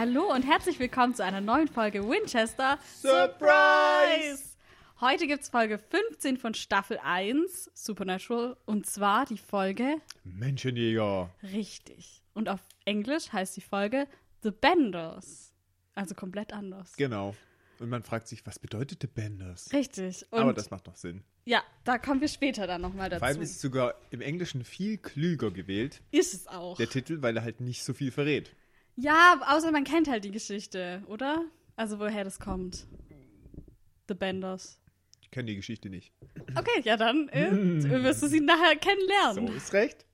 Hallo und herzlich willkommen zu einer neuen Folge Winchester Surprise! Heute gibt es Folge 15 von Staffel 1 Supernatural und zwar die Folge Menschenjäger. richtig. Und auf Englisch heißt die Folge The Benders. Also komplett anders. Genau. Und man fragt sich, was bedeutet The Benders? Richtig. Und Aber das macht doch Sinn. ja, da kommen wir später dann nochmal dazu. Vor allem ist es sogar im Englischen viel klüger gewählt, ist es auch. der Titel, weil er halt nicht so viel verrät. Ja, außer man kennt halt die Geschichte, oder? Also woher das kommt. The Benders. Ich kenne die Geschichte nicht. Okay, ja dann äh, wirst du sie nachher kennenlernen. So, ist recht.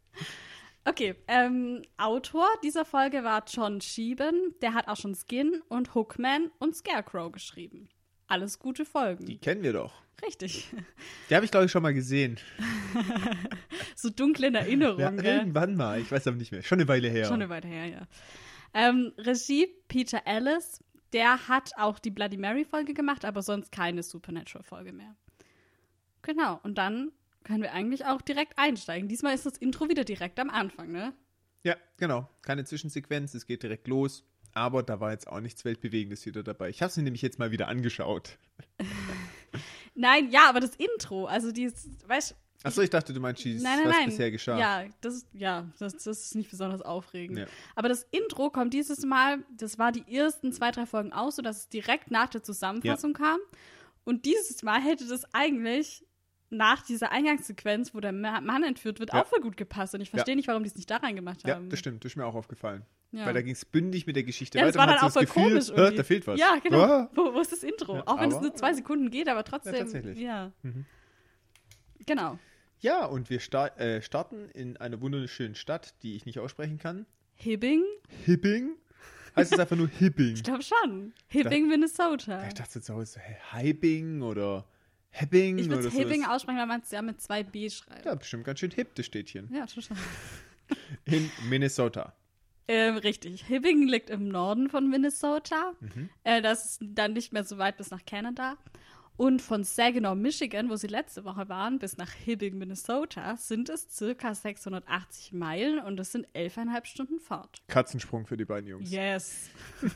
Okay, ähm, Autor dieser Folge war John Sheehan. Der hat auch schon Skin und Hookman und Scarecrow geschrieben. Alles gute Folgen. Die kennen wir doch. Richtig. Die habe ich, glaube ich, schon mal gesehen. So dunkle in Erinnerung, Ja, irgendwann mal. Ich weiß aber nicht mehr. Schon eine Weile her. Schon eine Weile her, ja. Ähm, Regie Peter Ellis. Der hat auch die Bloody Mary-Folge gemacht, aber sonst keine Supernatural-Folge mehr. Genau, und dann können wir eigentlich auch direkt einsteigen. Diesmal ist das Intro wieder direkt am Anfang, ne? ja, genau. Keine Zwischensequenz. Es geht direkt los. Aber da war jetzt auch nichts Weltbewegendes wieder dabei. Ich habe es mir nämlich jetzt mal wieder angeschaut. Nein, ja, aber das Intro, also die, weißt Achso, ich dachte, du meinst, dieses, Nein, nein, was nein. bisher geschah. Ja, das, ist- ja das, das ist nicht besonders aufregend. Ja. Aber das Intro kommt dieses Mal, das war die ersten zwei, drei Folgen aus, sodass es direkt nach der Zusammenfassung kam. Und dieses Mal hätte das eigentlich nach dieser Eingangssequenz, wo der Ma- Mann entführt wird, Ja. auch voll gut gepasst. Und ich verstehe nicht, warum die es nicht da reingemacht Ja, haben. das stimmt. Das ist mir auch aufgefallen. Ja. Weil da ging es bündig mit der Geschichte Ja, das weiter. war Man dann hat auch so voll das Gefühl, komisch irgendwie. da fehlt was. Ja, genau. Ah. Wo, wo ist das Intro? Ja, auch wenn es nur zwei Sekunden geht, aber trotzdem. tatsächlich. Ja. Mhm. Genau. Ja, und wir sta äh, starten in einer wunderschönen Stadt, die ich nicht aussprechen kann. Hibbing? Hibbing? Heißt es einfach nur Hibbing? Ich glaube schon. Hibbing, Minnesota. Ich dachte zu Hause, Hibbing oder Hebbing Ich oder würde so. Hibbing aussprechen, weil man es ja mit zwei B schreibt. Ja, bestimmt ganz schön hip, das Städtchen. Ja, total. In Minnesota. Ähm, richtig. Hibbing liegt im Norden von Minnesota. Mhm. Äh, das ist dann nicht mehr so weit bis nach Kanada. Und von Saginaw, Michigan, wo sie letzte Woche waren, bis nach Hibbing, Minnesota, sind es circa 680 Meilen und das sind 11,5 Stunden Fahrt. Katzensprung für die beiden Jungs. Yes.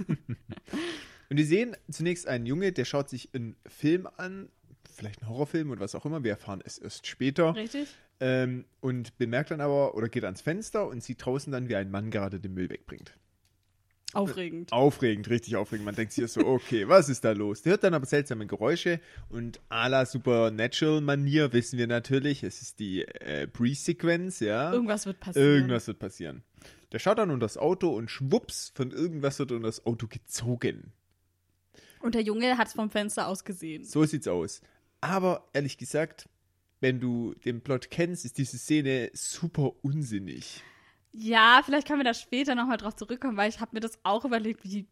Und wir sehen zunächst einen Junge, der schaut sich einen Film an, vielleicht einen Horrorfilm oder was auch immer. Wir erfahren es erst später. Richtig? Ähm, und bemerkt dann aber oder geht ans Fenster und sieht draußen dann, wie ein Mann gerade den Müll wegbringt. Aufregend. Aufregend, richtig aufregend. Man denkt sich so, okay, was ist da los? Der hört dann aber seltsame Geräusche und à la Supernatural-Manier wissen wir natürlich, es ist die äh, Pre-Sequenz, ja. Irgendwas wird passieren. Irgendwas wird passieren. Der schaut dann unter das Auto und schwupps, von irgendwas wird unter das Auto gezogen. Und der Junge hat es vom Fenster aus gesehen. So sieht's aus. Aber ehrlich gesagt, wenn du den Plot kennst, ist diese Szene super unsinnig. Ja, vielleicht können wir da später nochmal drauf zurückkommen, weil ich habe mir das auch überlegt, wie,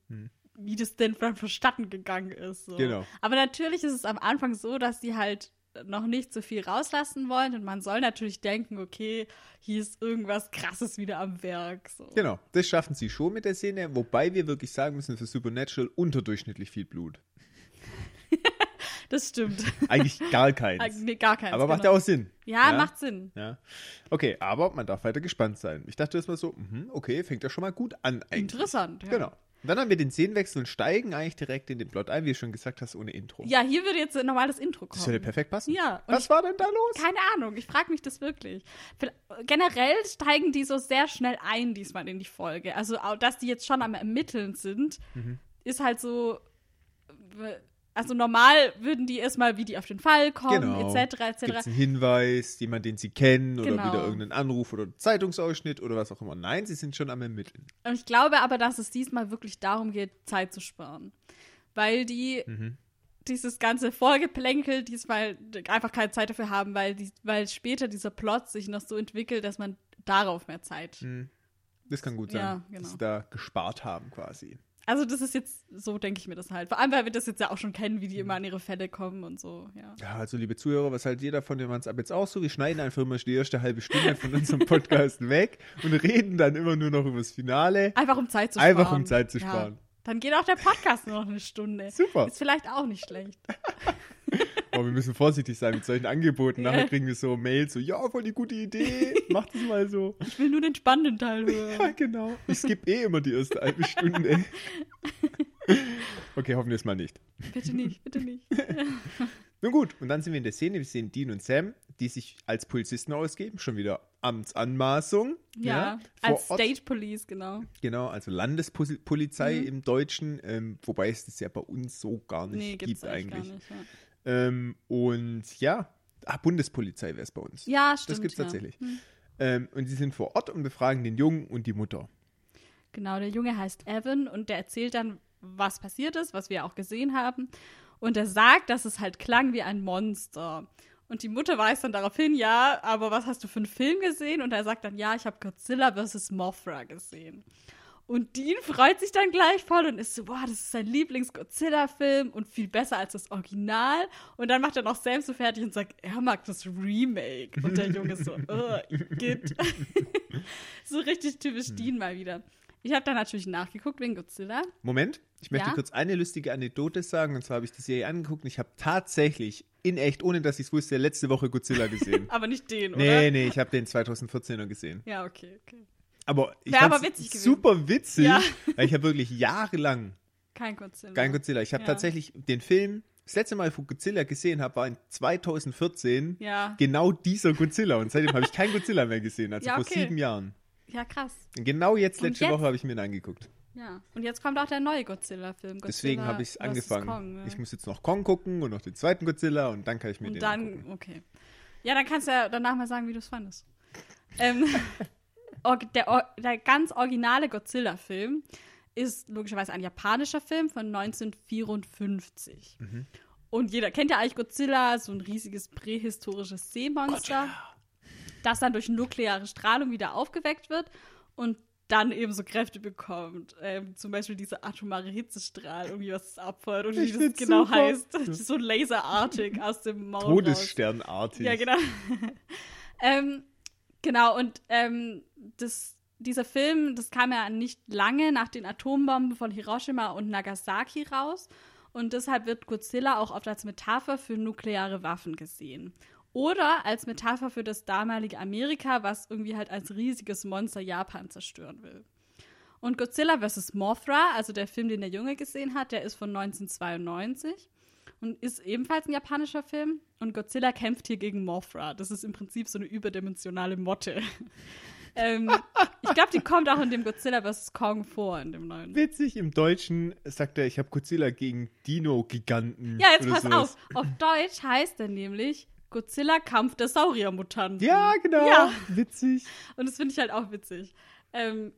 wie das denn dann verstatten gegangen ist. So. Hm. Genau. Aber natürlich ist es am Anfang so, dass die halt noch nicht so viel rauslassen wollen und man soll natürlich denken, okay, hier ist irgendwas Krasses wieder am Werk. So. Genau, das schaffen sie schon mit der Szene, wobei wir wirklich sagen müssen, für Supernatural unterdurchschnittlich viel Blut. Das stimmt. Eigentlich gar keins. nee, gar keins. aber macht genau. ja auch Sinn. Ja, macht Sinn. Ja. Okay, aber man darf weiter gespannt sein. Ich dachte erstmal so, mhm, okay, fängt ja schon mal gut an eigentlich. Interessant. Ja. Genau. Und dann haben wir den Szenenwechsel und steigen eigentlich direkt in den Plot ein, wie du schon gesagt hast, ohne Intro. Ja, hier würde jetzt nochmal das Intro kommen. Das würde perfekt passen. Ja, Was war denn da los? Keine Ahnung, ich frage mich das wirklich. Generell steigen die so sehr schnell ein diesmal in die Folge. Also, auch, dass die jetzt schon am Ermitteln sind, Mhm. ist halt so. Also, normal würden die erstmal, wie die auf den Fall kommen, Genau. etc. Gibt es etc. einen Hinweis, jemand, den sie kennen, oder Genau. wieder irgendeinen Anruf oder Zeitungsausschnitt oder was auch immer. Nein, sie sind schon am Ermitteln. Und ich glaube aber, dass es diesmal wirklich darum geht, Zeit zu sparen. Weil die Mhm. dieses ganze Vorgeplänkel diesmal einfach keine Zeit dafür haben, weil, die, weil später dieser Plot sich noch so entwickelt, dass man darauf mehr Zeit. Das kann gut sein, Ja, genau. dass sie da gespart haben quasi. Also das ist jetzt, so denke ich mir das halt. Vor allem, weil wir das jetzt ja auch schon kennen, wie die immer an ihre Fälle kommen und so, ja. Ja, also liebe Zuhörer, was halt jeder von dem ab jetzt auch so? Wir schneiden einfach immer die erste halbe Stunde von unserem Podcast weg und reden dann immer nur noch über das Finale. Einfach um Zeit zu sparen. Einfach um Zeit zu Ja. sparen. Dann geht auch der Podcast nur noch eine Stunde. Super. Ist vielleicht auch nicht schlecht. Oh, wir müssen vorsichtig sein mit solchen Angeboten. Nachher kriegen wir so Mails, so, ja, voll die gute Idee, mach das mal so. Ich will nur den spannenden Teil hören. Ja, genau. Ich skippe eh immer die erste halbe Stunde. Okay, hoffen wir es mal nicht. Bitte nicht, bitte nicht. Nun gut, und dann sind wir in der Szene, wir sehen Dean und Sam, die sich als Polizisten ausgeben, schon wieder Amtsanmaßung. Ja, als Ort. State Police, genau. Genau, also Landespolizei mhm. im Deutschen, ähm, wobei es das ja bei uns so gar nicht nee, gibt eigentlich. Nicht, ja. Ähm, und ja, ah, Bundespolizei wäre es bei uns. Ja, stimmt. Das gibt es ja. tatsächlich. Mhm. Ähm, und sie sind vor Ort und befragen den Jungen und die Mutter. Genau, der Junge heißt Evan und der erzählt dann, was passiert ist, was wir auch gesehen haben. Und er sagt, dass es halt klang wie ein Monster. Und die Mutter weist dann darauf hin, ja, aber was hast du für einen Film gesehen? Und er sagt dann, ja, ich habe Godzilla vs. Mothra gesehen. Und Dean freut sich dann gleich voll und ist so, boah, das ist sein Lieblings-Godzilla-Film und viel besser als das Original. Und dann macht er noch Sam so fertig und sagt, er mag das Remake. Und der Junge so, oh, geht. so richtig typisch hm. Dean mal wieder. Ich habe da natürlich nachgeguckt wegen Godzilla. Moment, ich möchte ja? kurz eine lustige Anekdote sagen. Und zwar habe ich die Serie angeguckt und ich habe tatsächlich in echt, ohne dass ich es wusste, letzte Woche Godzilla gesehen. aber nicht den, oder? Nee, nee, ich habe den 2014er gesehen. Ja, okay, okay. Aber ich Wäre aber witzig super witzig, ja. weil ich habe wirklich jahrelang kein Godzilla. Kein Godzilla. Ich habe ja. tatsächlich den Film das letzte Mal, wo Godzilla gesehen habe, war in 2014 ja. genau dieser Godzilla. Und seitdem habe ich kein Godzilla mehr gesehen, also ja, okay. vor sieben Jahren. Ja, krass. Und genau jetzt, letzte jetzt, Woche, habe ich mir ihn angeguckt. Ja, und jetzt kommt auch der neue Godzilla-Film. Godzilla Deswegen habe ich es angefangen. Kong, ja. Ich muss jetzt noch Kong gucken und noch den zweiten Godzilla und dann kann ich mir und den dann, angucken. okay. Ja, dann kannst du ja danach mal sagen, wie du es fandest. ähm, der, der ganz originale Godzilla-Film ist logischerweise ein japanischer Film von 1954. Mhm. Und jeder kennt ja eigentlich Godzilla, so ein riesiges prähistorisches Seemonster. Godzilla das dann durch nukleare Strahlung wieder aufgeweckt wird und dann eben so Kräfte bekommt. Ähm, zum Beispiel diese atomare Hitzestrahl, irgendwie was abfeuert und wie das genau super. heißt. so laserartig aus dem Maul. Todessternartig. Ja, genau. ähm, genau, und ähm, das, dieser Film, das kam ja nicht lange nach den Atombomben von Hiroshima und Nagasaki raus. Und deshalb wird Godzilla auch oft als Metapher für nukleare Waffen gesehen. Oder als Metapher für das damalige Amerika, was irgendwie halt als riesiges Monster Japan zerstören will. Und Godzilla vs. Mothra, also der Film, den der Junge gesehen hat, der ist von 1992 und ist ebenfalls ein japanischer Film. Und Godzilla kämpft hier gegen Mothra. Das ist im Prinzip so eine überdimensionale Motte. ähm, ich glaube, die kommt auch in dem Godzilla vs. Kong vor, in dem neuen. Witzig, im Deutschen sagt er, ich habe Godzilla gegen Dino-Giganten. Ja, jetzt pass sowas. auf. Auf Deutsch heißt er nämlich Godzilla Kampf der Sauriermutanten. Ja, genau. Ja. Witzig. Und das finde ich halt auch witzig. Ähm,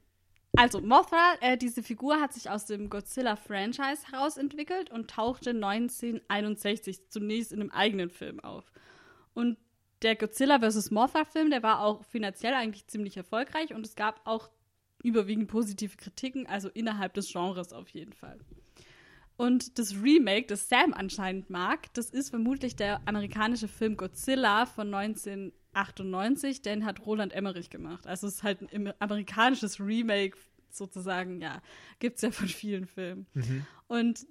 also, Mothra, äh, diese Figur hat sich aus dem Godzilla-Franchise herausentwickelt und tauchte 1961 zunächst in einem eigenen Film auf. Und der Godzilla vs. Mothra-Film, der war auch finanziell eigentlich ziemlich erfolgreich und es gab auch überwiegend positive Kritiken, also innerhalb des Genres auf jeden Fall. Und das Remake, das Sam anscheinend mag, das ist vermutlich der amerikanische Film Godzilla von 1998. Den hat Roland Emmerich gemacht. Also es ist halt ein amerikanisches Remake sozusagen, ja, gibt es ja von vielen Filmen. Mhm. Und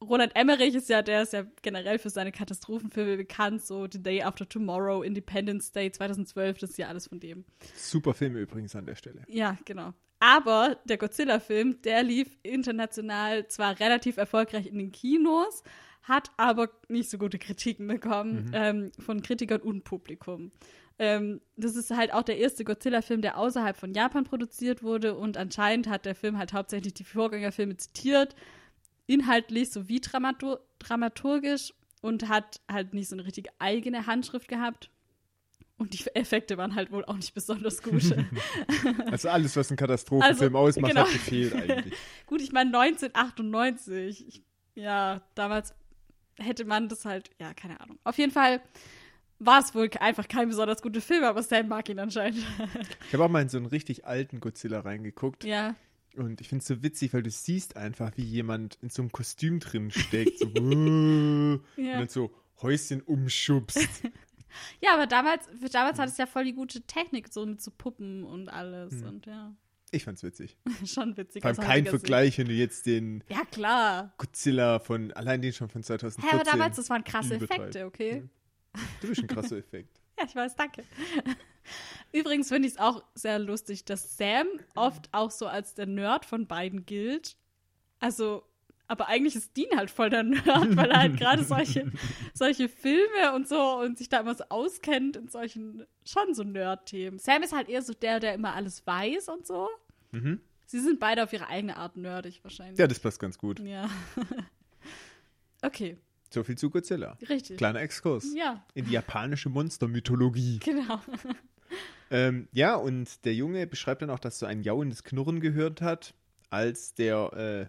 Roland Emmerich ist ja, der ist ja generell für seine Katastrophenfilme bekannt, so The Day After Tomorrow, Independence Day 2012, das ist ja alles von dem. Super Film übrigens an der Stelle. Ja, genau. Aber der Godzilla-Film, der lief international zwar relativ erfolgreich in den Kinos, hat aber nicht so gute Kritiken bekommen mhm. ähm, von Kritikern und Publikum. Ähm, das ist halt auch der erste Godzilla-Film, der außerhalb von Japan produziert wurde und anscheinend hat der Film halt hauptsächlich die Vorgängerfilme zitiert, inhaltlich sowie dramatur dramaturgisch und hat halt nicht so eine richtige eigene Handschrift gehabt. Und die Effekte waren halt wohl auch nicht besonders gut. also alles, was ein Katastrophenfilm also, ausmacht, genau. hat gefehlt eigentlich. gut, ich meine 1998. Ich, ja, damals hätte man das halt, ja, keine Ahnung. Auf jeden Fall war es wohl einfach kein besonders guter Film, aber Sam mag ihn anscheinend. ich habe auch mal in so einen richtig alten Godzilla reingeguckt. Ja. Und ich finde es so witzig, weil du siehst einfach, wie jemand in so einem Kostüm drin steckt. So, ja. Und so Häuschen umschubst. Ja, aber damals, damals hat es ja voll die gute Technik, so mit so Puppen und alles. Hm. Und ja. Ich fand's witzig. Schon witzig. Vor allem kein Vergleich, wenn du jetzt den. Ja, klar. Godzilla von, allein den schon von Hä, 2014. aber damals, das waren krasse. Effekte, okay? Du bist ein krasser Effekt. Ja, ich weiß, danke. Übrigens finde ich es auch sehr lustig, dass Sam oft auch so als der Nerd von beiden gilt. Also, aber eigentlich ist Dean halt voll der Nerd, weil er halt gerade solche, solche Filme und so und sich da immer so auskennt in solchen schon so Nerd-Themen. Sam ist halt eher so der, der immer alles weiß und so. Mhm. Sie sind beide auf ihre eigene Art nerdig wahrscheinlich. Ja, das passt ganz gut. Ja. okay, So viel zu Godzilla. richtig. Kleiner Exkurs. Ja, In die japanische Monstermythologie. genau. Ähm, ja, und der Junge beschreibt dann auch, dass so ein jauendes Knurren gehört hat, als der äh,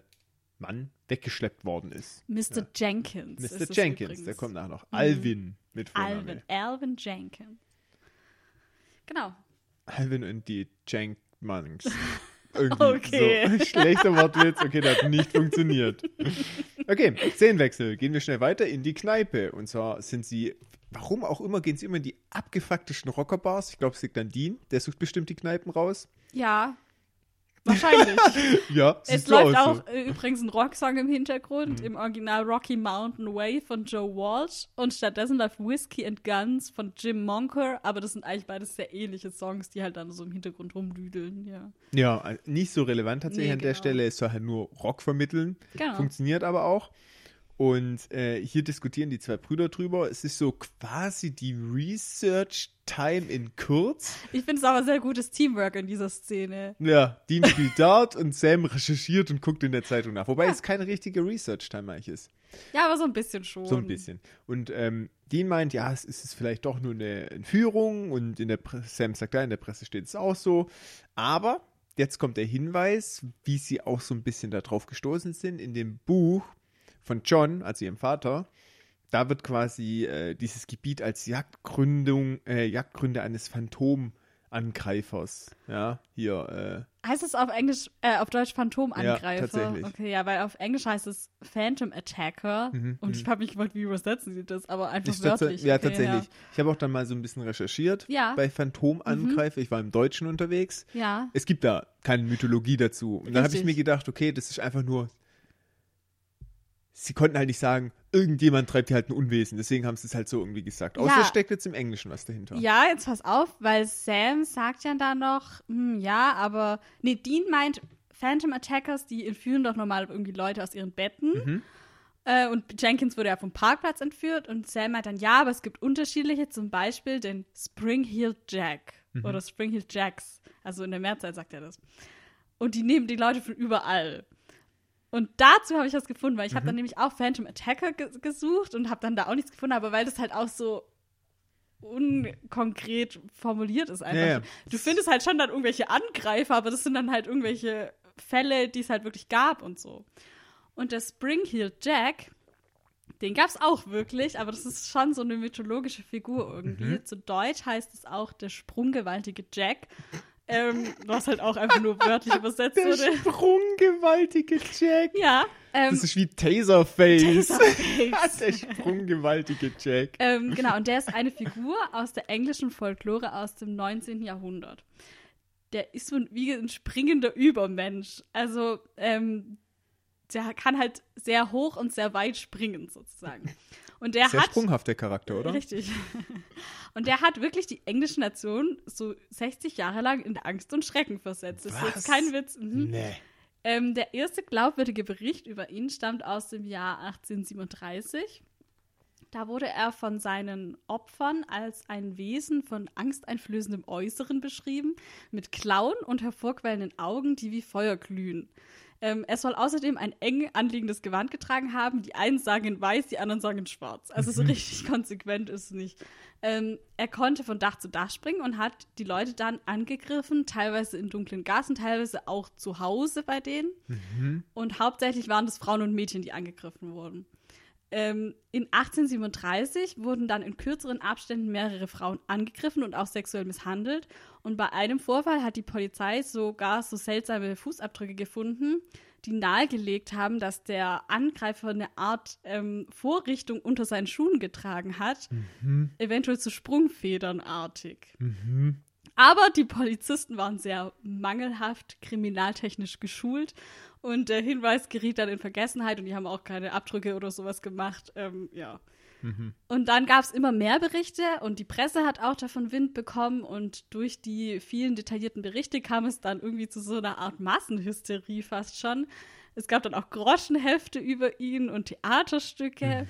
Mann weggeschleppt worden ist. Mr. Jenkins. ist Mr. Jenkins, übrigens. der kommt nachher noch. Alvin mit Alvin, Vorname. Alvin Jenkins. Genau. Alvin und die Jank Monks. Irgendwie Okay. so. Schlechter Wortwitz. Okay, der hat nicht funktioniert. Okay, Szenenwechsel. Gehen wir schnell weiter in die Kneipe. Und zwar sind sie, warum auch immer, gehen sie immer in die abgefucktesten Rockerbars. Ich glaube, es liegt an Dean. Der sucht bestimmt die Kneipen raus. Ja, wahrscheinlich. Ja, es läuft aus so. auch äh, übrigens ein Rocksong im Hintergrund, Mhm. im Original Rocky Mountain Way von Joe Walsh. Und stattdessen läuft Whiskey and Guns von Jim Monker. Aber das sind eigentlich beides sehr ähnliche Songs, die halt dann so im Hintergrund rumdüdeln. Ja, Ja, äh, nicht so relevant tatsächlich Nee, an der genau. Stelle. Es soll halt nur Rock vermitteln. Genau. Funktioniert aber auch. Und äh, hier diskutieren die zwei Brüder drüber. Es ist so quasi die Research Time in kurz. Ich finde es aber sehr gutes Teamwork in dieser Szene. Ja, Dean spielt Dart und Sam recherchiert und guckt in der Zeitung nach. Wobei es keine richtige Research Time eigentlich ist. Ja, aber so ein bisschen schon. So ein bisschen. Und ähm, Dean meint, ja, es ist vielleicht doch nur eine Entführung und in der Pre Sam sagt, ja, in der Presse steht es auch so. Aber jetzt kommt der Hinweis, wie sie auch so ein bisschen darauf gestoßen sind, in dem Buch von John, also ihrem Vater. Da wird quasi äh, dieses Gebiet als Jagdgründung, äh, Jagdgründe eines Phantomangreifers. Ja, hier, äh, Heißt es auf Englisch, äh, auf Deutsch Phantomangreifer? Ja, tatsächlich. Okay, ja, weil auf Englisch heißt es Phantom Attacker. und ich habe mich gefragt, wie übersetzen sie das, aber einfach tats- wörtlich. ja, okay, tatsächlich. Ich habe auch dann mal so ein bisschen recherchiert Ja. Mhm. bei Phantomangreifer. Ich war im Deutschen unterwegs. Ja. Es gibt da keine Mythologie dazu. Und dann habe ich Richtig. mir gedacht, okay, das ist einfach nur. Sie konnten halt nicht sagen, irgendjemand treibt hier halt ein Unwesen. Deswegen haben sie es halt so irgendwie gesagt. Außer Ja. es steckt jetzt im Englischen was dahinter. Ja, jetzt pass auf, weil Sam sagt ja da noch, hm, ja, aber, nee, Dean meint, Phantom Attackers, die entführen doch normal irgendwie Leute aus ihren Betten. Mhm. Äh, und Jenkins wurde ja vom Parkplatz entführt und Sam meint dann, ja, aber es gibt unterschiedliche, zum Beispiel den Spring Heel Jack Mhm. oder Spring Heel Jacks. Also in der Mehrzahl sagt er das. Und die nehmen die Leute von überall. Und dazu habe ich was gefunden, weil ich Mhm. habe dann nämlich auch Phantom Attacker ge gesucht und habe dann da auch nichts gefunden, aber weil das halt auch so unkonkret formuliert ist einfach. Ja, ja. Du findest halt schon dann irgendwelche Angreifer, aber das sind dann halt irgendwelche Fälle, die es halt wirklich gab und so. Und der Spring-Heel Jack, den gab es auch wirklich, aber das ist schon so eine mythologische Figur irgendwie. Mhm. Zu Deutsch heißt es auch der sprunggewaltige Jack. Ähm, was halt auch einfach nur wörtlich übersetzt Der wurde. sprunggewaltige Jack. Ja. Ähm, Das ist wie Taserface. Taserface. der sprunggewaltige Jack. ähm, genau, und der ist eine Figur aus der englischen Folklore aus dem 19. Jahrhundert. Der ist so ein, wie ein springender Übermensch. Also, ähm, der kann halt sehr hoch und sehr weit springen, sozusagen. Und der Sehr hat. sprunghaft, der Charakter, oder? Richtig. Und der hat wirklich die englische Nation so 60 Jahre lang in Angst und Schrecken versetzt. Das ist Was? jetzt kein Witz. Mhm. Nee. Ähm, der erste glaubwürdige Bericht über ihn stammt aus dem Jahr 1837. Da wurde er von seinen Opfern als ein Wesen von angsteinflößendem Äußeren beschrieben, mit Klauen und hervorquellenden Augen, die wie Feuer glühen. Ähm, er soll außerdem ein eng anliegendes Gewand getragen haben. Die einen sagen in weiß, die anderen sagen in schwarz. Also so richtig konsequent ist es nicht. Ähm, er konnte von Dach zu Dach springen und hat die Leute dann angegriffen, teilweise in dunklen Gassen, teilweise auch zu Hause bei denen. Und hauptsächlich waren es Frauen und Mädchen, die angegriffen wurden. Ähm, in 1837 wurden dann in kürzeren Abständen mehrere Frauen angegriffen und auch sexuell misshandelt. Und bei einem Vorfall hat die Polizei sogar so seltsame Fußabdrücke gefunden, die nahegelegt haben, dass der Angreifer eine Art ähm, Vorrichtung unter seinen Schuhen getragen hat, eventuell so Sprungfedernartig. Aber die Polizisten waren sehr mangelhaft kriminaltechnisch geschult und der Hinweis geriet dann in Vergessenheit und die haben auch keine Abdrücke oder sowas gemacht. Ähm, ja. Und dann gab es immer mehr Berichte und die Presse hat auch davon Wind bekommen und durch die vielen detaillierten Berichte kam es dann irgendwie zu so einer Art Massenhysterie fast schon. Es gab dann auch Groschenhefte über ihn und Theaterstücke.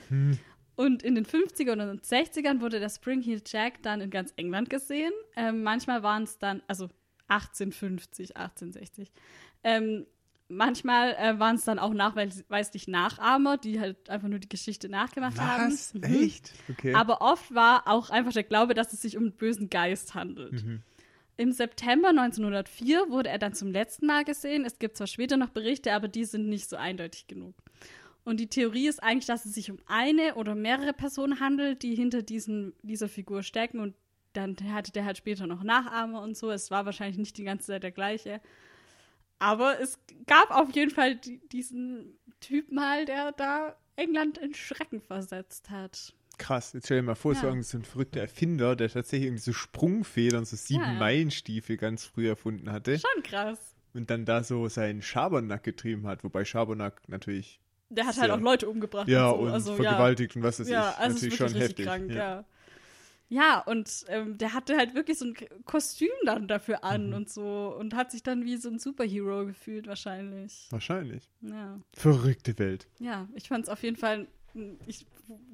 Und in den 50ern und 60ern wurde der Spring Heel Jack dann in ganz England gesehen. Ähm, manchmal waren es dann, also 1850, 1860. Ähm, manchmal äh, waren es dann auch nachweislich Nachahmer, die halt einfach nur die Geschichte nachgemacht haben. Was? Mhm. Echt? Okay. Aber oft war auch einfach der Glaube, dass es sich um einen bösen Geist handelt. Im September 1904 wurde er dann zum letzten Mal gesehen. Es gibt zwar später noch Berichte, aber die sind nicht so eindeutig genug. Und die Theorie ist eigentlich, dass es sich um eine oder mehrere Personen handelt, die hinter diesen, dieser Figur stecken. Und dann hatte der halt später noch Nachahmer und so. Es war wahrscheinlich nicht die ganze Zeit der gleiche. Aber es gab auf jeden Fall die, diesen Typ mal, der da England in Schrecken versetzt hat. Krass, jetzt stell dir mal vor, es Ja. so ein verrückter Erfinder, der tatsächlich irgendwie so Sprungfedern, so sieben Ja. Meilenstiefel ganz früh erfunden hatte Schon krass. und dann da so seinen Schabernack getrieben hat, wobei Schabernack natürlich Der hat halt auch Leute umgebracht. ja und, so. also, vergewaltigt und was weiß Ja, ich, also natürlich wirklich schon richtig heftig. krank, ja. Ja. Und ähm, der hatte halt wirklich so ein Kostüm dann dafür an Mhm. und so und hat sich dann wie so ein Superhero gefühlt wahrscheinlich. Wahrscheinlich. Ja, Verrückte Welt. ja ich fand es auf jeden Fall ich,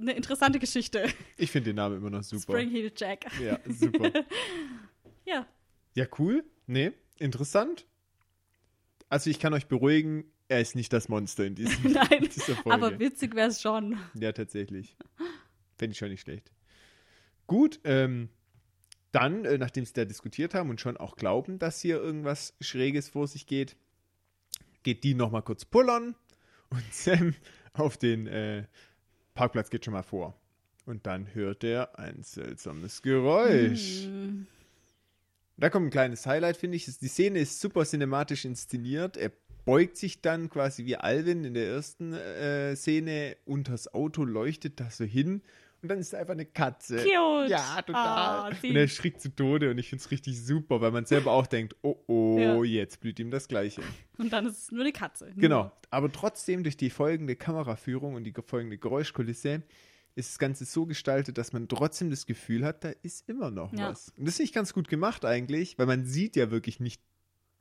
eine interessante Geschichte. Ich finde den Namen immer noch super. Spring Heel Jack. Ja, super. Ja, ja, cool. Nee, interessant. Also ich kann euch beruhigen, er ist nicht das Monster in diesem, nein, dieser Folge. aber witzig wäre es schon. Ja, tatsächlich. Fände ich schon nicht schlecht. Gut, ähm, dann, äh, nachdem sie da diskutiert haben und schon auch glauben, dass hier irgendwas Schräges vor sich geht, geht die nochmal kurz pullern und Sam auf den äh, Parkplatz geht schon mal vor. Und dann hört er ein seltsames Geräusch. Hm. Da kommt ein kleines Highlight, finde ich. Die Szene ist super cinematisch inszeniert. Er beugt sich dann quasi wie Alvin in der ersten äh, Szene unters Auto, leuchtet da so hin und dann ist da einfach eine Katze. Cute. Ja, total. Ah, und er schrickt zu Tode und ich finde es richtig super, weil man selber auch denkt, oh oh, Ja. jetzt blüht ihm das Gleiche. Und dann ist es nur eine Katze. Genau. Nur. Aber trotzdem durch die folgende Kameraführung und die folgende Geräuschkulisse ist das Ganze so gestaltet, dass man trotzdem das Gefühl hat, da ist immer noch Ja. was. Und das finde ich ganz gut gemacht eigentlich, weil man sieht ja wirklich nicht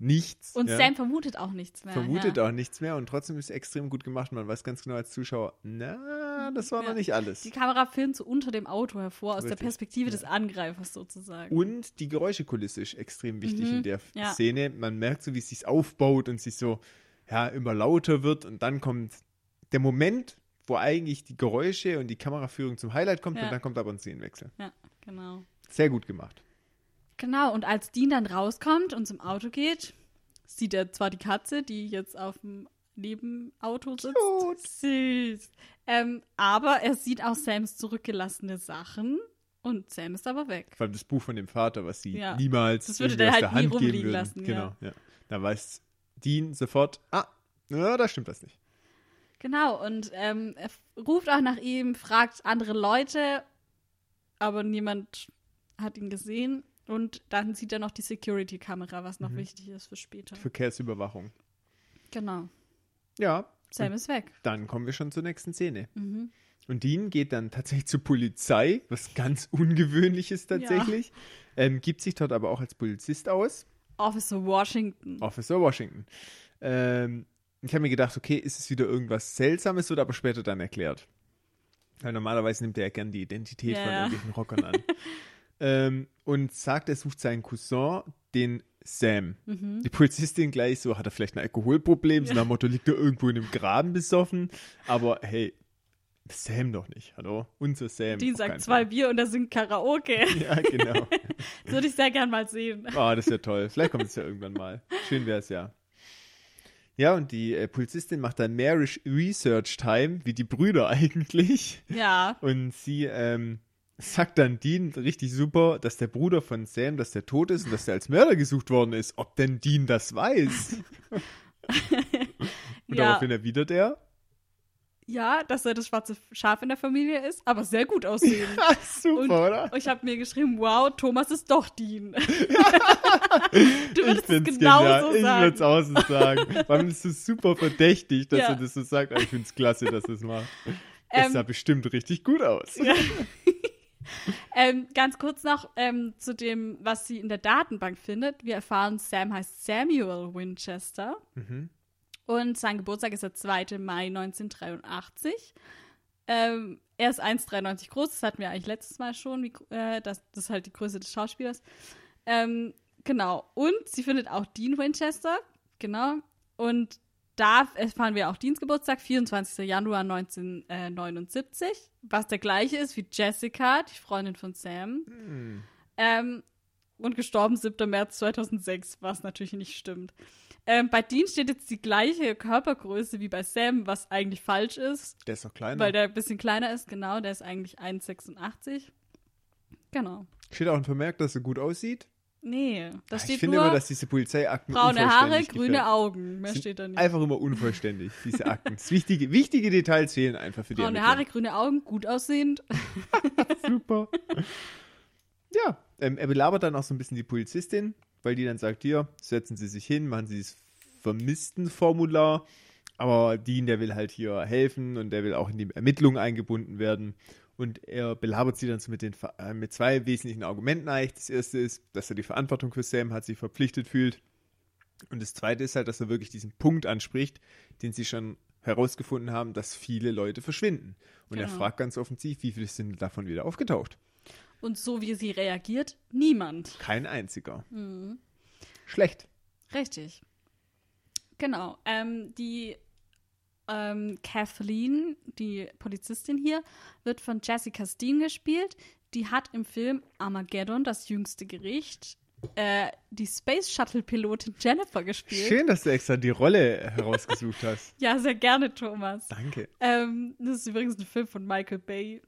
nichts. Und ja? Sam vermutet auch nichts mehr. vermutet ja. auch nichts mehr und trotzdem ist es extrem gut gemacht. Man weiß ganz genau als Zuschauer, na, das war Ja. noch nicht alles. Die Kamera filmt so unter dem Auto hervor, aus der Richtig, Perspektive ja. des Angreifers sozusagen. Und die Geräuschekulisse ist extrem wichtig Mhm, in der. Szene. Man merkt so, wie es sich aufbaut und sich so ja, immer lauter wird. Und dann kommt der Moment, wo eigentlich die Geräusche und die Kameraführung zum Highlight kommt. Und dann kommt aber ein Szenenwechsel. Ja, genau. Sehr gut gemacht. Genau, und als Dean dann rauskommt und zum Auto geht, sieht er zwar die Katze, die jetzt auf dem Nebenauto sitzt. Cute. Süß. Ähm, aber er sieht auch Sams zurückgelassene Sachen und Sam ist aber weg. Vor allem das Buch von dem Vater, was sie Ja. niemals Das würde der halt der nie Hand geben rumliegen würden. lassen, ja. Genau, ja. Da weiß Dean sofort, ah, ja, da stimmt was nicht. Genau, und ähm, er ruft auch nach ihm, fragt andere Leute, aber niemand hat ihn gesehen. Und dann sieht er noch die Security-Kamera, was noch Mhm. wichtig ist für später. Verkehrsüberwachung. Genau. Ja, Sam ist weg. dann kommen wir schon zur nächsten Szene. Mhm. Und Dean geht dann tatsächlich zur Polizei, was ganz ungewöhnlich ist tatsächlich. Ähm, gibt sich dort aber auch als Polizist aus. Officer Washington. Officer Washington. Ähm, ich habe mir gedacht, okay, ist es wieder irgendwas Seltsames, wird aber später dann erklärt. Weil normalerweise nimmt er ja gern die Identität Ja, von ja. irgendwelchen Rockern an. ähm, und sagt, er sucht seinen Cousin, den Sam. Mhm. Die Polizistin gleich so, hat er vielleicht ein Alkoholproblem? So nach dem Motto, liegt er irgendwo in einem Graben besoffen? Aber hey, Sam doch nicht, hallo? Unser Sam. Keinen sagt zwei Bier und er singt Karaoke. Ja, genau. Das würde ich sehr gern mal sehen. Ah, das wäre toll. Vielleicht kommt es ja irgendwann mal. Schön wäre es ja. Ja, und die äh, Polizistin macht dann mehr Re Research Time, wie die Brüder eigentlich. Ja. Und sie ähm, sagt dann Dean richtig super, dass der Bruder von Sam, dass der tot ist und dass der als Mörder gesucht worden ist. Ob denn Dean das weiß? und Ja. daraufhin erwidert er, ja, dass er das schwarze Schaf in der Familie ist, aber sehr gut aussehen. Super, Und oder? ich habe mir geschrieben, wow, Thomas ist doch Dean. du Ich würdest es genauso genial. Ich sagen. würde es auch so sagen. Es ist super verdächtig, dass Ja. er das so sagt. Aber ich finde es klasse, dass er es macht. Ähm, sah bestimmt richtig gut aus. Ja. ähm, ganz kurz noch ähm, zu dem, was sie in der Datenbank findet. Wir erfahren, Sam heißt Samuel Winchester. Mhm. Und sein Geburtstag ist der 2. Mai 1983. Ähm, er ist 1,93 groß, das hatten wir eigentlich letztes Mal schon, wie, äh, das, das ist halt die Größe des Schauspielers. Ähm, genau. Und sie findet auch Dean Winchester, genau. Und da erfahren wir auch Deans Geburtstag, 24. Januar 1979, was der gleiche ist wie Jessica, die Freundin von Sam. Hm. Ähm, und gestorben 7. März 2006, was natürlich nicht stimmt. Ähm, bei Dean steht jetzt die gleiche Körpergröße wie bei Sam, was eigentlich falsch ist, Der ist doch kleiner. weil der ein bisschen kleiner ist, genau. Der ist eigentlich 1,86. Genau. Steht auch ein Vermerk, dass er gut aussieht. Nee, da Ah, steht ich finde nur immer, dass diese Polizeiakten braune Haare, grüne gefällt. Augen. Mehr Sind steht da nicht. Einfach immer unvollständig, diese Akten. Das wichtige, wichtige Details fehlen einfach für die Braune. Haare, grüne Augen, gut aussehend. Super. ja, ähm, er belabert dann auch so ein bisschen die Polizistin, weil die dann sagt, hier, setzen Sie sich hin, machen Sie das Vermisstenformular. Aber Dean, der will halt hier helfen und der will auch in die Ermittlungen eingebunden werden. Und er belabert sie dann so mit, den, äh, mit zwei wesentlichen Argumenten eigentlich. Das erste ist, dass er die Verantwortung für Sam hat, sich verpflichtet fühlt. Und das zweite ist halt, dass er wirklich diesen Punkt anspricht, den sie schon herausgefunden haben, dass viele Leute verschwinden. Und er Genau. fragt ganz offensiv, wie viele sind davon wieder aufgetaucht? Und so wie sie reagiert, niemand. Kein einziger. Mhm. Schlecht. Richtig. Genau. Ähm, die ähm, Kathleen, die Polizistin hier, wird von Jessica Steen gespielt. Die hat im Film Armageddon, das jüngste Gericht, äh, die Space Shuttle-Pilotin Jennifer gespielt. Schön, dass du extra die Rolle herausgesucht hast. Ja, sehr gerne, Thomas. Danke. Ähm, das ist übrigens ein Film von Michael Bay.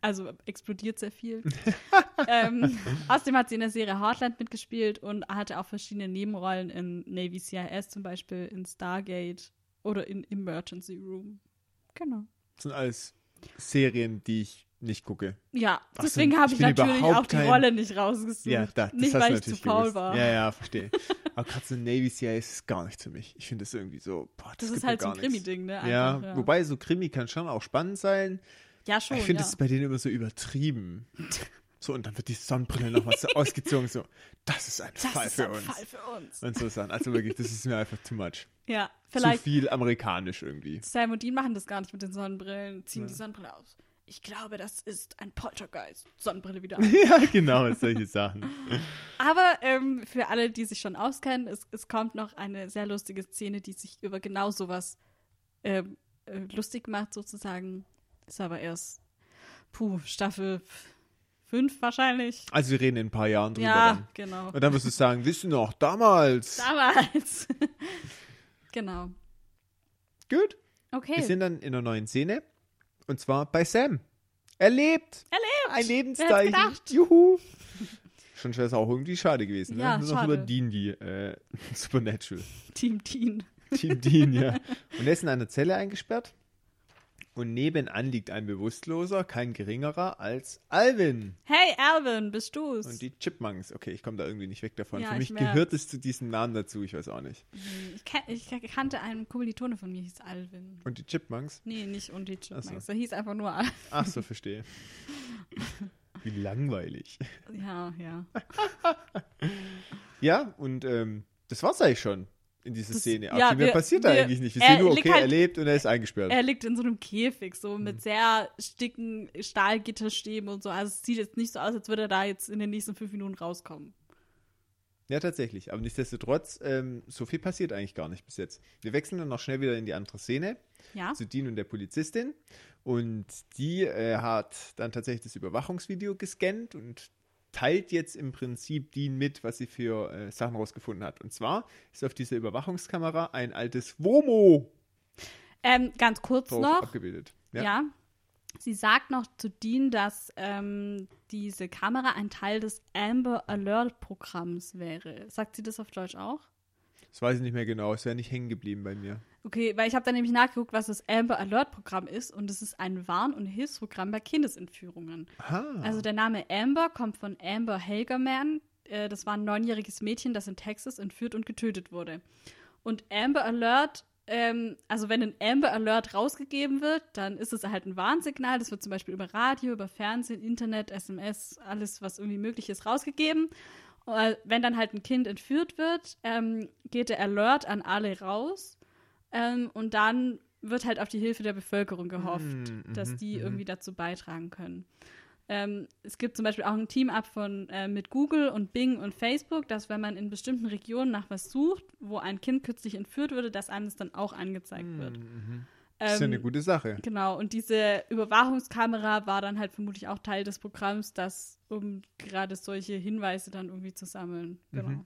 Also explodiert sehr viel. ähm, außerdem hat sie in der Serie Heartland mitgespielt und hatte auch verschiedene Nebenrollen in Navy CIS, zum Beispiel in Stargate oder in Emergency Room. Genau. Das sind alles Serien, die ich nicht gucke. Ja, Ach so, deswegen habe ich natürlich auch die kein- Rolle nicht rausgesucht. Ja, da, das nicht, weil ich zu faul war. Ja, ja, verstehe. Aber gerade so Navy CIS ist gar nichts für mich. Ich finde das irgendwie so, boah, das, Das gibt ist halt so ein. Krimi-Ding, ne? Ja, Einfach, ja. wobei so Krimi kann schon auch spannend sein. Ja, schon. ich finde ja. das bei denen immer so übertrieben. So, und dann wird die Sonnenbrille nochmal so ausgezogen, so, das ist ein das Fall ist für ein uns. Fall für uns. Und so Sachen. Also wirklich, das ist mir einfach too much. Ja, Zu vielleicht viel amerikanisch irgendwie. Sam und Dean machen das gar nicht mit den Sonnenbrillen, ziehen die Sonnenbrille aus. Ich glaube, das ist ein Poltergeist. Sonnenbrille wieder an. ja, genau, solche Sachen. Aber ähm, für alle, die sich schon auskennen, es, es kommt noch eine sehr lustige Szene, die sich über genau sowas ähm, äh, lustig macht, sozusagen. Ist aber erst, puh, Staffel 5 wahrscheinlich. Also wir reden in ein paar Jahren drüber Ja, dann. genau. Und dann wirst du sagen, wissen noch, damals. Damals. genau. Gut. Okay. Wir sind dann in einer neuen Szene. Und zwar bei Sam. Er lebt. Er lebt. Ein Lebenszeichen. Juhu. Schon wäre es auch irgendwie schade gewesen. Ne? Ja, Nur noch über Dean, die äh, Supernatural. Team Dean. Team Dean, ja. Und er ist in einer Zelle eingesperrt. Und nebenan liegt ein Bewusstloser, kein geringerer als Alvin. Hey, Alvin, bist du's? Und die Chipmunks. Okay, ich komme da irgendwie nicht weg davon. Ja, Für ich mich gehört es zu diesem Namen dazu, ich weiß auch nicht. ich, kan ich kannte einen Kommilitone von mir, hieß Alvin. Und die Chipmunks? Nee, nicht und die Chipmunks. so. Er hieß einfach nur Alvin. Ach so, verstehe. Wie langweilig. Ja, ja. Ja, und ähm, das war's eigentlich schon in dieser Das- Szene. ja, Viel mehr wir- passiert da eigentlich nicht. Wir er sehen nur, okay, halt- er lebt und er ist eingesperrt. Er liegt in so einem Käfig, so Mhm. mit sehr dicken Stahlgitterstäben und so. Also es sieht jetzt nicht so aus, als würde er da jetzt in den nächsten fünf Minuten rauskommen. Ja, tatsächlich. Aber nichtsdestotrotz, ähm, so viel passiert eigentlich gar nicht bis jetzt. Wir wechseln dann noch schnell wieder in die andere Szene Ja? zu Dean und der Polizistin. Und die äh, hat dann tatsächlich das Überwachungsvideo gescannt und teilt jetzt im Prinzip Dean mit, was sie für äh, Sachen rausgefunden hat. Und zwar ist auf dieser Überwachungskamera ein altes Womo Ähm, ganz kurz noch. abgebildet. Ja. Sie sagt noch zu Dean, dass ähm, diese Kamera ein Teil des Amber Alert Programms wäre. Sagt sie das auf Deutsch auch? Das weiß ich nicht mehr genau. Es wäre nicht hängen geblieben bei mir. Okay, weil ich habe dann nämlich nachgeguckt, was das Amber Alert Programm ist und es ist ein Warn- und Hilfsprogramm bei Kindesentführungen. Aha. Also der Name Amber kommt von Amber Hagerman. Äh, das war ein neunjähriges Mädchen, das in Texas entführt und getötet wurde. Und Amber Alert, ähm, also wenn ein Amber Alert rausgegeben wird, dann ist es halt ein Warnsignal. Das wird zum Beispiel über Radio, über Fernsehen, Internet, SMS, alles, was irgendwie möglich ist, rausgegeben. Und wenn dann halt ein Kind entführt wird, ähm, geht der Alert an alle raus. Ähm, und dann wird halt auf die Hilfe der Bevölkerung gehofft, Mm, dass mhm, die mhm. irgendwie dazu beitragen können. Ähm, es gibt zum Beispiel auch ein Team-Up von äh, mit Google und Bing und Facebook, dass wenn man in bestimmten Regionen nach was sucht, wo ein Kind kürzlich entführt wurde, dass einem das dann auch angezeigt wird. Mhm. Das ist ja eine Ähm, gute Sache. Genau, und diese Überwachungskamera war dann halt vermutlich auch Teil des Programms, das, um gerade solche Hinweise dann irgendwie zu sammeln. Genau. Mhm.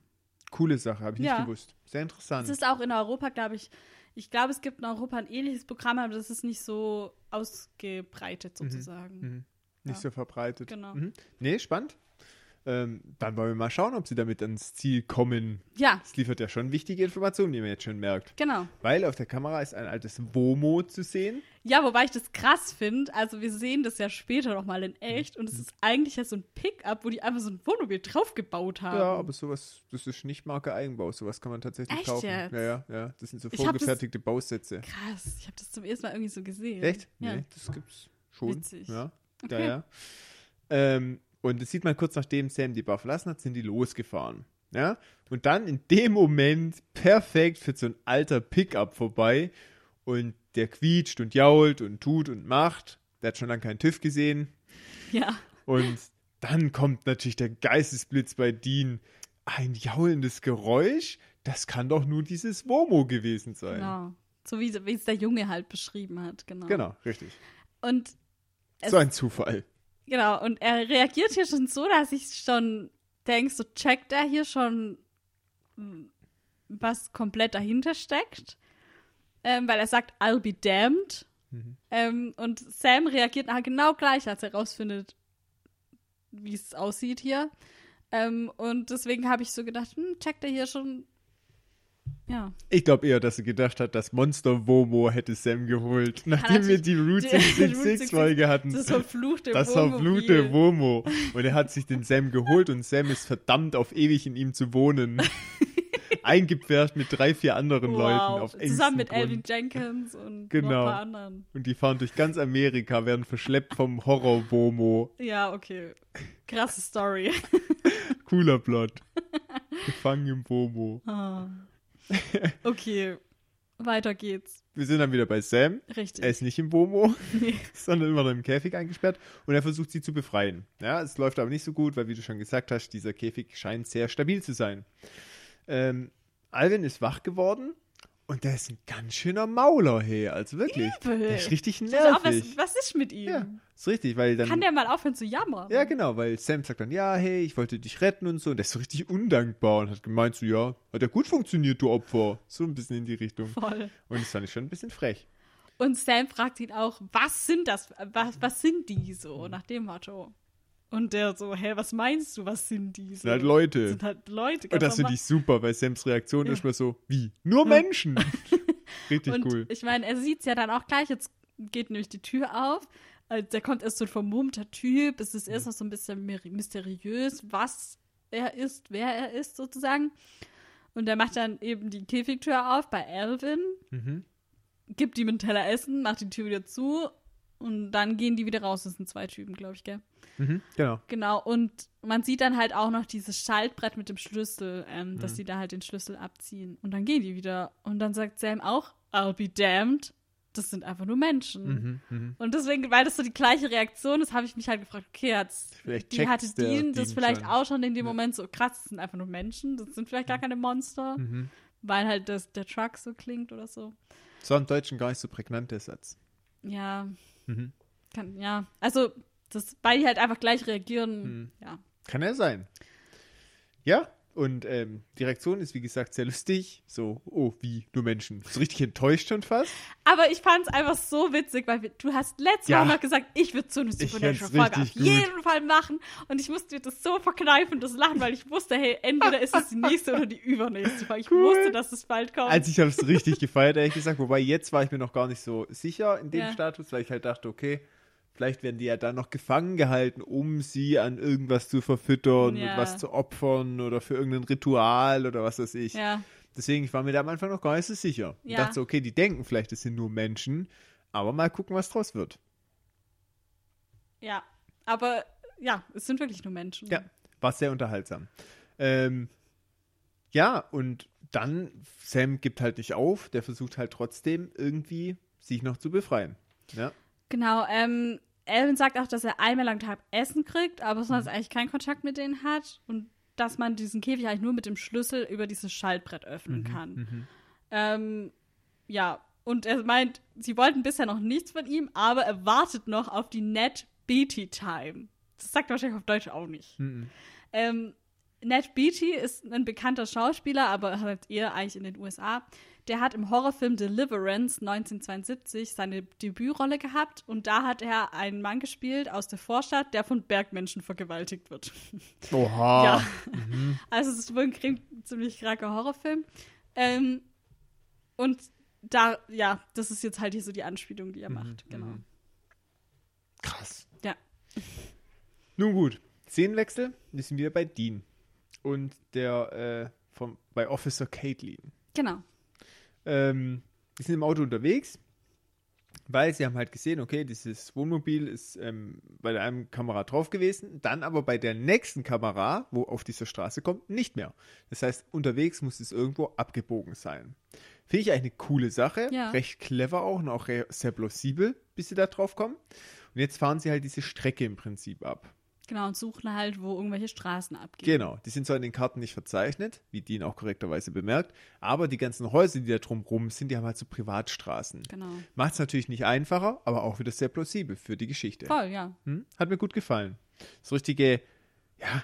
Coole Sache, habe ich Ja. nicht gewusst. Sehr interessant. Es ist auch in Europa, glaube ich, ich glaube, es gibt in Europa ein ähnliches Programm, aber das ist nicht so ausgebreitet sozusagen. Mhm. Nicht Ja. so verbreitet. Genau. Mhm. Nee, spannend. Ähm, dann wollen wir mal schauen, ob sie damit ans Ziel kommen. Ja, Es liefert ja schon wichtige Informationen, wie man jetzt schon merkt. genau. Weil auf der Kamera ist ein altes Womo zu sehen. Ja, wobei ich das krass finde. Also wir sehen das ja später noch mal in echt und es ist eigentlich ja so ein Pickup, wo die einfach so ein Wohnmobil draufgebaut haben. Ja, aber sowas, das ist nicht Marke Eigenbau. Sowas kann man tatsächlich Echt kaufen. jetzt? Ja, ja, ja. Das sind so das- vorgefertigte Bausätze. Krass, ich habe das zum ersten Mal irgendwie so gesehen. Echt? Ja. Nee, das gibt's schon. Witzig. Ja, ja, Okay. ja. Ähm, und das sieht man kurz nachdem Sam die Bar verlassen hat, sind die losgefahren. Ja? Und dann in dem Moment perfekt für so ein alter Pickup vorbei und der quietscht und jault und tut und macht. Der hat schon lange keinen TÜV gesehen. Ja. Und dann kommt natürlich der Geistesblitz bei Dean. Ein jaulendes Geräusch? Das kann doch nur dieses Womo gewesen sein. Genau. So wie, es der Junge halt beschrieben hat, genau. Genau, richtig. Und Es- so ein Zufall. Genau, und er reagiert hier schon so, dass ich schon denke, so checkt er hier schon, m, was komplett dahinter steckt. Ähm, weil er sagt, I'll be damned. Mhm. Ähm, und Sam reagiert nachher genau gleich, als er rausfindet, wie es aussieht hier. Ähm, und deswegen habe ich so gedacht, hm, checkt er hier schon. Ja. Ich glaube eher, dass er gedacht hat, das Monster Womo hätte Sam geholt, nachdem wir die Route die- Route 66 Folge hatten. Das verfluchte Das verfluchte Womo. Und er hat sich den Sam geholt und Sam ist verdammt auf ewig in ihm zu wohnen. Eingepfercht mit drei, vier anderen Leuten Wow. auf engstem Zusammen mit. Elvin Jenkins und noch Genau. ein paar anderen. Und die fahren durch ganz Amerika, werden verschleppt vom Horror-Womo. Ja, okay. Krasse Story. Cooler Plot. Gefangen im Womo. Ah. Okay, weiter geht's. Wir sind dann wieder bei Sam. Richtig. Er ist nicht im Nee. sondern immer noch im Käfig eingesperrt und er versucht sie zu befreien. Ja, es läuft aber nicht so gut, weil, wie du schon gesagt hast, dieser Käfig scheint sehr stabil zu sein. Ähm, Alvin ist wach geworden und der ist ein ganz schöner Mauler, hey, also wirklich. Übel. Der ist richtig auch, nervig. was, was ist mit ihm? ja, ist richtig, weil dann. Kann der mal aufhören zu jammern? ja, genau, weil Sam sagt dann, ja, hey, ich wollte dich retten und so. Und der ist so richtig undankbar und hat gemeint, so, ja, hat ja gut funktioniert, du Opfer. So ein bisschen in die Richtung. Voll. Und das fand ich schon ein bisschen frech. Und Sam fragt ihn auch, was sind das? Was, was sind die so? Nach dem Motto. Und der so, hä, was meinst du, was sind die so? sind halt Leute. Sind halt Leute. Und das finde ich super, weil Sams Reaktion Ja. ist mal so, wie? Nur Menschen. Richtig Und cool. ich meine, er sieht es ja dann auch gleich. Jetzt geht nämlich die Tür auf. Also, da kommt erst so ein vermummter Typ. Es ist erst noch so ein bisschen mysteriös, was er ist, wer er ist, sozusagen. Und er macht dann eben die Käfigtür auf bei Alvin, Mhm. gibt ihm einen Teller Essen, macht die Tür wieder zu und dann gehen die wieder raus. Das sind zwei Typen, glaube ich, gell? Mhm. Genau. Genau, und man sieht dann halt auch noch dieses Schaltbrett mit dem Schlüssel, ähm, Mhm. dass die da halt den Schlüssel abziehen. Und dann gehen die wieder. Und dann sagt Sam auch, I'll be damned. Das sind einfach nur Menschen. Mhm. Mhm. Und deswegen, weil das so die gleiche Reaktion ist, habe ich mich halt gefragt, okay, hat's, Vielleicht die hatte Dean das vielleicht schon. auch schon in dem Ja. Moment so, krass, das sind einfach nur Menschen, das sind vielleicht gar keine Monster, Mhm. weil halt das, der Truck so klingt oder so. So im Deutschen gar nicht so prägnant, der Satz. Ja, Mhm. kann, ja. Also, das, weil die halt einfach gleich reagieren, Mhm. ja. Kann ja sein. Ja, Und ähm, die Reaktion ist, wie gesagt, sehr lustig. So, oh, wie, nur Menschen. So richtig enttäuscht schon fast. Aber ich fand es einfach so witzig, weil wir, du hast letztes Ja. Mal noch gesagt, ich würde so eine Supernatural-Folge auf jeden Fall machen. Und ich musste mir das so verkneifen, das Lachen, weil ich wusste, hey, entweder ist es die nächste oder die übernächste Folge. Ich Cool. wusste, dass es bald kommt. Also ich habe es richtig gefeiert, ehrlich gesagt. Wobei jetzt war ich mir noch gar nicht so sicher in dem Ja. Status, weil ich halt dachte, okay, vielleicht werden die ja dann noch gefangen gehalten, um sie an irgendwas zu verfüttern Ja. und was zu opfern oder für irgendein Ritual oder was weiß ich. ja. Deswegen, ich war mir da am Anfang noch gar nicht so sicher. Ich Ja. dachte so, okay, die denken vielleicht, es sind nur Menschen, aber mal gucken, was draus wird. Ja. Aber ja, es sind wirklich nur Menschen. Ja, war sehr unterhaltsam. Ähm, ja, und dann, Sam gibt halt nicht auf, der versucht halt trotzdem irgendwie sich noch zu befreien. Ja, Genau, ähm, Elvin sagt auch, dass er einmal am Tag Essen kriegt, aber sonst Mhm. eigentlich keinen Kontakt mit denen hat und dass man diesen Käfig eigentlich nur mit dem Schlüssel über dieses Schaltbrett Mhm, öffnen kann. Ähm, ja, und er meint, sie wollten bisher noch nichts von ihm, aber er wartet noch auf die Net Beatty Time. Das sagt er wahrscheinlich auf Deutsch auch nicht. Mhm. Ähm, Ned Beatty ist ein bekannter Schauspieler, aber halt eher eigentlich in den USA. Der hat im Horrorfilm Deliverance 1972 seine Debütrolle gehabt und da hat er einen Mann gespielt aus der Vorstadt, der von Bergmenschen vergewaltigt wird. Oha. Ja. Also es ist wohl ein ziemlich kranker Horrorfilm. Ähm, und da, ja, das ist jetzt halt hier so die Anspielung, die er macht. Genau. Krass. Ja. Nun gut, Szenenwechsel, wir sind wieder bei Dean. Und der äh, vom, bei Officer Caitlin. Genau. Ähm, die sind im Auto unterwegs, weil sie haben halt gesehen, okay, dieses Wohnmobil ist ähm, bei der einen Kamera drauf gewesen, dann aber bei der nächsten Kamera, wo auf dieser Straße kommt, nicht mehr. Das heißt, unterwegs muss es irgendwo abgebogen sein. Finde ich eigentlich eine coole Sache, Ja. recht clever auch und auch sehr plausibel, bis sie da drauf kommen. Und jetzt fahren sie halt diese Strecke im Prinzip ab. Genau, und suchen halt, wo irgendwelche Straßen abgehen. Genau, die sind zwar in den Karten nicht verzeichnet, wie Dean auch korrekterweise bemerkt, aber die ganzen Häuser, die da drumrum sind, die haben halt so Privatstraßen. Genau. Macht es natürlich nicht einfacher, aber auch wieder sehr plausibel für die Geschichte. Voll, ja. Hm? Hat mir gut gefallen. So richtige, ja,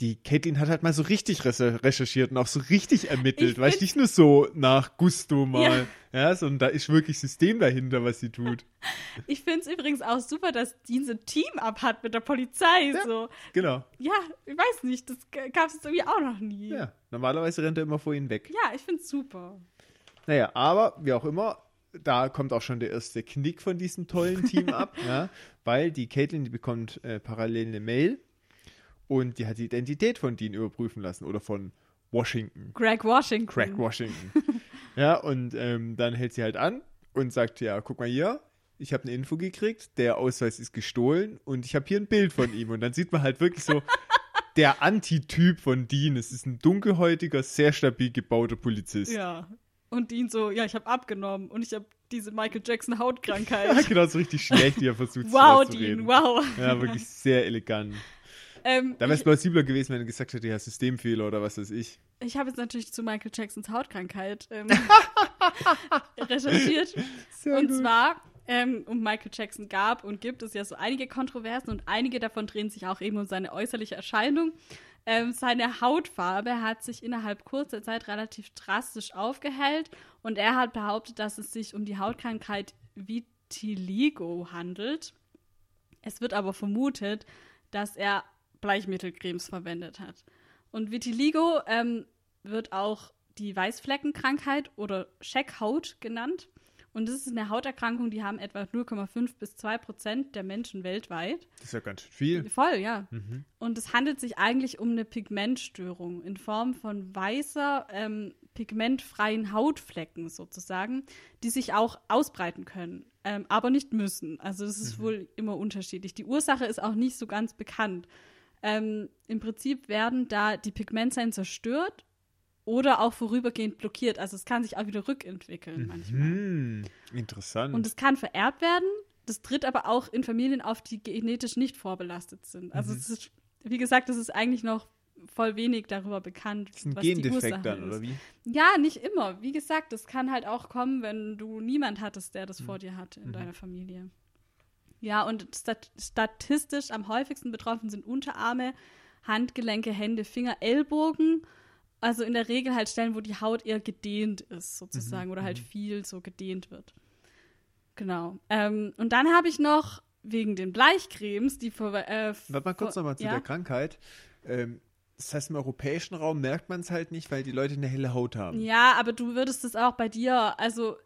die Caitlin hat halt mal so richtig recher- recherchiert und auch so richtig ermittelt, find- nicht nur so nach Gusto mal, ja, sondern da ist wirklich System dahinter, was sie tut. Ich finde es übrigens auch super, dass Dean so ein Team-Up hat mit der Polizei. Ja. So. Genau. Ja, ich weiß nicht, das gab es irgendwie auch noch nie. Ja, normalerweise rennt er immer vor ihnen weg. Ja, ich finde es super. Naja, aber wie auch immer, da kommt auch schon der erste Knick von diesem tollen Team ab, ja, weil die Caitlin, die bekommt äh, parallel eine Mail und die hat die Identität von Dean überprüfen lassen oder von Washington, Greg Washington. Craig Washington. ja, und ähm, dann hält sie halt an und sagt, ja, guck mal hier, ich habe eine Info gekriegt, der Ausweis ist gestohlen und ich habe hier ein Bild von ihm und dann sieht man halt wirklich so der Antityp von Dean. Es ist ein dunkelhäutiger, sehr stabil gebauter Polizist. Ja. Und Dean so, ja, ich habe abgenommen und ich habe diese Michael Jackson Ja, Hautkrankheit. genau, so richtig schlecht, wie er versucht, wow, zu Dean, reden. wow. Ja, wirklich sehr elegant. Ähm, Da wäre es plausibler gewesen, wenn er gesagt hätte, ja, Systemfehler oder was weiß ich. ich habe jetzt natürlich zu Michael Jacksons Hautkrankheit ähm, recherchiert. Sehr und gut. zwar, ähm, um Michael Jackson gab und gibt es ja so einige Kontroversen und einige davon drehen sich auch eben um seine äußerliche Erscheinung. Ähm, seine Hautfarbe hat sich innerhalb kurzer Zeit relativ drastisch aufgehellt und er hat behauptet, dass es sich um die Hautkrankheit Vitiligo handelt. Es wird aber vermutet, dass er Bleichmittelcremes verwendet hat. Und Vitiligo ähm, wird auch die Weißfleckenkrankheit oder Scheckhaut genannt. Und das ist eine Hauterkrankung, die haben etwa 0,5 bis 2 Prozent der Menschen weltweit. Das ist ja ganz schön viel. Voll, ja. Mhm. Und es handelt sich eigentlich um eine Pigmentstörung in Form von weißer, ähm, pigmentfreien Hautflecken sozusagen, die sich auch ausbreiten können, ähm, aber nicht müssen. Also das ist wohl immer unterschiedlich. Die Ursache ist auch nicht so ganz bekannt. Ähm, Im Prinzip werden da die Pigmentzellen zerstört oder auch vorübergehend blockiert. Also es kann sich auch wieder rückentwickeln manchmal. Hm, interessant. Und es kann vererbt werden. Das tritt aber auch in Familien auf, die genetisch nicht vorbelastet sind. Mhm. Also es ist, wie gesagt, es ist eigentlich noch voll wenig darüber bekannt, das ist ein was die Gendefekt Ursache dann, ist. oder wie? Ja, nicht immer. Wie gesagt, das kann halt auch kommen, wenn du niemand hattest, der das Mhm. vor dir hat in deiner Familie. Ja, und stat statistisch am häufigsten betroffen sind Unterarme, Handgelenke, Hände, Finger, Ellbogen. Also in der Regel halt Stellen, wo die Haut eher gedehnt ist, sozusagen, oder halt viel so gedehnt wird. Genau. Ähm, und dann habe ich noch wegen den Bleichcremes, die vor. Äh, Warte mal kurz nochmal zu ja? der Krankheit. Ähm, das heißt, im europäischen Raum merkt man es halt nicht, weil die Leute eine helle Haut haben. Ja, aber du würdest es auch bei dir, also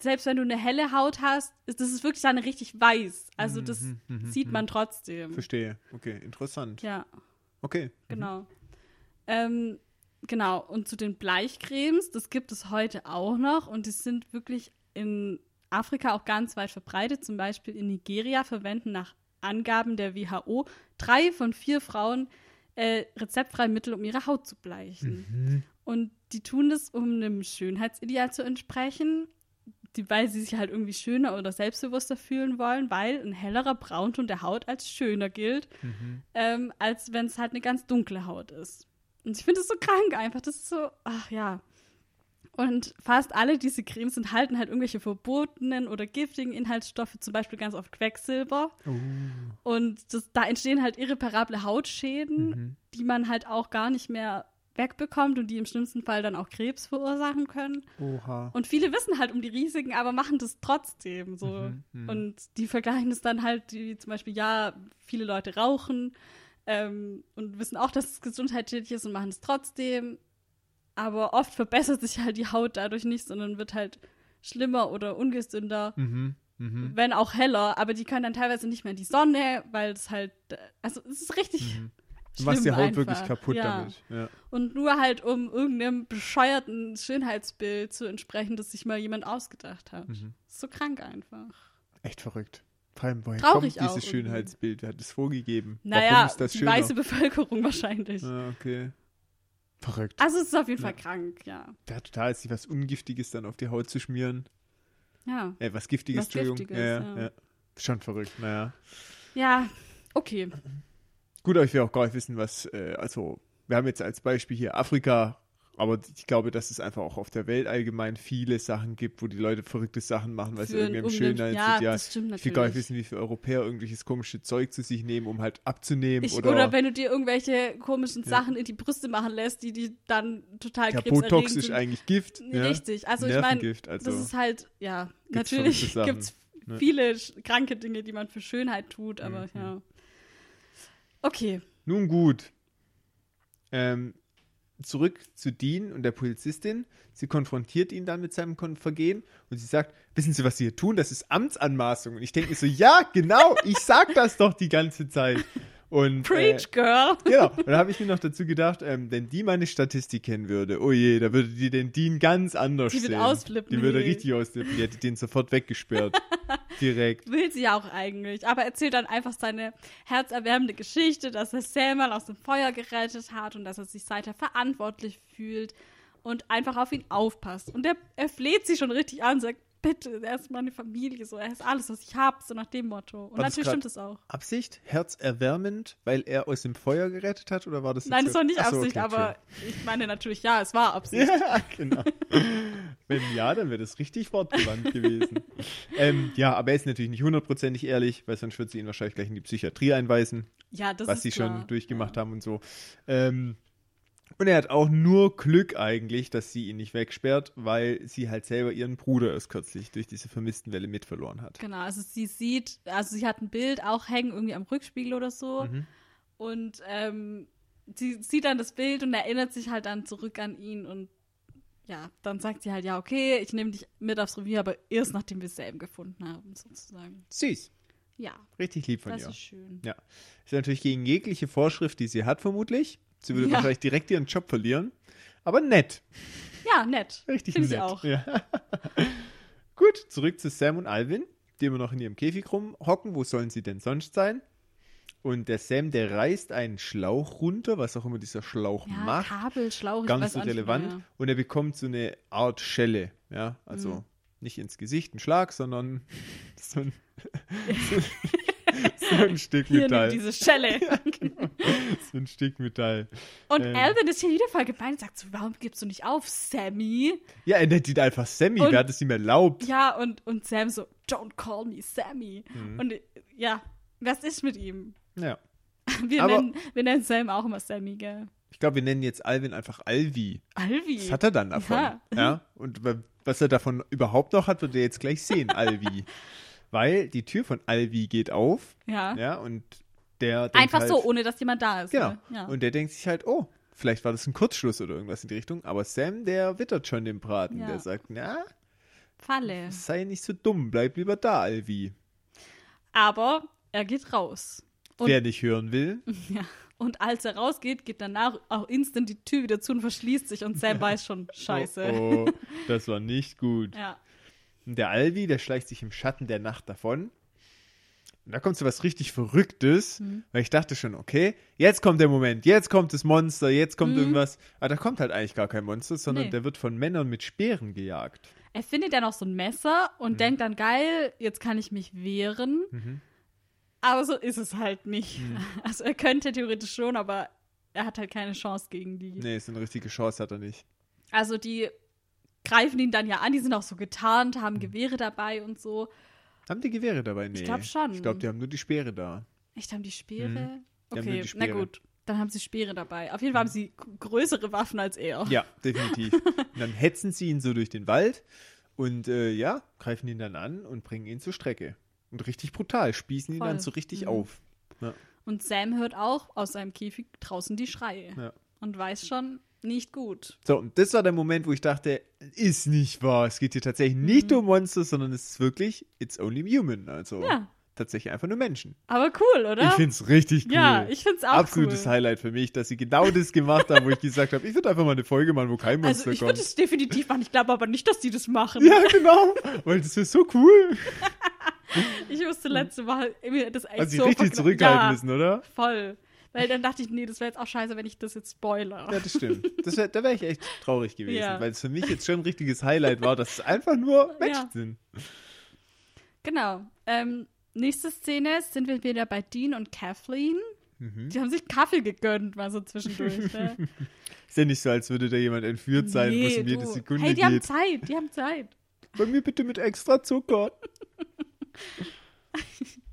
selbst wenn du eine helle Haut hast, ist das ist wirklich dann richtig weiß. Also das Mhm, sieht man trotzdem. Verstehe. Okay, interessant. Ja, Okay. genau. Ähm, genau, und zu den Bleichcremes, das gibt es heute auch noch und die sind wirklich in Afrika auch ganz weit verbreitet. Zum Beispiel in Nigeria verwenden nach Angaben der WHO drei von vier Frauen äh, rezeptfreie Mittel, um ihre Haut zu bleichen. Und die tun das, um einem Schönheitsideal zu entsprechen, die, weil sie sich halt irgendwie schöner oder selbstbewusster fühlen wollen, weil ein hellerer Braunton der Haut als schöner gilt, ähm, als wenn es halt eine ganz dunkle Haut ist. Und ich finde das so krank einfach. Das ist so, ach ja. Und fast alle diese Cremes enthalten halt irgendwelche verbotenen oder giftigen Inhaltsstoffe, zum Beispiel ganz oft Quecksilber. Und das, da entstehen halt irreparable Hautschäden, die man halt auch gar nicht mehr wegbekommt und die im schlimmsten Fall dann auch Krebs verursachen können. Oha. Und viele wissen halt um die Risiken, aber machen das trotzdem so. Mhm, mhm. Und die vergleichen es dann halt, die zum Beispiel, ja, viele Leute rauchen ähm, und wissen auch, dass es gesundheitsschädlich ist und machen es trotzdem. Aber oft verbessert sich halt die Haut dadurch nicht, sondern wird halt schlimmer oder ungesünder, Mhm. Mhm. wenn auch heller. Aber die können dann teilweise nicht mehr in die Sonne, weil es halt, äh, also es ist richtig. Mhm. Du machst die Haut einfach. wirklich kaputt ja. damit. Ja. Und nur halt, um irgendeinem bescheuerten Schönheitsbild zu entsprechen, das sich mal jemand ausgedacht hat. Mhm. So krank einfach. Echt verrückt. Vor allem, woher Traurig kommt dieses. Schönheitsbild? Wer hat das vorgegeben? Naja, Warum ist das die weiße Bevölkerung wahrscheinlich. Ah, okay. Verrückt. Also es ist auf jeden Ja. Fall krank, ja. Ja, total, sich was Ungiftiges dann auf die Haut zu schmieren. Ja. Äh, was Giftiges, Was Entschuldigung. Giftiges, ja, ja. ja. Schon verrückt, naja. Ja, okay. Gut, aber ich will auch gar nicht wissen, was, äh, also, wir haben jetzt als Beispiel hier Afrika, aber ich glaube, dass es einfach auch auf der Welt allgemein viele Sachen gibt, wo die Leute verrückte Sachen machen, weil sie irgendwie um den- Schönheit ja, sind. Ja, das stimmt ich will gar nicht natürlich. wissen, wie viele Europäer irgendwelches komische Zeug zu sich nehmen, um halt abzunehmen. Ich, oder, oder, wenn du dir irgendwelche komischen Sachen in die Brüste machen lässt, die die dann total ja, Botox ist sind. eigentlich Gift. Ja? Richtig, also ich meine, also. das ist halt, ja, Gibt's natürlich gibt es ne? viele kranke Dinge, die man für Schönheit tut, aber Mhm. ja. Okay, Nun gut. Ähm, zurück zu Dean und der Polizistin. Sie konfrontiert ihn dann mit seinem Vergehen und sie sagt, wissen Sie, was Sie hier tun? Das ist Amtsanmaßung. Und ich denke mir so, ja, genau, ich sag das doch die ganze Zeit. Und, Preach, Girl. Äh, genau, und dann habe ich mir noch dazu gedacht, ähm, wenn die meine Statistik kennen würde, oh je, da würde die den Dean ganz anders Die würde sehen. ausflippen, Die würde richtig ausflippen. Die hätte den sofort weggesperrt. Direkt. Will sie ja auch eigentlich. Aber erzählt dann einfach seine herzerwärmende Geschichte, dass er Sam mal aus dem Feuer gerettet hat und dass er sich seither verantwortlich fühlt und einfach auf ihn aufpasst. Und er, er fleht sie schon richtig an und sagt, bitte, er ist meine Familie, so, er ist alles, was ich habe, so nach dem Motto. Und War natürlich stimmt es auch. Absicht? Herzerwärmend, weil er aus dem Feuer gerettet hat? Oder war das Nein, das war nicht Ach so, Absicht, okay, aber ich meine natürlich, ja, es war Absicht. Ja, genau. Wenn ja, dann wäre das richtig wortgewandt gewesen. ähm, ja, aber er ist natürlich nicht hundertprozentig ehrlich, weil sonst würde sie ihn wahrscheinlich gleich in die Psychiatrie einweisen, Ja, das was ist sie klar. schon durchgemacht haben und so. Ähm, und er hat auch nur Glück eigentlich, dass sie ihn nicht wegsperrt, weil sie halt selber ihren Bruder erst kürzlich durch diese vermissten Welle mit verloren hat. Genau, also sie sieht, also sie hat ein Bild auch hängen, irgendwie am Rückspiegel oder so. Mhm. Und ähm, sie sieht dann das Bild und erinnert sich halt dann zurück an ihn und ja, dann sagt sie halt, ja, okay, ich nehme dich mit aufs Revier, aber erst nachdem wir Sam gefunden haben, sozusagen. Süß. Ja, Richtig lieb von das ihr. ist schön. Ja. Ist natürlich gegen jegliche Vorschrift, die sie hat, vermutlich. Sie würde Ja. wahrscheinlich direkt ihren Job verlieren. Aber nett. Ja, nett. Richtig Finde nett. ich auch. Ja. Gut, zurück zu Sam und Alvin, die immer noch in ihrem Käfig rumhocken. Wo sollen sie denn sonst sein? Und der Sam, der reißt einen Schlauch runter, was auch immer dieser Schlauch Ja, macht. Kabel, Schlauch, weiß so relevant. mehr. Und er bekommt so eine Art Schelle. Ja, also Mhm. nicht ins Gesicht ein Schlag, sondern so ein, so ein Stück Hier, Metall. nimm diese Schelle. So ein Stück Metall. Und Ähm. Alvin ist hier wieder voll gemeint und sagt so, warum gibst du nicht auf, Sammy? Ja, er nennt ihn einfach Sammy. Und- Wer hat es ihm erlaubt? Ja, und, und Sam so, don't call me Sammy. Mhm. Und ja, was ist mit ihm? Ja. Wir, Aber- nennen, wir nennen Sam auch immer Sammy, gell? Ich glaube, wir nennen jetzt Alvin einfach Alvi. Alvi. Was hat er dann davon? Ja. Ja. Und wa- was er davon überhaupt noch hat, wird er jetzt gleich sehen, Alvi. Weil die Tür von Alvi geht auf, Ja. ja, und der denkt Einfach halt, so, ohne dass jemand da ist. Genau. Ne? Ja. Und der denkt sich halt, oh, vielleicht war das ein Kurzschluss oder irgendwas in die Richtung. Aber Sam, der wittert schon den Braten. Ja. Der sagt, na, Falle. sei nicht so dumm, bleib lieber da, Alvi. Aber er geht raus. Und, Wer nicht hören will, ja. und als er rausgeht, geht danach auch instant die Tür wieder zu und verschließt sich und Sam weiß schon, scheiße. Oh, oh, das war nicht gut. Ja. Der Alvi, der schleicht sich im Schatten der Nacht davon. Und da kommt so was richtig Verrücktes, Mhm. weil ich dachte schon, okay, jetzt kommt der Moment, jetzt kommt das Monster, jetzt kommt Mhm. irgendwas. Aber da kommt halt eigentlich gar kein Monster, sondern Nee. der wird von Männern mit Speeren gejagt. Er findet ja noch so ein Messer und Mhm. denkt dann, geil, jetzt kann ich mich wehren. Aber so ist es halt nicht. Mhm. Also er könnte theoretisch schon, aber er hat halt keine Chance gegen die. Nee, so eine richtige Chance hat er nicht. Also die greifen ihn dann ja an, die sind auch so getarnt, Mhm. haben Gewehre dabei und so. Haben die Gewehre dabei? Nee. glaub schon. Ich glaube, die haben nur die Speere da. Echt, haben die Speere? Die haben nur Okay, die na Speere. gut. Dann haben sie Speere dabei. Auf jeden Fall haben sie größere Waffen als er. Ja, definitiv. und dann hetzen sie ihn so durch den Wald und äh, ja, greifen ihn dann an und bringen ihn zur Strecke. Und richtig brutal, spießen ihn Voll. dann so richtig Mhm. auf. Und Sam hört auch aus seinem Käfig draußen die Schreie. Ja. Und weiß schon, nicht gut. So, und das war der Moment, wo ich dachte, ist nicht wahr. Es geht hier tatsächlich nicht um Monster, sondern es ist wirklich, it's only human. Also Mhm. Ja. tatsächlich einfach nur Menschen. Aber cool, oder? Ich find's richtig cool. Ja, ich find's auch Absolutes cool. Highlight für mich, dass sie genau das gemacht haben, wo ich gesagt habe, ich würde einfach mal eine Folge machen, wo kein Monster Also ich kommt. würde es definitiv machen. Ich glaube aber nicht, dass die das machen. ja, genau. Weil das ist so cool. Ich musste letzte Mal mir das echt Also sie so richtig zurückhalten ja, müssen, oder? voll. Weil dann dachte ich, nee, das wäre jetzt auch scheiße, wenn ich das jetzt spoiler. Ja, das stimmt. Das wär, da wäre ich echt traurig gewesen, Ja. weil es für mich jetzt schon ein richtiges Highlight war, dass es einfach nur Menschen Ja. sind. Genau. Ähm, nächste Szene sind wir wieder bei Dean und Kathleen. Mhm. Die haben sich Kaffee gegönnt, mal so zwischendurch. ne? Ist ja nicht so, als würde da jemand entführt sein, wo es um Nee, jede. Sekunde Hey, die haben geht. Zeit, die haben Zeit. Bei mir bitte mit extra Zucker.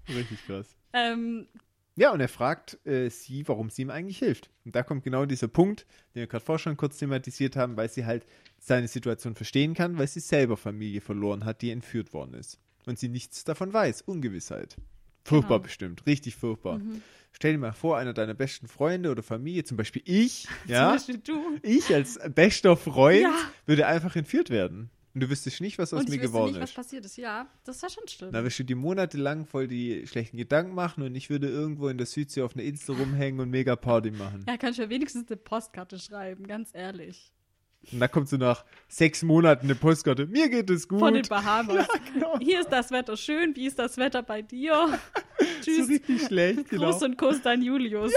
Richtig krass. Ähm, Ja, und er fragt äh, sie, warum sie ihm eigentlich hilft. Und da kommt genau dieser Punkt, den wir gerade vorher schon kurz thematisiert haben, weil sie halt seine Situation verstehen kann, weil sie selber Familie verloren hat, die entführt worden ist. Und sie nichts davon weiß. Ungewissheit. Furchtbar Genau. bestimmt. Richtig furchtbar. Mhm. Stell dir mal vor, einer deiner besten Freunde oder Familie, zum Beispiel ich, ja, Zum Beispiel du. ich als bester Freund Ja. würde einfach entführt werden. Und du wüsstest nicht, was aus mir geworden nicht, was ist. passiert ist. Ja, das war schon schlimm. Da wirst du dir monatelang voll die schlechten Gedanken machen und ich würde irgendwo in der Südsee auf einer Insel rumhängen und mega Party machen. ja, kann ich ja wenigstens eine Postkarte schreiben, ganz ehrlich. Und da kommt so nach sechs Monaten eine Postkarte. Mir geht es gut. Von den Bahamas. genau. Hier ist das Wetter schön, wie ist das Wetter bei dir? So Tschüss. richtig schlecht, genau. Gruß und Kuss, dein Julius.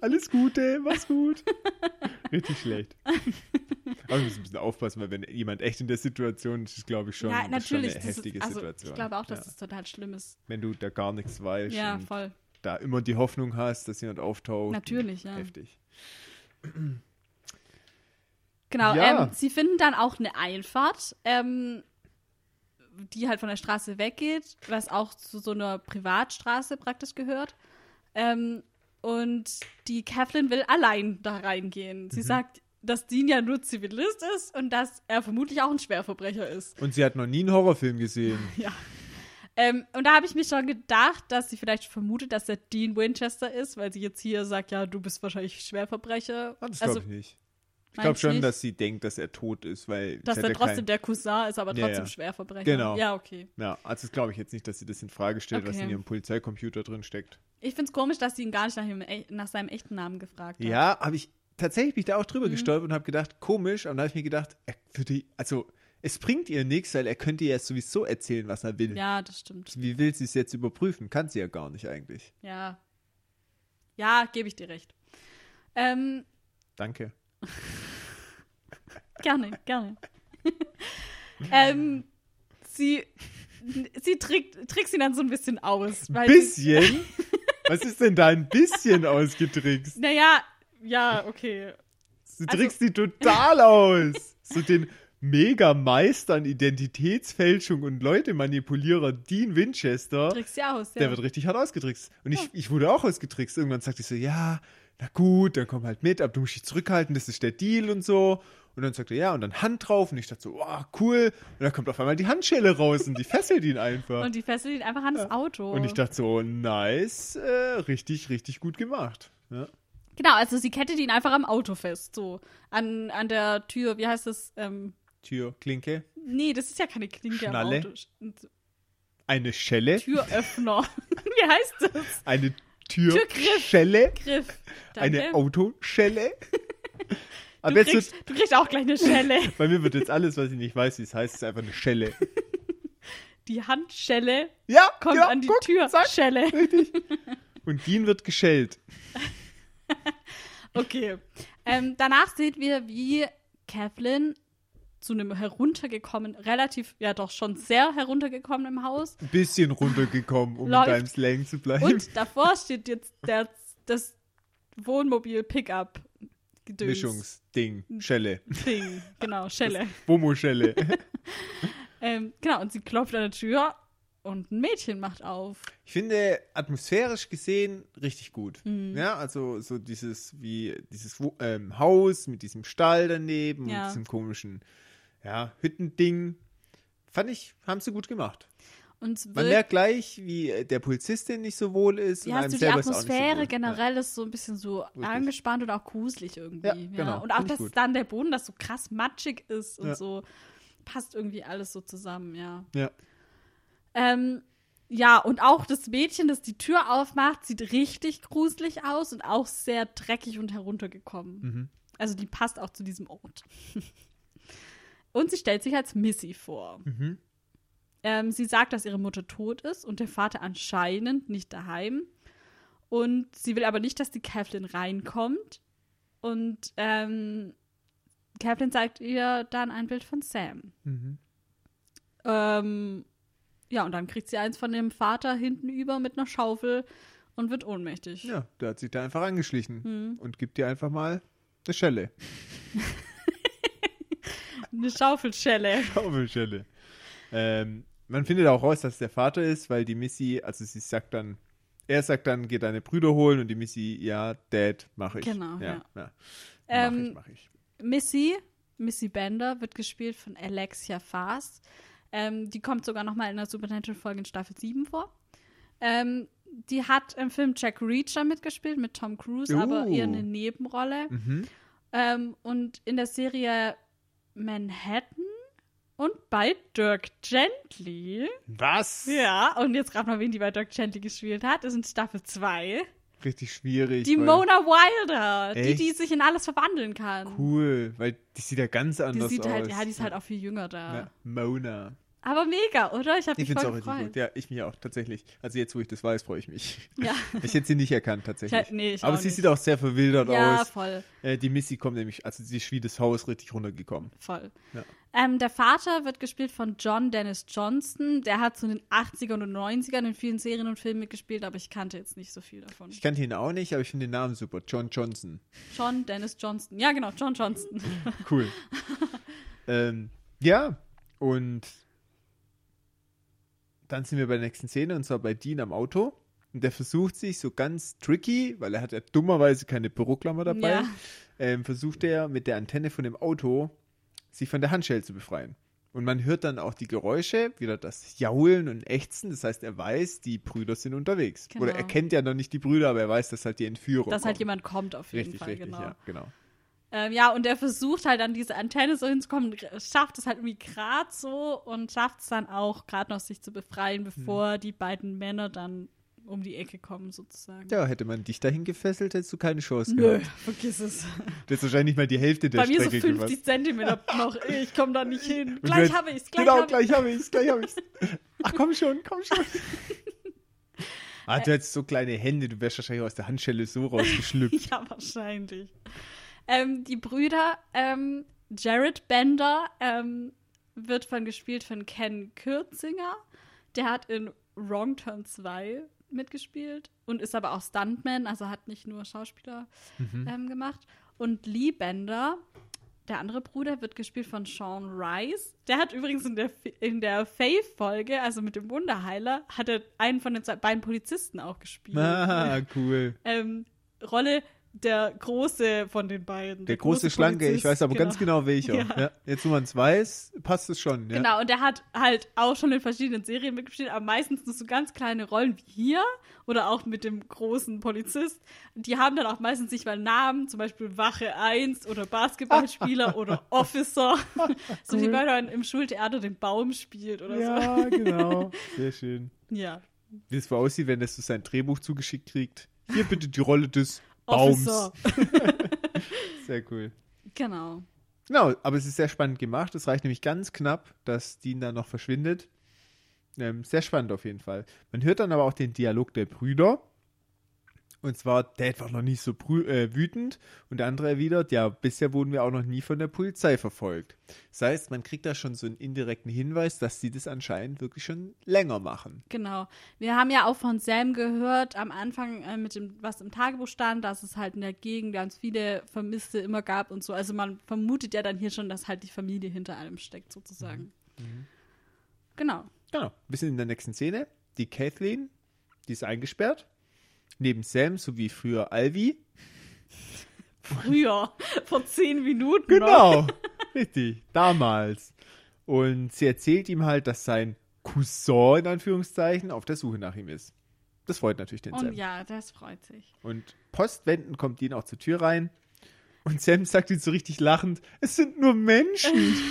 Alles Gute, mach's gut. Richtig schlecht. Aber wir müssen ein bisschen aufpassen, weil wenn jemand echt in der Situation ist, ist glaube ich schon, ja, natürlich. schon eine heftige ist, also, Situation. Ich glaube auch, dass ja. es total schlimm ist. Wenn du da gar nichts weißt Ja, voll. da immer die Hoffnung hast, dass jemand auftaucht. Natürlich, ja. Heftig. Genau, Ja. ähm, sie finden dann auch eine Einfahrt, ähm, die halt von der Straße weggeht, was auch zu so einer Privatstraße praktisch gehört. Ähm, und die Kathleen will allein da reingehen. Mhm. Sie sagt, dass Dean ja nur Zivilist ist und dass er vermutlich auch ein Schwerverbrecher ist. Und sie hat noch nie einen Horrorfilm gesehen. Ja. Ähm, und da habe ich mir schon gedacht, dass sie vielleicht vermutet, dass er Dean Winchester ist, weil sie jetzt hier sagt, ja, du bist wahrscheinlich Schwerverbrecher. Das also, glaube ich nicht. Ich glaube schon, nicht? dass sie denkt, dass er tot ist, weil. dass er ja trotzdem kein- der Cousin ist, aber Ja, trotzdem ja. Schwerverbrecher. Genau. Ja, okay. Ja, also das glaube ich jetzt nicht, dass sie das in Frage stellt, was Okay. in ihrem Polizeicomputer drin steckt. Ich finde es komisch, dass sie ihn gar nicht nach, ihm, nach seinem echten Namen gefragt hat. Ja, habe ich tatsächlich bin ich da auch Mhm. drüber gestolpert und habe gedacht, komisch, und da habe ich mir gedacht, er würde, also es bringt ihr nichts, weil er könnte ja sowieso erzählen, was er will. Ja, das stimmt. Wie will sie es jetzt überprüfen? Kann sie ja gar nicht eigentlich. Ja. Ja, gebe ich dir recht. Ähm, Danke. gerne, gerne. ähm, sie sie trickt, trickst ihn dann so ein bisschen aus. Bisschen? was ist denn da ein bisschen ausgetrickst? naja, ja, okay. Du Also- trickst die total aus. So den Mega-Meister an Identitätsfälschung und Leute-Manipulierer Dean Winchester, Trickst sie aus, ja. der wird richtig hart ausgetrickst. Und ich, ich wurde auch ausgetrickst. Irgendwann sagte ich so, ja, na gut, dann komm halt mit, aber du musst dich zurückhalten, das ist der Deal und so. Und dann sagt er, ja, und dann Hand drauf. Und ich dachte so, wow, cool. Und dann kommt auf einmal die Handschelle raus und die fesselt ihn einfach. Und die fesselt ihn einfach ans Auto. Und ich dachte so, nice, äh, richtig, richtig gut gemacht. Ja. genau, also sie kettet ihn einfach am Auto fest, so. An, an der Tür, wie heißt das? Ähm, Tür, Klinke, nee, das ist ja keine Klinke Schnalle. am Auto. Eine Schelle, Türöffner. wie heißt das? eine Tür, Türgriff. Schelle, Griff. eine. Autoschelle. Aber Du jetzt wird, kriegst, du kriegst auch gleich eine Schelle. bei mir wird jetzt alles, was ich nicht weiß, wie es heißt, ist einfach eine Schelle. Die Handschelle Ja, kommt ja, an die guck, Tür. Zack, Schelle. richtig. Und Dean wird geschellt. Okay. Ähm, danach sehen wir, wie Kathleen zu einem heruntergekommen, relativ, ja doch schon sehr heruntergekommenen Haus. Ein bisschen runtergekommen, um Läuft. in deinem Slang zu bleiben. Und davor steht jetzt der, das Wohnmobil-Pickup. Mischungsding, Schelle. Ding, genau, Schelle. Womo-Schelle. Ähm, genau, und sie klopft an der Tür und ein Mädchen macht auf. Ich finde atmosphärisch gesehen richtig gut. Mhm. Ja, also so dieses wie dieses ähm, Haus mit diesem Stall daneben Ja. und diesem komischen ja, Hüttending. Fand ich, haben sie gut gemacht. Man merkt gleich, wie äh, der Polizistin nicht so wohl ist. ja, und hast du die so Atmosphäre wohl. generell ist so ein bisschen so Richtig. angespannt und auch gruselig irgendwie. Ja, Ja, genau, Und auch, dass gut. dann der Boden, das so krass matschig ist und Ja. so, passt irgendwie alles so zusammen, ja. Ja. Ähm, ja, und auch das Mädchen, das die Tür aufmacht, sieht richtig gruselig aus und auch sehr dreckig und heruntergekommen. Mhm. Also die passt auch zu diesem Ort. und sie stellt sich als Missy vor. Mhm. Ähm, sie sagt, dass ihre Mutter tot ist und der Vater anscheinend nicht daheim. Und sie will aber nicht, dass die Kathleen reinkommt. Und ähm, Kathleen zeigt ihr dann ein Bild von Sam. Mhm. Ähm, ja, und dann kriegt sie eins von dem Vater hinten über mit einer Schaufel und wird ohnmächtig. ja, der hat sich da einfach angeschlichen Hm. und gibt dir einfach mal eine Schelle. Eine Schaufelschelle. Schaufelschelle. Ähm, man findet auch raus, dass es der Vater ist, weil die Missy, also sie sagt dann, er sagt dann, geh deine Brüder holen und die Missy, ja, Dad, mach ich. Genau, ja. ja. ja. Mach Ähm, ich, mach ich. Missy, Missy Bender, wird gespielt von Alexia Fast. Ähm, die kommt sogar noch mal in der Supernatural-Folge in Staffel 7 vor. Ähm, die hat im Film Jack Reacher mitgespielt mit Tom Cruise, aber Uh. eher eine Nebenrolle. Mhm. Ähm, und in der Serie Manhattan und bei Dirk Gently. Was? Ja, und jetzt gerade mal, wen die bei Dirk Gently gespielt hat. Das ist in Staffel 2. Richtig schwierig. Die Mona Wilder, die, Echt? die sich in alles verwandeln kann. Cool, weil die sieht ja ganz Die anders sieht aus. halt, ja, die ist halt auch viel jünger da. Ja, Mona. Aber mega, oder? Ich habe Ich mich finde es voll auch richtig gefreut. gut. Ja, ich mich auch, tatsächlich. Also jetzt, wo ich das weiß, freue ich mich. Ja, Ich hätte sie nicht erkannt, tatsächlich. Ich- nee, ich Aber sie nicht. sieht auch sehr verwildert ja aus. voll, Äh, die Missy kommt nämlich, also sie ist wie das Haus richtig runtergekommen. voll. Ja. Ähm, der Vater wird gespielt von John Dennis Johnston. Der hat so in den 80ern und 90ern in vielen Serien und Filmen mitgespielt, aber ich kannte jetzt nicht so viel davon. Ich kannte ihn auch nicht, aber ich finde den Namen super. John Johnson. John Dennis Johnston. Ja, genau, John Johnston. Cool. ähm, ja, und dann sind wir bei der nächsten Szene und zwar bei Dean am Auto. Und der versucht sich so ganz tricky, weil er hat ja dummerweise keine Büroklammer dabei, Ja. ähm, versucht er mit der Antenne von dem Auto sich von der Handschelle zu befreien. Und man hört dann auch die Geräusche, wieder das Jaulen und Ächzen. Das heißt, er weiß, die Brüder sind unterwegs. Genau. Oder er kennt ja noch nicht die Brüder, aber er weiß, dass halt die Entführer Dass halt kommen. jemand kommt auf jeden Richtig, Fall, richtig, genau. ja, genau. Ähm, ja, und er versucht halt an diese Antenne so hinzukommen, schafft es halt irgendwie gerade so und schafft es dann auch gerade noch sich zu befreien, bevor die beiden Männer dann um die Ecke kommen sozusagen. Ja, hätte man dich dahin gefesselt, hättest du keine Chance Nö, gehabt. vergiss es. Du hättest wahrscheinlich mal die Hälfte der Bei mir so Strecke 50 gemacht. Zentimeter noch. Ich komme da nicht hin. Und Gleich habe ich's, gleich Genau, hab gleich habe ich's, gleich habe ich's. Ach, komm schon, komm schon. Ah, du hättest so kleine Hände, du wärst wahrscheinlich aus der Handschelle so rausgeschlüpft. Ja, wahrscheinlich. Ähm, die Brüder, ähm, Jared Bender, ähm, wird von gespielt von Ken Kürzinger. Der hat in Wrong Turn 2 mitgespielt und ist aber auch Stuntman, also hat nicht nur Schauspieler Mhm. ähm, gemacht. Und Lee Bender der andere Bruder wird gespielt von Sean Rice. Der hat übrigens in der, in der Faith-Folge, also mit dem Wunderheiler, hat er einen von den zwei, beiden Polizisten auch gespielt. Ah, cool. Ähm, Rolle der große von den beiden. Der, große, Schlanke, Polizist, ich weiß aber ganz genau welcher. Ja. Ja. Jetzt, wo man es weiß, passt es schon. Ja. Genau, und der hat halt auch schon in verschiedenen Serien mitgespielt, aber meistens nur so ganz kleine Rollen wie hier oder auch mit dem großen Polizist. Die haben dann auch meistens nicht mal Namen, zum Beispiel Wache 1 oder Basketballspieler oder Officer. So wie Cool. wenn man im Schultheater den Baum spielt oder Ja, genau. Sehr schön. so. Ja. Wie es wohl aussieht, wenn er so sein Drehbuch zugeschickt kriegt. Hier bitte die Rolle des Baums. Sehr cool. Genau. Genau, aber es ist sehr spannend gemacht. Es reicht nämlich ganz knapp, dass Dean dann noch verschwindet. Ähm, sehr spannend auf jeden Fall. Man hört dann aber auch den Dialog der Brüder. Und zwar, Dad war noch nicht so äh, wütend. Und der andere erwidert, ja, bisher wurden wir auch noch nie von der Polizei verfolgt. Das heißt, man kriegt da schon so einen indirekten Hinweis, dass sie das anscheinend wirklich schon länger machen. Genau. Wir haben ja auch von Sam gehört am Anfang äh, mit dem, was im Tagebuch stand, dass es halt in der Gegend ganz viele Vermisste immer gab und so. Also man vermutet ja dann hier schon, dass halt die Familie hinter allem steckt, sozusagen. Genau. Genau. Wir sind in der nächsten Szene. Die Kathleen, die ist eingesperrt. Neben Sam sowie früher Alvi. Früher, vor zehn Minuten. Genau, richtig, damals. Und sie erzählt ihm halt, dass sein Cousin in Anführungszeichen auf der Suche nach ihm ist. Das freut natürlich den Und Sam. ja, das freut sich. Und postwendend kommt Dean auch zur Tür rein. Und Sam sagt ihn so richtig lachend, es sind nur Menschen.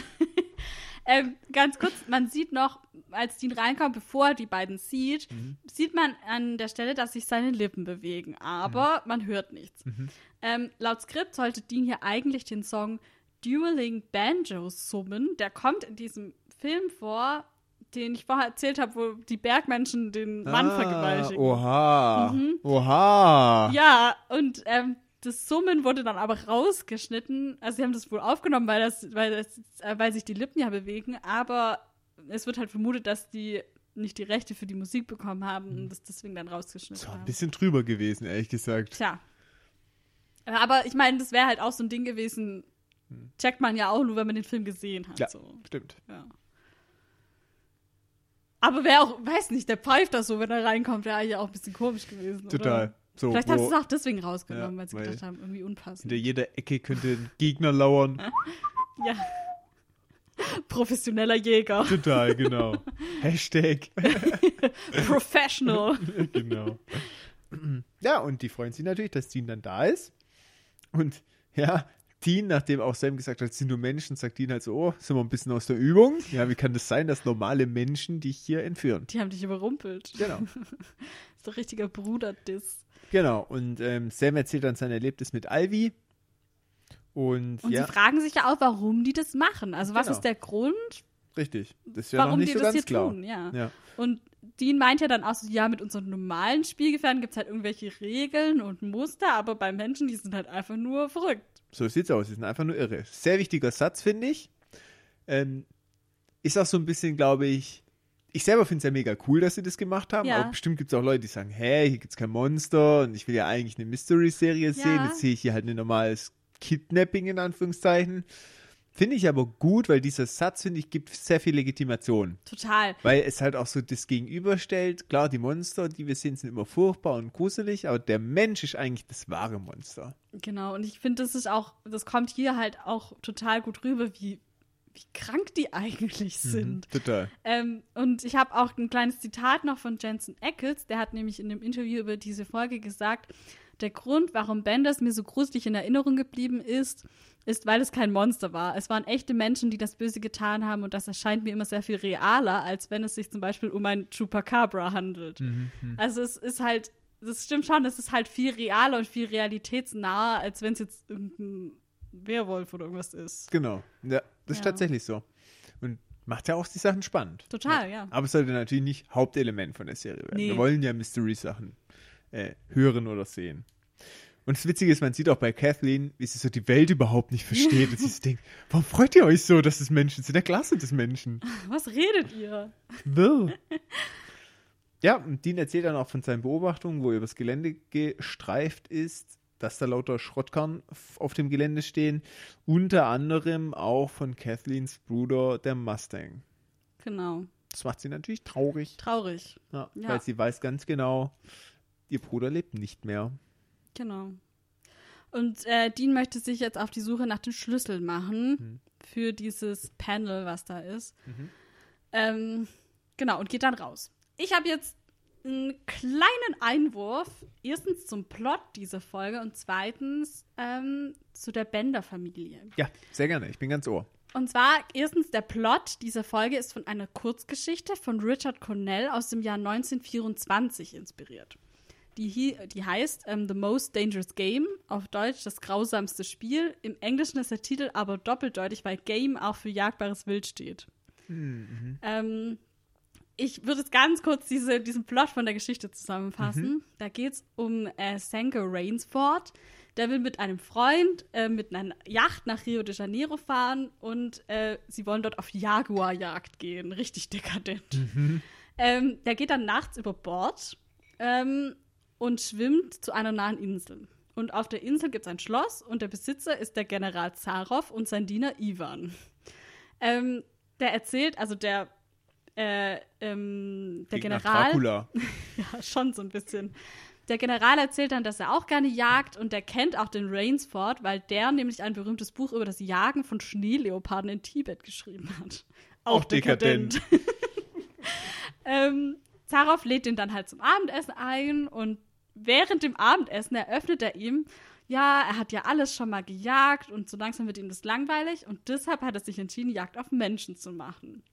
Ähm, ganz kurz, man sieht noch, als Dean reinkommt, bevor er die beiden sieht, Mhm. sieht man an der Stelle, dass sich seine Lippen bewegen, aber man hört nichts. Mhm. Ähm, laut Skript sollte Dean hier eigentlich den Song Dueling Banjos summen. Der kommt in diesem Film vor, den ich vorher erzählt habe, wo die Bergmenschen den Mann Ah, vergewaltigen. Oha. Mhm. Oha. Ja, und ähm, das Summen wurde dann aber rausgeschnitten. Also sie haben das wohl aufgenommen, weil das, weil das, äh, weil sich die Lippen ja bewegen, aber es wird halt vermutet, dass die nicht die Rechte für die Musik bekommen haben und das deswegen dann rausgeschnitten So ein haben. bisschen drüber gewesen, ehrlich gesagt. Tja. Aber ich meine, das wäre halt auch so ein Ding gewesen, checkt man ja auch nur, wenn man den Film gesehen hat. Ja. So. Stimmt. Ja. Aber wäre auch, weiß nicht, der pfeift das so, wenn er reinkommt, wäre eigentlich auch ein bisschen komisch gewesen. Total. Oder? So, Vielleicht haben sie wo es auch deswegen rausgenommen, Ja, weil sie weil- gedacht haben, irgendwie unpassend. hinter jeder Ecke könnte ein Gegner lauern. Ja. Professioneller Jäger. Total, genau. Hashtag. Professional. genau. Ja, und die freuen sich natürlich, dass Dean dann da ist. Und ja, Dean, nachdem auch Sam gesagt hat, sind nur Menschen, sagt Dean halt so, oh, sind wir ein bisschen aus der Übung. Ja, wie kann das sein, dass normale Menschen dich hier entführen? Die haben dich überrumpelt. Genau. ist doch richtiger Bruderdiss. Genau. Und ähm, Sam erzählt dann sein Erlebnis mit Alvi. Und, Und ja, sie fragen sich ja auch, warum die das machen. Also was Genau. ist der Grund, richtig. Das ist ja noch warum nicht die so das ganz hier klar. tun? Ja. Ja. Und Dean meint ja dann auch so, ja, mit unseren normalen Spielgefährten gibt es halt irgendwelche Regeln und Muster, aber bei Menschen, die sind halt einfach nur verrückt. So sieht's aus. Sie sind einfach nur irre. Sehr wichtiger Satz, finde ich. Ähm, ist auch so ein bisschen, glaube ich, ich selber finde es ja mega cool, dass sie das gemacht haben. Ja. Aber bestimmt gibt es auch Leute, die sagen, hä, hier gibt's kein Monster und ich will ja eigentlich eine Mystery-Serie sehen. Ja. Jetzt sehe ich hier halt ein normales Kidnapping in Anführungszeichen. Finde ich aber gut, weil dieser Satz, finde ich, gibt sehr viel Legitimation. Total. Weil es halt auch so das Gegenüberstellt. Klar, die Monster, die wir sehen, sind immer furchtbar und gruselig, aber der Mensch ist eigentlich das wahre Monster. Genau. Und ich finde, das ist auch, das kommt hier halt auch total gut rüber, wie, wie krank die eigentlich sind. Total. Ähm, und ich habe auch ein kleines Zitat noch von Jensen Ackles, der hat nämlich in dem Interview über diese Folge gesagt, der Grund, warum Benders mir so gruselig in Erinnerung geblieben ist, ist, weil es kein Monster war. Es waren echte Menschen, die das Böse getan haben und das erscheint mir immer sehr viel realer, als wenn es sich zum Beispiel um ein Chupacabra handelt. Also es ist halt, das stimmt schon, es ist halt viel realer und viel realitätsnaher, als wenn es jetzt irgendein Werwolf oder irgendwas ist. Genau. Ja, das ist Ja. tatsächlich so. Und macht ja auch die Sachen spannend. Total, ja. Aber es sollte natürlich nicht Hauptelement von der Serie werden. Nee. Wir wollen ja Mystery-Sachen äh, hören oder sehen. Und das Witzige ist, man sieht auch bei Kathleen, wie sie so die Welt überhaupt nicht versteht. und sie so denkt, warum freut ihr euch so, dass es Menschen sind? Ja, klar sind es Menschen. Was redet ihr? Bäh. Ja, und Dean erzählt dann auch von seinen Beobachtungen, wo er übers Gelände gestreift ist. Dass da lauter Schrottkarren auf dem Gelände stehen. Unter anderem auch von Kathleens Bruder, der Mustang. Genau. Das macht sie natürlich traurig. Traurig. Ja, Ja. Weil sie weiß ganz genau, ihr Bruder lebt nicht mehr. Genau. Und äh, Dean möchte sich jetzt auf die Suche nach den Schlüsseln machen Mhm. für dieses Panel, was da ist. Mhm. Ähm, genau, und geht dann raus. Ich habe jetzt einen kleinen Einwurf. Erstens zum Plot dieser Folge und zweitens ähm, zu der Bender-Familie. Ja, sehr gerne. Ich bin ganz ohr. Und zwar erstens der Plot dieser Folge ist von einer Kurzgeschichte von Richard Cornell aus dem Jahr 1924 inspiriert. Die, die heißt ähm, The Most Dangerous Game, auf Deutsch das grausamste Spiel. Im Englischen ist der Titel aber doppeldeutig, weil Game auch für jagbares Wild steht. Ähm, ich würde jetzt ganz kurz diese, diesen Plot von der Geschichte zusammenfassen. Da geht es um äh, Sanko Rainsford. Der will mit einem Freund äh, mit einer Yacht nach Rio de Janeiro fahren und äh, sie wollen dort auf Jaguarjagd gehen. Richtig dekadent. Ähm, der geht dann nachts über Bord ähm, und schwimmt zu einer nahen Insel. Und auf der Insel gibt es ein Schloss und der Besitzer ist der General Zarow und sein Diener Ivan. Ähm, der erzählt, also der, äh, ähm, der Klingt General. Ja, schon so ein bisschen. Der General erzählt dann, dass er auch gerne jagt und der kennt auch den Rainsford, weil der nämlich ein berühmtes Buch über das Jagen von Schneeleoparden in Tibet geschrieben hat. Auch dekadent. ähm, Zarow lädt ihn dann halt zum Abendessen ein und während dem Abendessen eröffnet er ihm, ja, er hat ja alles schon mal gejagt und so langsam wird ihm das langweilig und deshalb hat er sich entschieden, Jagd auf Menschen zu machen.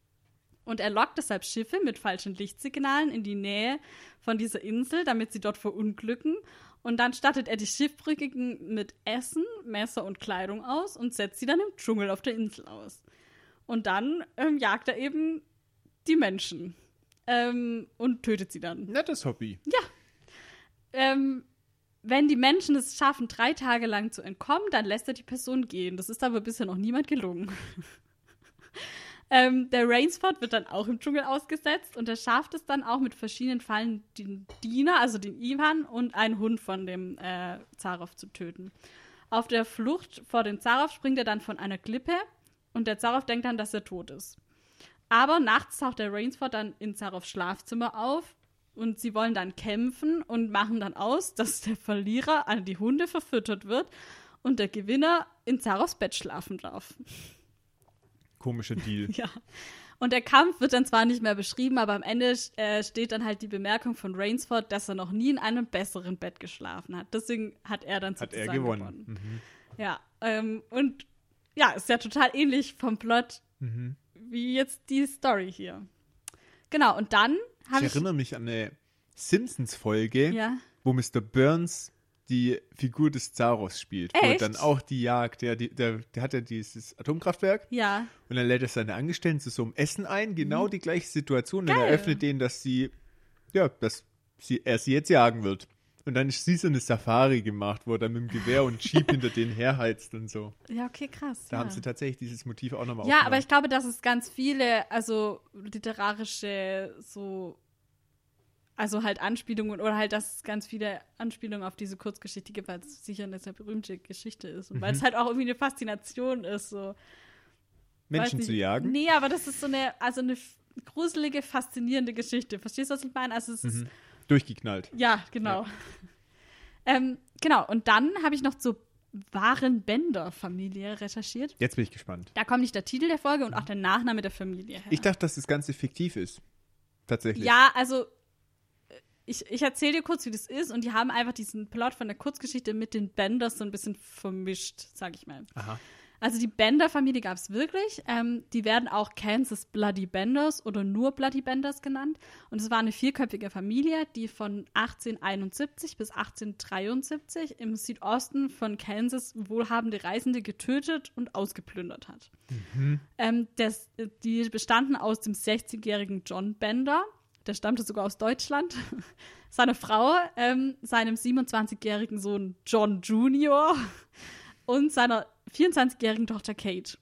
Und er lockt deshalb Schiffe mit falschen Lichtsignalen in die Nähe von dieser Insel, damit sie dort verunglücken. Und dann stattet er die Schiffbrüchigen mit Essen, Messer und Kleidung aus und setzt sie dann im Dschungel auf der Insel aus. Und dann ähm, jagt er eben die Menschen ähm, und tötet sie dann. Nettes Hobby. Ähm, wenn die Menschen es schaffen, drei Tage lang zu entkommen, dann lässt er die Person gehen. Das ist aber bisher noch niemand gelungen. ähm, der Rainsford wird dann auch im Dschungel ausgesetzt und er schafft es dann auch mit verschiedenen Fallen, den Diener, also den Ivan und einen Hund von dem äh, Zarow zu töten. Auf der Flucht vor dem Zarow springt er dann von einer Klippe und der Zarow denkt dann, dass er tot ist. Aber nachts taucht der Rainsford dann in Zarows Schlafzimmer auf und sie wollen dann kämpfen und machen dann aus, dass der Verlierer an die Hunde verfüttert wird und der Gewinner in Zarows Bett schlafen darf. Komischer Deal. Ja. Und der Kampf wird dann zwar nicht mehr beschrieben, aber am Ende äh, steht dann halt die Bemerkung von Rainsford, dass er noch nie in einem besseren Bett geschlafen hat. Deswegen hat er dann Hat sozusagen er gewonnen. Mhm. Ja, ähm, und ja, ist ja total ähnlich vom Plot Mhm. wie jetzt die Story hier. Genau, und dann Ich habe ich. erinnere mich an eine Simpsons-Folge, ja, wo Mr. Burns die Figur des Zaros spielt. Wo Echt? dann auch die Jagd, der, der, der hat ja dieses Atomkraftwerk ja, und dann lädt er seine Angestellten zu so einem Essen ein. Genau die gleiche Situation. Dann Mhm. Geil. eröffnet denen, dass sie, ja, dass sie, er sie jetzt jagen wird. Und dann ist sie so eine Safari gemacht, wo er dann mit dem Gewehr und Jeep hinter denen herheizt und so. ja, okay, krass. Da ja. haben sie tatsächlich dieses Motiv auch nochmal Ja, aber ich glaube, dass es ganz viele, also literarische, so, also halt Anspielungen oder halt, dass es ganz viele Anspielungen auf diese Kurzgeschichte gibt, weil es sicher eine sehr berühmte Geschichte ist und weil Mhm. es halt auch irgendwie eine Faszination ist, so. Menschen zu jagen. Nee, aber das ist so eine, also eine gruselige, faszinierende Geschichte. Verstehst du, was ich meine? Also es ist, Mhm. Durchgeknallt. ja, genau. Ähm, genau, und dann habe ich noch zur wahren Bender-Familie recherchiert. Jetzt bin ich gespannt. Da kommt nicht der Titel der Folge und auch der Nachname der Familie her. Ich dachte, dass das Ganze fiktiv ist. Tatsächlich. Ja, also ich, ich erzähle dir kurz, wie das ist und die haben einfach diesen Plot von der Kurzgeschichte mit den Benders so ein bisschen vermischt, sag ich mal. Aha. Also die Bender-Familie gab es wirklich. Ähm, die werden auch Kansas Bloody Benders oder nur Bloody Benders genannt. Und es war eine vierköpfige Familie, die von 1871 bis 1873 im Südosten von Kansas wohlhabende Reisende getötet und ausgeplündert hat. Ähm, das, die bestanden aus dem 60-jährigen John Bender, der stammte sogar aus Deutschland, seiner Frau, ähm, seinem 27-jährigen Sohn John Jr. und seiner 24-jährigen Tochter Kate.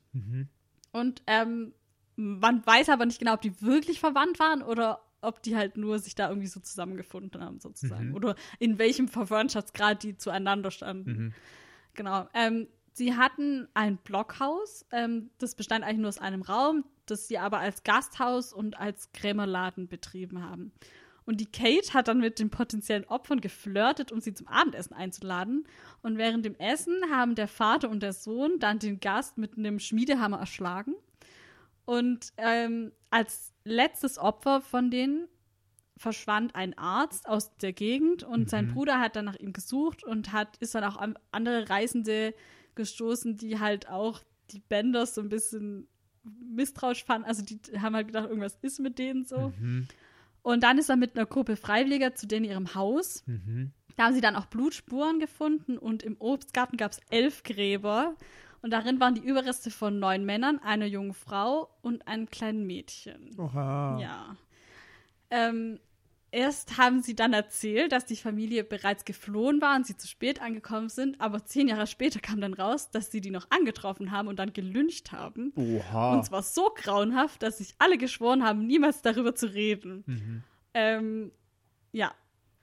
Und ähm, man weiß aber nicht genau, ob die wirklich verwandt waren oder ob die halt nur sich da irgendwie so zusammengefunden haben, sozusagen. Mhm. Oder in welchem Verwandtschaftsgrad die zueinander standen. Mhm. Genau. Ähm, sie hatten ein Blockhaus. Ähm, das bestand eigentlich nur aus einem Raum, das sie aber als Gasthaus und als Krämerladen betrieben haben. Und die Kate hat dann mit den potenziellen Opfern geflirtet, um sie zum Abendessen einzuladen. Und während dem Essen haben der Vater und der Sohn dann den Gast mit einem Schmiedehammer erschlagen. Und ähm, als letztes Opfer von denen verschwand ein Arzt aus der Gegend und sein Mhm. Bruder hat dann nach ihm gesucht und hat ist dann auch an andere Reisende gestoßen, die halt auch die Benders so ein bisschen misstrauisch fanden. Also die haben halt gedacht, irgendwas ist mit denen so. Mhm. Und dann ist er mit einer Gruppe Freiwilliger zu denen ihrem Haus. Mhm. Da haben sie dann auch Blutspuren gefunden und im Obstgarten gab es elf Gräber. Und darin waren die Überreste von neun Männern, einer jungen Frau und einem kleinen Mädchen. Oha. Ja. Ähm, erst haben sie dann erzählt, dass die Familie bereits geflohen war und sie zu spät angekommen sind. Aber zehn Jahre später kam dann raus, dass sie die noch angetroffen haben und dann gelyncht haben. Oha. Und zwar so grauenhaft, dass sich alle geschworen haben, niemals darüber zu reden. Mhm. Ähm, ja.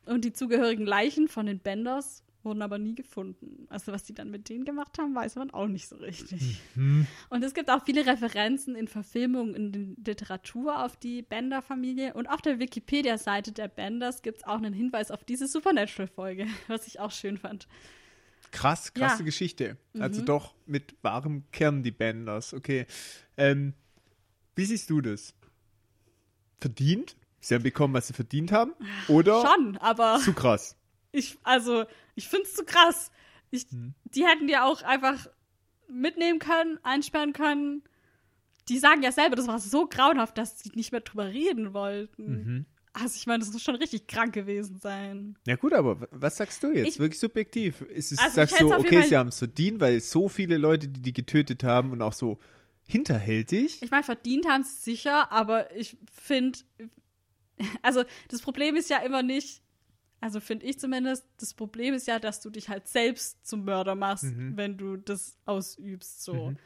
Und die zugehörigen Leichen von den Benders wurden aber nie gefunden. Also was die dann mit denen gemacht haben, weiß man auch nicht so richtig. Mhm. Und es gibt auch viele Referenzen in Verfilmungen, in der Literatur auf die Bender-Familie. Und auf der Wikipedia-Seite der Benders gibt es auch einen Hinweis auf diese Supernatural-Folge, was ich auch schön fand. Krass, krasse Ja. Geschichte. Also Mhm. doch mit wahrem Kern die Benders. Okay. Ähm, wie siehst du das? Verdient? Sie haben bekommen, was sie verdient haben? Oder Schon, aber zu krass? Ich, also, ich finde es zu krass. Ich, Mhm. Die hätten die auch einfach mitnehmen können, einsperren können. Die sagen ja selber, das war so grauenhaft, dass sie nicht mehr drüber reden wollten. Mhm. Also ich meine, das muss schon richtig krank gewesen sein. Ja gut, aber was sagst du jetzt? Ich- Wirklich subjektiv. Ist es, Also sagst du, jeden okay, sie haben es verdient, weil so viele Leute, die die getötet haben und auch so hinterhältig. Ich meine, verdient haben sie sicher, aber ich finde, also das Problem ist ja immer nicht, also finde ich zumindest, das Problem ist ja, dass du dich halt selbst zum Mörder machst, Mhm. wenn du das ausübst so. Mhm.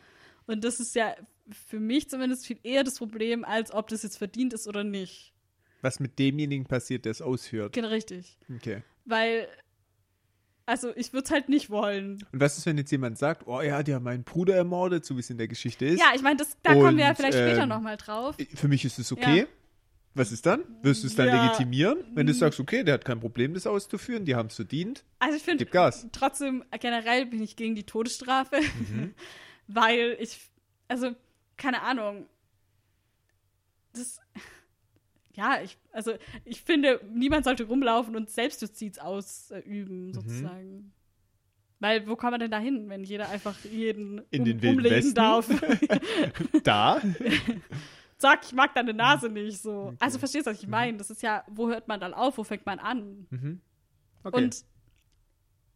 Und das ist ja für mich zumindest viel eher das Problem, als ob das jetzt verdient ist oder nicht. Was mit demjenigen passiert, der es ausführt. Genau richtig. Okay. Weil, also ich würde es halt nicht wollen. Und was ist, wenn jetzt jemand sagt, oh ja, die haben meinen Bruder ermordet, so wie es in der Geschichte ist? Ja, ich meine, da kommen wir ja Und, vielleicht später ähm, nochmal drauf. Für mich ist es okay. Ja. Was ist dann? Wirst du es dann Ja. legitimieren? Wenn du sagst, okay, der hat kein Problem, das auszuführen, die haben es verdient, Also ich finde, gib Gas. trotzdem generell bin ich gegen die Todesstrafe, Mhm. weil ich, also keine Ahnung, das, ja, ich, also ich finde, niemand sollte rumlaufen und Selbstjustiz Mhm. ausüben, sozusagen. Weil wo kommt man denn da hin, wenn jeder einfach jeden In um, den umlegen Westen? darf? Da? Sag, ich mag deine Nase nicht so. Okay. Also verstehst du, was ich meine? Das ist ja, wo hört man dann auf, wo fängt man an? Mhm. Okay. Und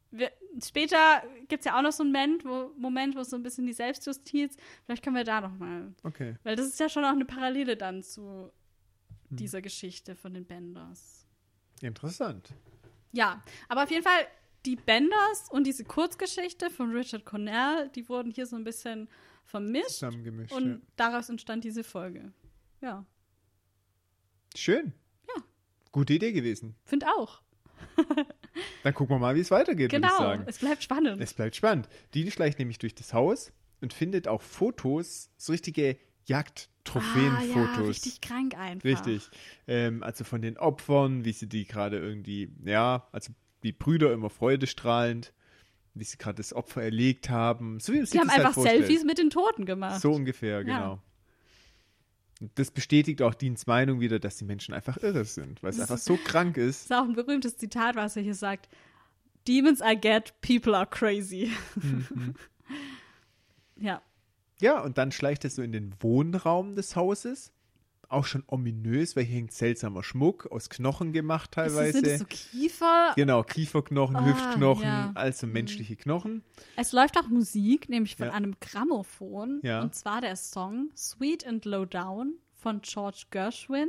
wir, später gibt es ja auch noch so einen Moment wo, Moment, wo es so ein bisschen die Selbstjustiz, vielleicht können wir da noch mal, okay. weil das ist ja schon auch eine Parallele dann zu Hm. dieser Geschichte von den Benders. Interessant. Ja, aber auf jeden Fall die Benders und diese Kurzgeschichte von Richard Cornell, die wurden hier so ein bisschen vermischt und ja. daraus entstand diese Folge. Ja, Schön. Ja. Gute Idee gewesen. finde auch. Dann gucken wir mal, wie es weitergeht, Genau, es bleibt spannend. Es bleibt spannend. Die schleicht nämlich durch das Haus und findet auch Fotos, so richtige ah, ja, Jagdtrophäenfotos. richtig krank einfach. Richtig. Ähm, also von den Opfern, wie sie die gerade irgendwie, ja, also die Brüder immer freudestrahlend, wie sie gerade das Opfer erlegt haben. So wie Die haben das halt einfach vorstellt. Selfies mit den Toten gemacht. So ungefähr, genau. Und das bestätigt auch Deans Meinung wieder, dass die Menschen einfach irre sind, weil es Das einfach so krank Das ist. ist auch ein berühmtes Zitat, was er hier sagt. Demons I get, people are crazy. Mhm. ja. Ja, und dann schleicht er so in den Wohnraum des Hauses. Auch schon ominös, weil hier hängt seltsamer Schmuck aus Knochen gemacht Ist das- teilweise. Sind das so Kiefer? Genau, Kieferknochen, Ah, Hüftknochen, ja. also menschliche Knochen. Es läuft auch Musik, nämlich von Ja. einem Grammophon. Ja. Und zwar der Song Sweet and Low Down von George Gershwin.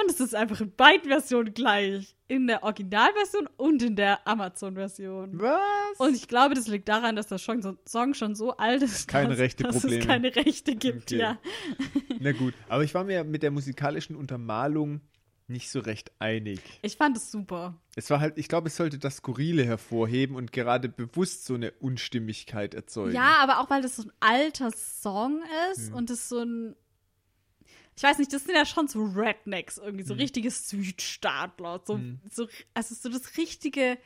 Und es ist einfach in beiden Versionen gleich. In der Originalversion und in der Amazon-Version. Was? Und ich glaube, das liegt daran, dass der Song so, Song schon so alt ist, Keine dass, rechte dass Probleme. es keine Rechte gibt, Okay. ja. Na gut, aber ich war mir mit der musikalischen Untermalung nicht so recht einig. Ich fand es super. Es war halt, ich glaube, es sollte das Skurrile hervorheben und gerade bewusst so eine Unstimmigkeit erzeugen. Ja, aber auch weil das so ein alter Song ist Hm. und es so ein. Ich weiß nicht, das sind ja schon so Rednecks, irgendwie so Hm. richtige Südstaatler. So, so, also so das richtige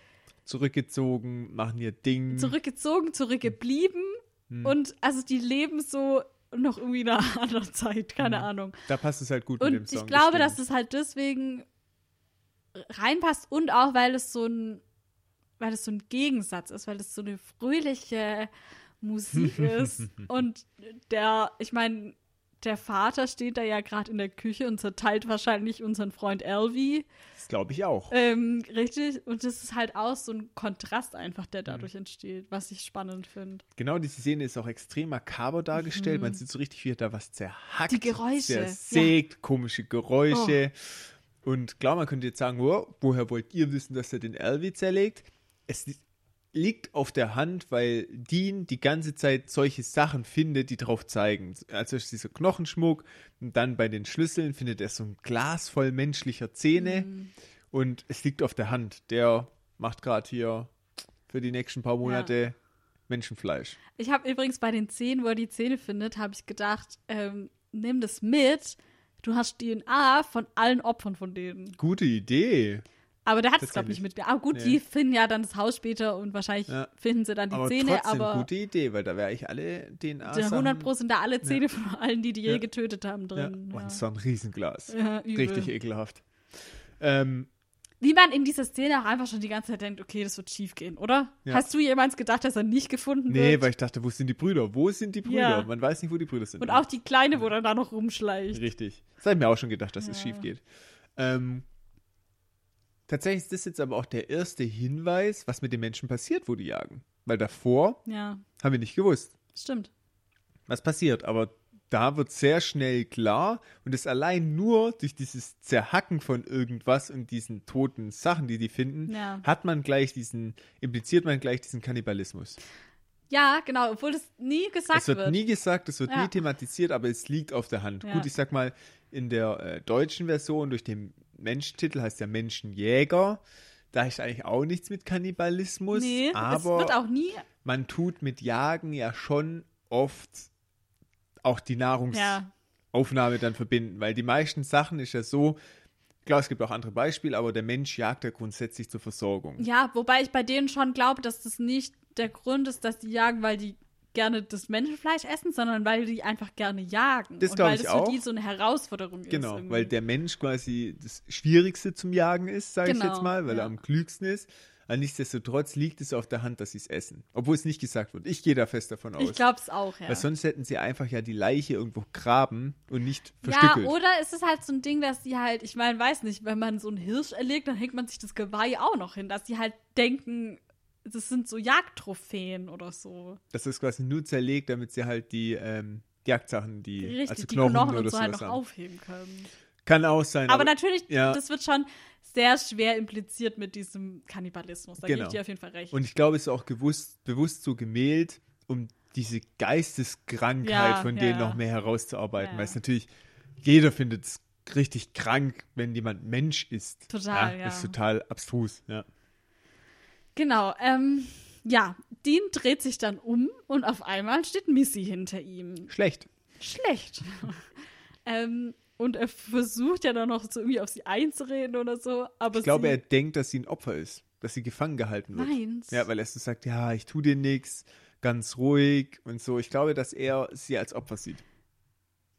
Zurückgezogen, machen ihr Ding. zurückgezogen, zurückgeblieben. Hm. Und also die leben so noch irgendwie in einer anderen Zeit, keine Ahnung. Da passt es halt gut mit dem Und Song. ich glaube, das dass es halt deswegen reinpasst und auch, weil es so ein, weil es so ein Gegensatz ist, weil es so eine fröhliche Musik ist. Und der, ich meine, der Vater steht da ja gerade in der Küche und zerteilt wahrscheinlich unseren Freund Elvi. Das glaube ich auch. Ähm, richtig. Und das ist halt auch so ein Kontrast einfach, der Mhm. dadurch entsteht, was ich spannend finde. Genau, diese Szene ist auch extrem makaber dargestellt. Man sieht so richtig, wie er da was zerhackt. Mhm. Die Geräusche, ja. Oh. Zersägt, komische Geräusche. Und klar, man könnte jetzt sagen, oh, woher wollt ihr wissen, dass er den Elvi zerlegt? Es li- liegt auf der Hand, weil Dean die ganze Zeit solche Sachen findet, die drauf zeigen. Also ist dieser Knochenschmuck und dann bei den Schlüsseln findet er so ein Glas voll menschlicher Zähne. Mhm. Und es liegt auf der Hand. Der macht gerade hier für die nächsten paar Monate Menschenfleisch. Ich habe übrigens bei den Zähnen, wo er die Zähne findet, habe ich gedacht, ähm, nimm das mit. Du hast DNA von allen Opfern von denen. Gute Idee. Aber der hat es, glaube ich, mitgebracht. Aber gut, Nee. die finden ja dann das Haus später und wahrscheinlich Ja. finden sie dann die aber Zähne, trotzdem aber gute Idee, weil da wäre ich alle DNA der 100 Pro sind da alle Zähne von allen, die die je Ja. getötet haben, Ja. drin. Und Ja. so ein Riesenglas. Ja. Richtig ekelhaft. Ähm, Wie man in dieser Szene auch einfach schon die ganze Zeit denkt, okay, das wird schief gehen, oder? Ja. Hast du jemals gedacht, dass er nicht gefunden nee, wird? weil ich dachte, wo sind die Brüder? Wo sind die Brüder? Ja. Man weiß nicht, wo die Brüder sind. und auch die Kleine, wo dann da noch rumschleicht. Richtig. Das habe ich mir auch schon gedacht, dass es Ja. schief geht. Ähm, tatsächlich ist das jetzt aber auch der erste Hinweis, was mit den Menschen passiert, wo die jagen. Weil davor Ja, haben wir nicht gewusst. stimmt. was passiert. Aber da wird sehr schnell klar und es allein nur durch dieses Zerhacken von irgendwas und diesen toten Sachen, die die finden, Ja. hat man gleich diesen, impliziert man gleich diesen Kannibalismus. Ja, genau, obwohl das nie gesagt es wird, nie gesagt, es wird Ja. nie thematisiert, aber es liegt auf der Hand. Ja. Gut, ich sag mal, in der äh, deutschen Version durch den Menschentitel heißt ja Menschenjäger. Da ist eigentlich auch nichts mit Kannibalismus, Nee, es aber wird auch nie. man tut mit Jagen ja schon oft auch die Nahrungsaufnahme Ja, dann verbinden, weil die meisten Sachen ist ja so, klar, es gibt auch andere Beispiele, aber der Mensch jagt ja grundsätzlich zur Versorgung. ja, wobei ich bei denen schon glaube, dass das nicht der Grund ist, dass die jagen, weil die gerne das Menschenfleisch essen, sondern weil die einfach gerne jagen. Das Und glaub weil ich das auch. für die so eine Herausforderung ist. Genau, weil der Mensch quasi das Schwierigste zum Jagen ist, sage ich Genau, jetzt mal, weil ja. er am klügsten ist. Aber nichtsdestotrotz liegt es auf der Hand, dass sie es essen. Obwohl es nicht gesagt wird. Ich gehe da fest davon aus. Ich glaube es auch, ja. Weil sonst hätten sie einfach ja die Leiche irgendwo graben und nicht Ja, verstückelt. oder ist es halt so ein Ding, dass sie halt, ich meine, weiß nicht, wenn man so einen Hirsch erlegt, dann hängt man sich das Geweih auch noch hin, dass sie halt denken, das sind so Jagdtrophäen oder so. Das ist quasi nur zerlegt, damit sie halt die ähm, Jagdsachen, die Richtig, also die Knochen, Knochen, oder und so halt noch haben. aufheben können. Kann auch sein. Aber, natürlich, ja. das wird schon sehr schwer impliziert mit diesem Kannibalismus. Da gebe Genau. ich dir auf jeden Fall recht. Und ich glaube, es ist auch gewusst, bewusst so gemäht, um diese Geisteskrankheit Ja, von ja, denen noch mehr herauszuarbeiten. Weil es natürlich, jeder findet es richtig krank, wenn jemand Mensch ist. Total, ja. Das ist total abstrus, ja. Genau, ähm, ja, Dean dreht sich dann um und auf einmal steht Missy hinter ihm. Schlecht. schlecht. ähm, und er versucht ja dann noch so irgendwie auf sie einzureden oder so, aber Ich glaube, er denkt, dass sie ein Opfer ist, dass sie gefangen gehalten wird. meint. Ja, weil er so sagt, ja, ich tu dir nichts, ganz ruhig und so. Ich glaube, dass er sie als Opfer sieht.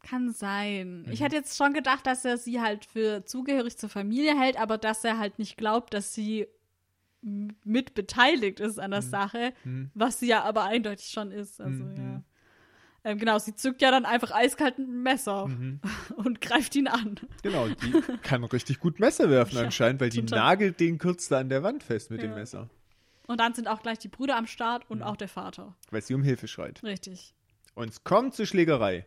Kann sein. Mhm. Ich hätte jetzt schon gedacht, dass er sie halt für zugehörig zur Familie hält, aber dass er halt nicht glaubt, dass sie mit beteiligt ist an der Sache, Mhm. was sie ja aber eindeutig schon ist. Also, Mhm. ja. Ähm, genau, sie zückt ja dann einfach eiskalt ein Messer Mhm. und greift ihn an. Genau, die kann richtig gut Messer werfen Ja, anscheinend, weil die total. nagelt den Kürzel an der Wand fest mit dem Ja. Messer, Und dann sind auch gleich die Brüder am Start Mhm. und auch der Vater. weil sie um Hilfe schreit. Richtig. Und es kommt zur Schlägerei.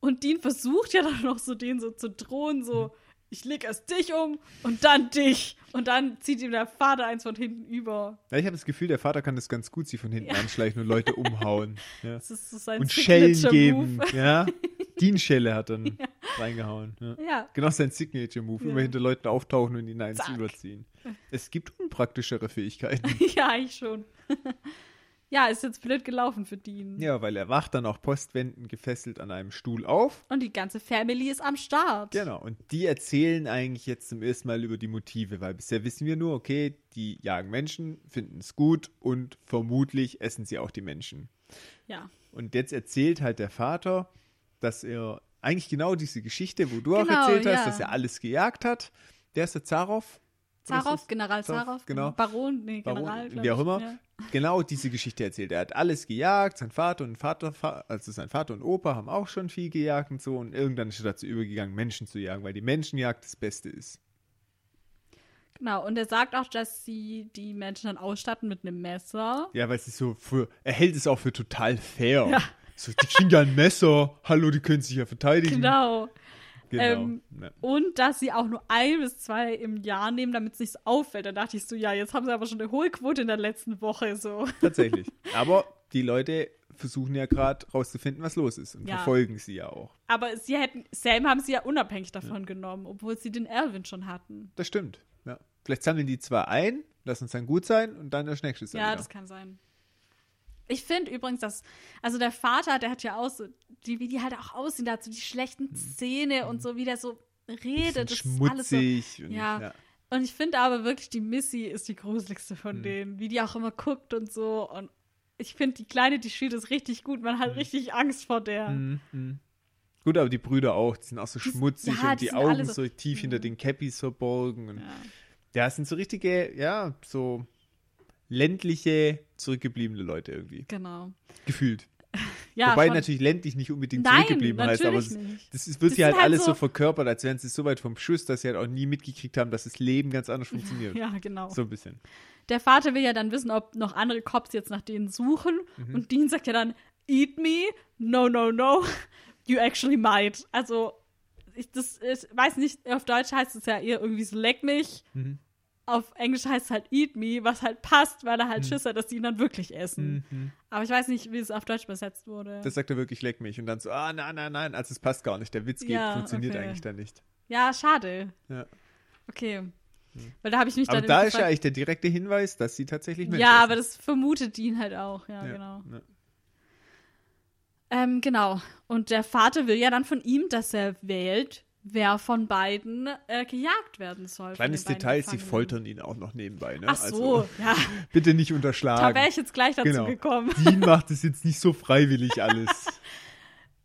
Und Dean versucht ja dann noch so den so zu drohen, so, ich leg erst dich um und dann dich. Und dann zieht ihm der Vater eins von hinten über. Ja, ich habe das Gefühl, der Vater kann das ganz gut, sie von hinten anschleichen und Leute umhauen. Ja. Das ist so sein Und Schellen geben. Ja. Dienschelle hat dann reingehauen. Ja. Ja. Genau sein Signature-Move. Ja. Immer hinter Leuten auftauchen und ihnen eins Zack. überziehen. Es gibt unpraktischere Fähigkeiten. ja, ich schon. Ja, ist jetzt blöd gelaufen für Dean. ja, weil er wacht dann auch postwendend gefesselt an einem Stuhl auf. Und die ganze Family ist am Start. Genau, und die erzählen eigentlich jetzt zum ersten Mal über die Motive, weil bisher wissen wir nur, okay, die jagen Menschen, finden es gut und vermutlich essen sie auch die Menschen. Ja. Und jetzt erzählt halt der Vater, dass er eigentlich genau diese Geschichte, wo du auch Genau, erzählt ja. hast, dass er alles gejagt hat. Der ist der Zaroff. Das- General Zaroff, genau. Baron, nee, Baron, General, wie auch immer. Ja. Genau diese Geschichte erzählt. Er hat alles gejagt, sein Vater und Vater, also sein Vater und Opa haben auch schon viel gejagt und so. Und irgendwann ist er dazu übergegangen, Menschen zu jagen, weil die Menschenjagd das Beste ist. Genau, und er sagt auch, dass sie die Menschen dann ausstatten mit einem Messer. Ja, weil es ist so für, er hält es auch für total fair. Ja. So, die kriegen ja ein Messer. Hallo, die können sich ja verteidigen. Genau. Genau. Ähm, ja. Und dass sie auch nur ein bis zwei im Jahr nehmen, damit es nicht so auffällt. Da dachte ich so, ja, jetzt haben sie aber schon eine hohe Quote in der letzten Woche so. Tatsächlich. Aber die Leute versuchen ja gerade rauszufinden, was los ist und Ja. verfolgen sie ja auch. Aber sie hätten, Sam haben sie ja unabhängig davon genommen, obwohl sie den Alvin schon hatten. Das stimmt. Ja. Vielleicht sammeln die zwar ein, lassen es dann gut sein und dann das nächste Ja, wieder. das kann sein. Ich finde übrigens, dass, also der Vater, der hat ja auch so, die, wie die halt auch aussehen, der hat so die schlechten Zähne und so, wie der so redet. Das Bisschen ist alles so. schmutzig. und, Ja. ja. Und ich finde aber wirklich, die Missy ist die gruseligste Mhm. von denen, wie die auch immer guckt und so. Und ich finde, die Kleine, die spielt das richtig gut. Man Mhm. hat richtig Angst vor der. Mhm, mhm. Gut, aber die Brüder auch, die sind auch so Die- schmutzig ja, und die die, Augen so- so, tief hinter Mhm. den Cappies verborgen. Und Ja. ja, es sind so richtige, ja, so ländliche, zurückgebliebene Leute irgendwie. Genau. Gefühlt. Ja, Wobei natürlich ländlich nicht unbedingt Nein, zurückgeblieben heißt, aber es, das ist, wird sie halt halt alles so so- verkörpert, als wären sie so weit vom Schuss, dass sie halt auch nie mitgekriegt haben, dass das Leben ganz anders funktioniert. Ja, genau. So ein bisschen. Der Vater will ja dann wissen, ob noch andere Cops jetzt nach denen suchen. Mhm. Und Dean sagt ja dann, eat me? No, no, no. You actually might. Also, ich, das, ich weiß nicht, auf Deutsch heißt es ja eher irgendwie so, leck mich. Mhm. Auf Englisch heißt es halt eat me, was halt passt, weil er halt Schiss hat, dass sie ihn dann wirklich essen. Mhm. Aber ich weiß nicht, wie es auf Deutsch übersetzt wurde. Das sagt er wirklich, leck mich. Und dann so, ah, nein, nein, nein, also es passt gar nicht. Der Witz geht, Ja, funktioniert okay. eigentlich dann nicht. ja, schade. Ja. Okay. Weil da habe ich mich Aber dann da immer ist ja eigentlich der direkte Hinweis, dass sie tatsächlich Menschen Ja, essen. aber das vermutet Dean halt auch. Ja, ja. genau. Ja. Ähm, genau. Und der Vater will ja dann von ihm, dass er wählt, wer von beiden äh, gejagt werden soll. Kleines Detail, sie foltern ihn auch noch nebenbei. Ne? Ach so, Also, ja. bitte nicht Da unterschlagen. wäre ich jetzt gleich dazu Genau. gekommen. Dean macht es jetzt nicht so freiwillig alles.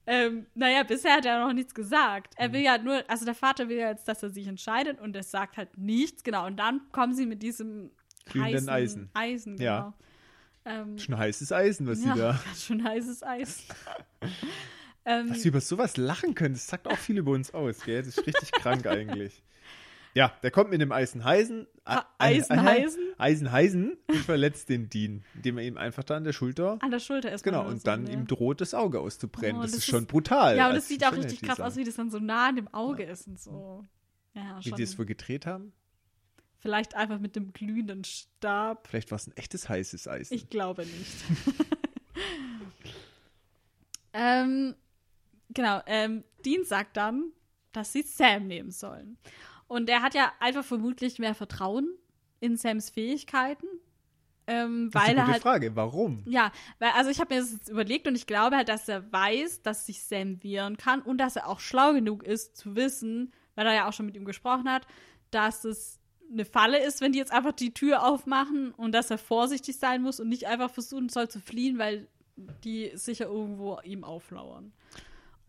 Ähm, naja, bisher hat er noch nichts gesagt. Mhm. Er will ja nur, also der Vater will ja jetzt, dass er sich entscheidet und er sagt halt nichts, genau. Und dann kommen sie mit diesem heißen Eisen. Eisen, genau. Ja. Ähm, Schon heißes Eisen, was ja, sie da. schön heißes Eis. Ähm, Dass wir über sowas lachen können, das sagt auch viel über uns aus, gell? Das ist richtig krank eigentlich. Ja, der kommt mit dem Eisenheisen. Ha- Eisenheisen? Eisenheisen und verletzt den Dean, indem er ihm einfach da an der Schulter. an der Schulter ist Genau, und dann ihm droht das Auge auszubrennen. Oh, das, das ist schon brutal. Ja, und als es sieht auch richtig krass aus, wie das dann so nah an dem Auge ist und so. Ja, Wie schon. die es wohl gedreht haben? Vielleicht einfach mit dem glühenden Stab. Vielleicht war es ein echtes heißes Eisen. Ich glaube nicht. ähm, genau, ähm, Dean sagt dann, dass sie Sam nehmen sollen. Und er hat ja einfach vermutlich mehr Vertrauen in Sams Fähigkeiten. Ähm, das ist weil eine er gute halt. Frage. Warum? Ja, weil, also ich habe mir das jetzt überlegt und ich glaube halt, dass er weiß, dass sich Sam wehren kann und dass er auch schlau genug ist zu wissen, weil er ja auch schon mit ihm gesprochen hat, dass es eine Falle ist, wenn die jetzt einfach die Tür aufmachen und dass er vorsichtig sein muss und nicht einfach versuchen soll zu fliehen, weil die sicher irgendwo ihm auflauern.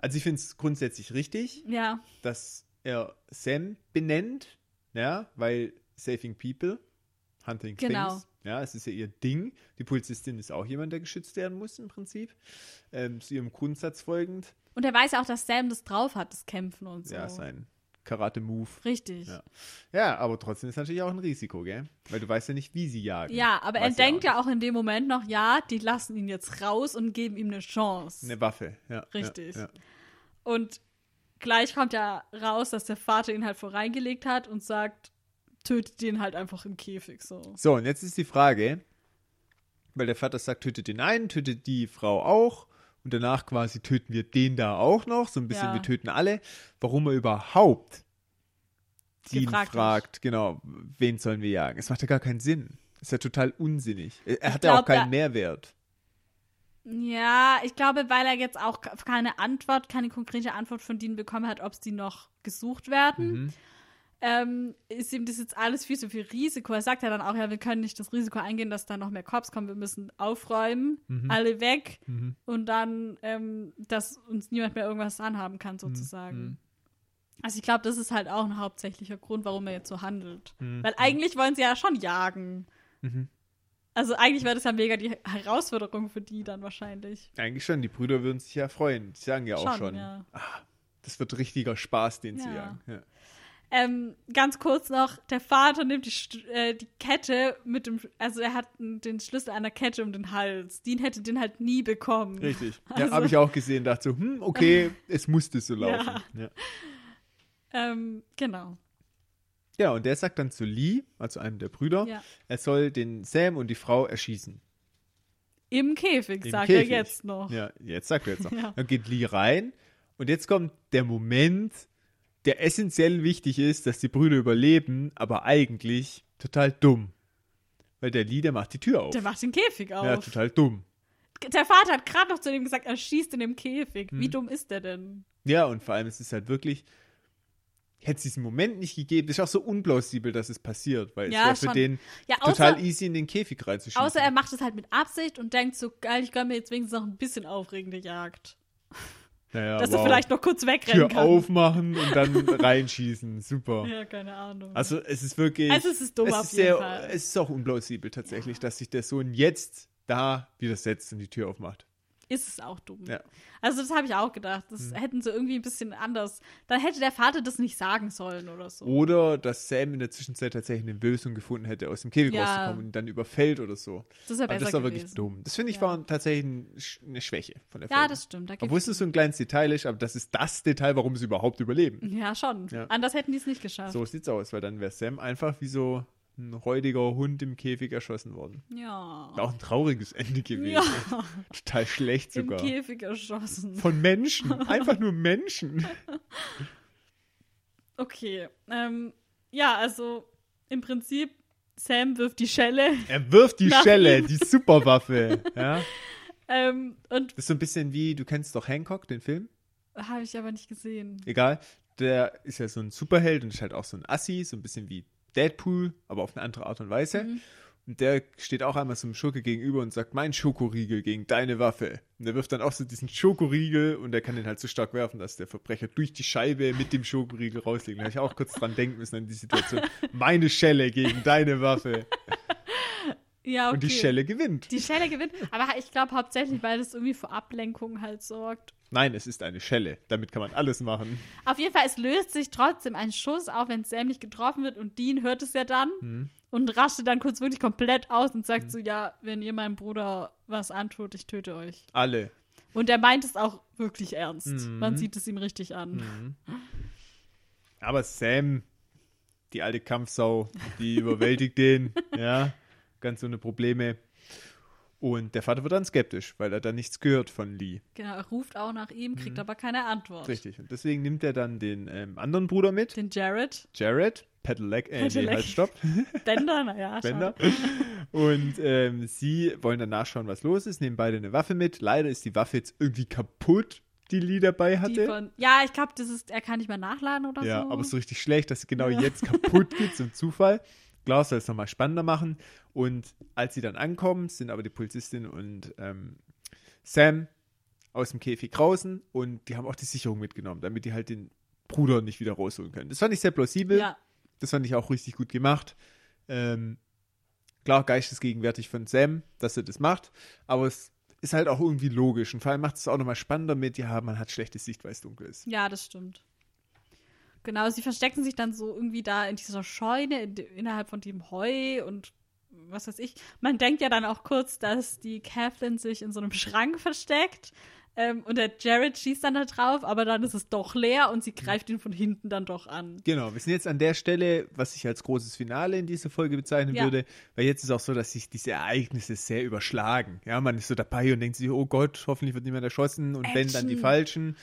Also ich finde es grundsätzlich richtig, Ja, dass er Sam benennt, ja, weil Saving People, Hunting Genau. Things, ja, es ist ja ihr Ding. Die Polizistin ist auch jemand, der geschützt werden muss im Prinzip. Ähm, zu ihrem Grundsatz folgend, und er weiß auch, dass Sam das drauf hat, das Kämpfen und so. ja, sein Karate-Move. Richtig. Ja. Ja, aber trotzdem ist natürlich auch ein Risiko, gell? Weil du weißt ja nicht, wie sie jagen. Ja, aber er Weiß denkt auch ja auch in dem Moment noch, ja, die lassen ihn jetzt raus und geben ihm eine Chance. Eine Waffe, ja. Richtig. Ja, ja. Und gleich kommt ja raus, dass der Vater ihn halt voreingelegt hat und sagt, tötet den halt einfach im Käfig so. So, und jetzt ist die Frage, weil der Vater sagt, tötet den einen, tötet die Frau auch und danach quasi töten wir den da auch noch, so ein bisschen, Ja. wir töten alle. Warum er überhaupt Dean Gefragt fragt, genau, wen sollen wir jagen? Es macht ja gar keinen Sinn. Ist ja total unsinnig. Er hat ja auch keinen Mehrwert. Ja, ich glaube, weil er jetzt auch keine Antwort, keine konkrete Antwort von denen bekommen hat, ob sie noch gesucht werden, Mhm. Ähm, ist ihm das jetzt alles viel zu viel Risiko. Er sagt ja dann auch, ja, wir können nicht das Risiko eingehen, dass da noch mehr Cops kommen, wir müssen aufräumen, Mhm. alle weg Mhm. und dann, ähm, dass uns niemand mehr irgendwas anhaben kann, sozusagen. Mhm. Also ich glaube, das ist halt auch ein hauptsächlicher Grund, warum er jetzt so handelt. Mhm. Weil eigentlich wollen sie ja schon jagen. Mhm. Also eigentlich wäre das ja mega die Herausforderung für die dann wahrscheinlich. Eigentlich schon, die Brüder würden sich ja freuen. Die sagen ja auch schon, ja. das wird richtiger Spaß, den zu Ja. jagen. Ja. Ähm, ganz kurz noch, der Vater nimmt die, äh, die Kette mit dem, also er hat den Schlüssel einer Kette um den Hals. Dean hätte den halt nie bekommen. Richtig. Ja, Also- habe ich auch gesehen, dachte so, hm, okay, es musste so laufen. Ja. Ja. Ähm, genau. ja, und der sagt dann zu Lee, also einem der Brüder, Ja. er soll den Sam und die Frau erschießen. Im Käfig, Im sagt Käfig. er jetzt noch. Ja, jetzt sagt er jetzt noch. Ja. Dann geht Lee rein und jetzt kommt der Moment, der essentiell wichtig ist, dass die Brüder überleben, aber eigentlich total dumm. Weil der Lee, der macht die Tür auf. Der macht den Käfig auf. ja, total dumm. Der Vater hat gerade noch zu dem gesagt, er schießt in dem Käfig. Hm. Wie dumm ist der denn? Ja, und vor allem es ist halt wirklich, hätte es diesen Moment nicht gegeben, ist auch so unplausibel, dass es passiert, weil Ja, es wäre für den Ja, total außer, easy in den Käfig reinzuschießen. außer er macht es halt mit Absicht und denkt so, geil, ich gönne mir jetzt wenigstens noch ein bisschen aufregende Jagd. Naja, Dass wow. er vielleicht noch kurz wegrennen Tür kann. aufmachen und dann reinschießen. Super. Ja, keine Ahnung. Also es ist wirklich. Also es ist dumm es auf ist jeden sehr, Fall. Es ist auch unplausibel tatsächlich, dass sich der Sohn jetzt da widersetzt und die Tür aufmacht. Ist es auch dumm. Ja. Mhm. Also das habe ich auch gedacht. Das hätten sie irgendwie ein bisschen anders. Dann hätte der Vater das nicht sagen sollen oder so. Oder dass Sam in der Zwischenzeit tatsächlich eine Lösung gefunden hätte, aus dem Käfig Ja. rauszukommen und dann überfällt oder so. das wäre Aber besser das war wirklich dumm. Das finde ich Ja. war tatsächlich eine Schwäche von der Ja, Folge. das stimmt. Da Obwohl es so ein kleines Detail ist, aber das ist das Detail, warum sie überhaupt überleben. ja, schon. Ja. Anders hätten die es nicht geschafft. So sieht's aus, weil dann wäre Sam einfach wie so ein räudiger Hund im Käfig erschossen worden. Ja. Wäre auch ein trauriges Ende gewesen. Ja, Total schlecht im sogar. Käfig erschossen. Von Menschen. Einfach nur Menschen. Okay. Ähm, ja, also im Prinzip, Sam wirft die Schelle. Er wirft die Schelle, ihm. die Superwaffe. Ja? Ähm, und Das ist so ein bisschen wie, du kennst doch Hancock, den Film? habe ich aber nicht gesehen. Egal. Der ist ja so ein Superheld und ist halt auch so ein Assi, so ein bisschen wie Deadpool, aber auf eine andere Art und Weise. Mhm. Und der steht auch einmal so einem Schurke gegenüber und sagt, mein Schokoriegel gegen deine Waffe. Und der wirft dann auch so diesen Schokoriegel und der kann den halt so stark werfen, dass der Verbrecher durch die Scheibe mit dem Schokoriegel rauslegt. Da habe ich auch kurz dran denken müssen an die Situation. Meine Schelle gegen deine Waffe. Ja, okay. Und die Schelle gewinnt. Die Schelle gewinnt. Aber ich glaube hauptsächlich, weil das irgendwie für Ablenkung halt sorgt. Nein, es ist eine Schelle. Damit kann man alles machen. Auf jeden Fall, es löst sich trotzdem ein Schuss, auch wenn Sam nicht getroffen wird. Und Dean hört es ja dann Mhm. und rastet dann kurz wirklich komplett aus und sagt so: Ja, wenn ihr meinem Bruder was antut, ich töte euch. Alle. Und er meint es auch wirklich ernst. Mhm. Man sieht es ihm richtig an. Aber Sam, die alte Kampfsau, die überwältigt den. Ja, ganz ohne Probleme. Und der Vater wird dann skeptisch, weil er dann nichts gehört von Lee. Genau, er ruft auch nach ihm, Mhm. kriegt aber keine Antwort. Richtig. Und deswegen nimmt er dann den ähm, anderen Bruder mit, Den Jared, Jared, Pedelec, äh, nee, Pedelec. halt, stopp, Bender, naja, Bender. Und ähm, sie wollen dann nachschauen, was los ist, nehmen beide eine Waffe mit. Leider ist die Waffe jetzt irgendwie kaputt, die Lee dabei hatte. von, ja, ich glaube, das ist, er kann nicht mehr nachladen oder Ja, so. aber so richtig schlecht, dass sie genau Ja. jetzt kaputt geht, zum Zufall. Klar, soll es nochmal spannender machen. Und als sie dann ankommen, sind aber die Polizistin und ähm, Sam aus dem Käfig draußen und die haben auch die Sicherung mitgenommen, damit die halt den Bruder nicht wieder rausholen können. Das fand ich sehr plausibel. Ja, Das fand ich auch richtig gut gemacht. Ähm, klar, geistesgegenwärtig von Sam, dass er das macht, aber es ist halt auch irgendwie logisch. Und vor allem macht es auch nochmal spannender mit, ja, man hat schlechte Sicht, weil es dunkel ist. ja, das stimmt. Genau, sie verstecken sich dann so irgendwie da in dieser Scheune, in, innerhalb von dem Heu und was weiß ich. Man denkt ja dann auch kurz, dass die Kathleen sich in so einem Schrank versteckt. Ähm, und der Jared schießt dann da drauf, aber dann ist es doch leer und sie greift ihn von hinten dann doch an. Genau, wir sind jetzt an der Stelle, was ich als großes Finale in dieser Folge bezeichnen Ja. würde, weil jetzt ist auch so, dass sich diese Ereignisse sehr überschlagen. Ja, man ist so dabei und denkt sich, oh Gott, hoffentlich wird niemand erschossen und wenn dann die Action. falschen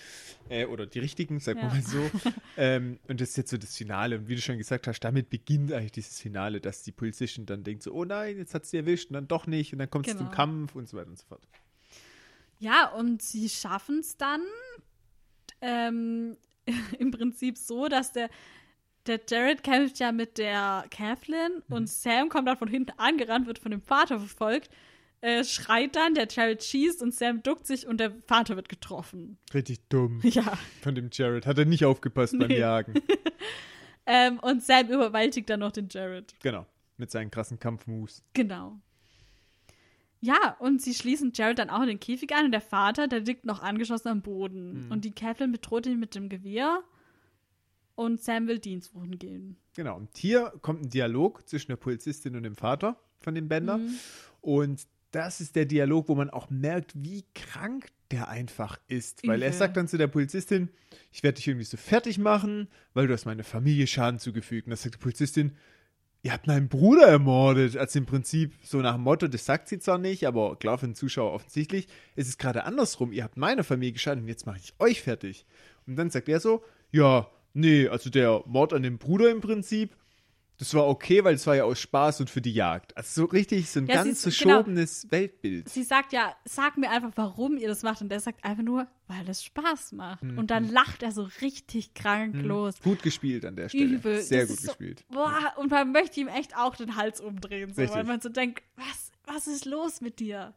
äh, oder die richtigen, sagen wir Ja. mal so. ähm, und das ist jetzt so das Finale und wie du schon gesagt hast, damit beginnt eigentlich dieses Finale, dass die Polizistin dann denkt so, oh nein, jetzt hat sie erwischt und dann doch nicht und dann kommt es Genau. zum Kampf und so weiter und so fort. Ja, und sie schaffen es dann ähm, im Prinzip so, dass der, der Jared kämpft ja mit der Kathleen und Sam kommt dann von hinten angerannt, wird von dem Vater verfolgt, äh, schreit dann, der Jared schießt und Sam duckt sich und der Vater wird getroffen. Richtig dumm Ja. von dem Jared. Hat er nicht aufgepasst beim Nee. Jagen. Ähm, und Sam überwältigt dann noch den Jared. Genau, mit seinen krassen Kampfmoves. Genau. Ja, und sie schließen Jared dann auch in den Käfig ein und der Vater, der liegt noch angeschossen am Boden. Und die Kathleen bedroht ihn mit dem Gewehr und Sam will Dienst suchen gehen. Genau, und hier kommt ein Dialog zwischen der Polizistin und dem Vater von dem Bänder. Mhm. Und das ist der Dialog, wo man auch merkt, wie krank der einfach ist. Weil er Übel. sagt dann zu der Polizistin, ich werde dich irgendwie so fertig machen, weil du hast meiner Familie Schaden zugefügt. Und das sagt die Polizistin, ihr habt meinen Bruder ermordet. Also im Prinzip so nach dem Motto, das sagt sie zwar nicht, aber klar für den Zuschauer offensichtlich, es ist gerade andersrum. Ihr habt meiner Familie geschadet und jetzt mache ich euch fertig. Und dann sagt er so, ja, nee, also der Mord an dem Bruder im Prinzip, das war okay, weil es war ja aus Spaß und für die Jagd. Also so richtig so ein Ja, ganz ist- genau. verschobenes Weltbild. Sie sagt ja, sag mir einfach, warum ihr das macht. Und der sagt einfach nur, weil es Spaß macht. Mhm. Und dann lacht er so richtig krank los. Gut gespielt an der Stelle. Übel. Sehr Das gut ist so, gespielt. Boah, und man möchte ihm echt auch den Hals umdrehen, so, weil man so denkt, was, was ist los mit dir?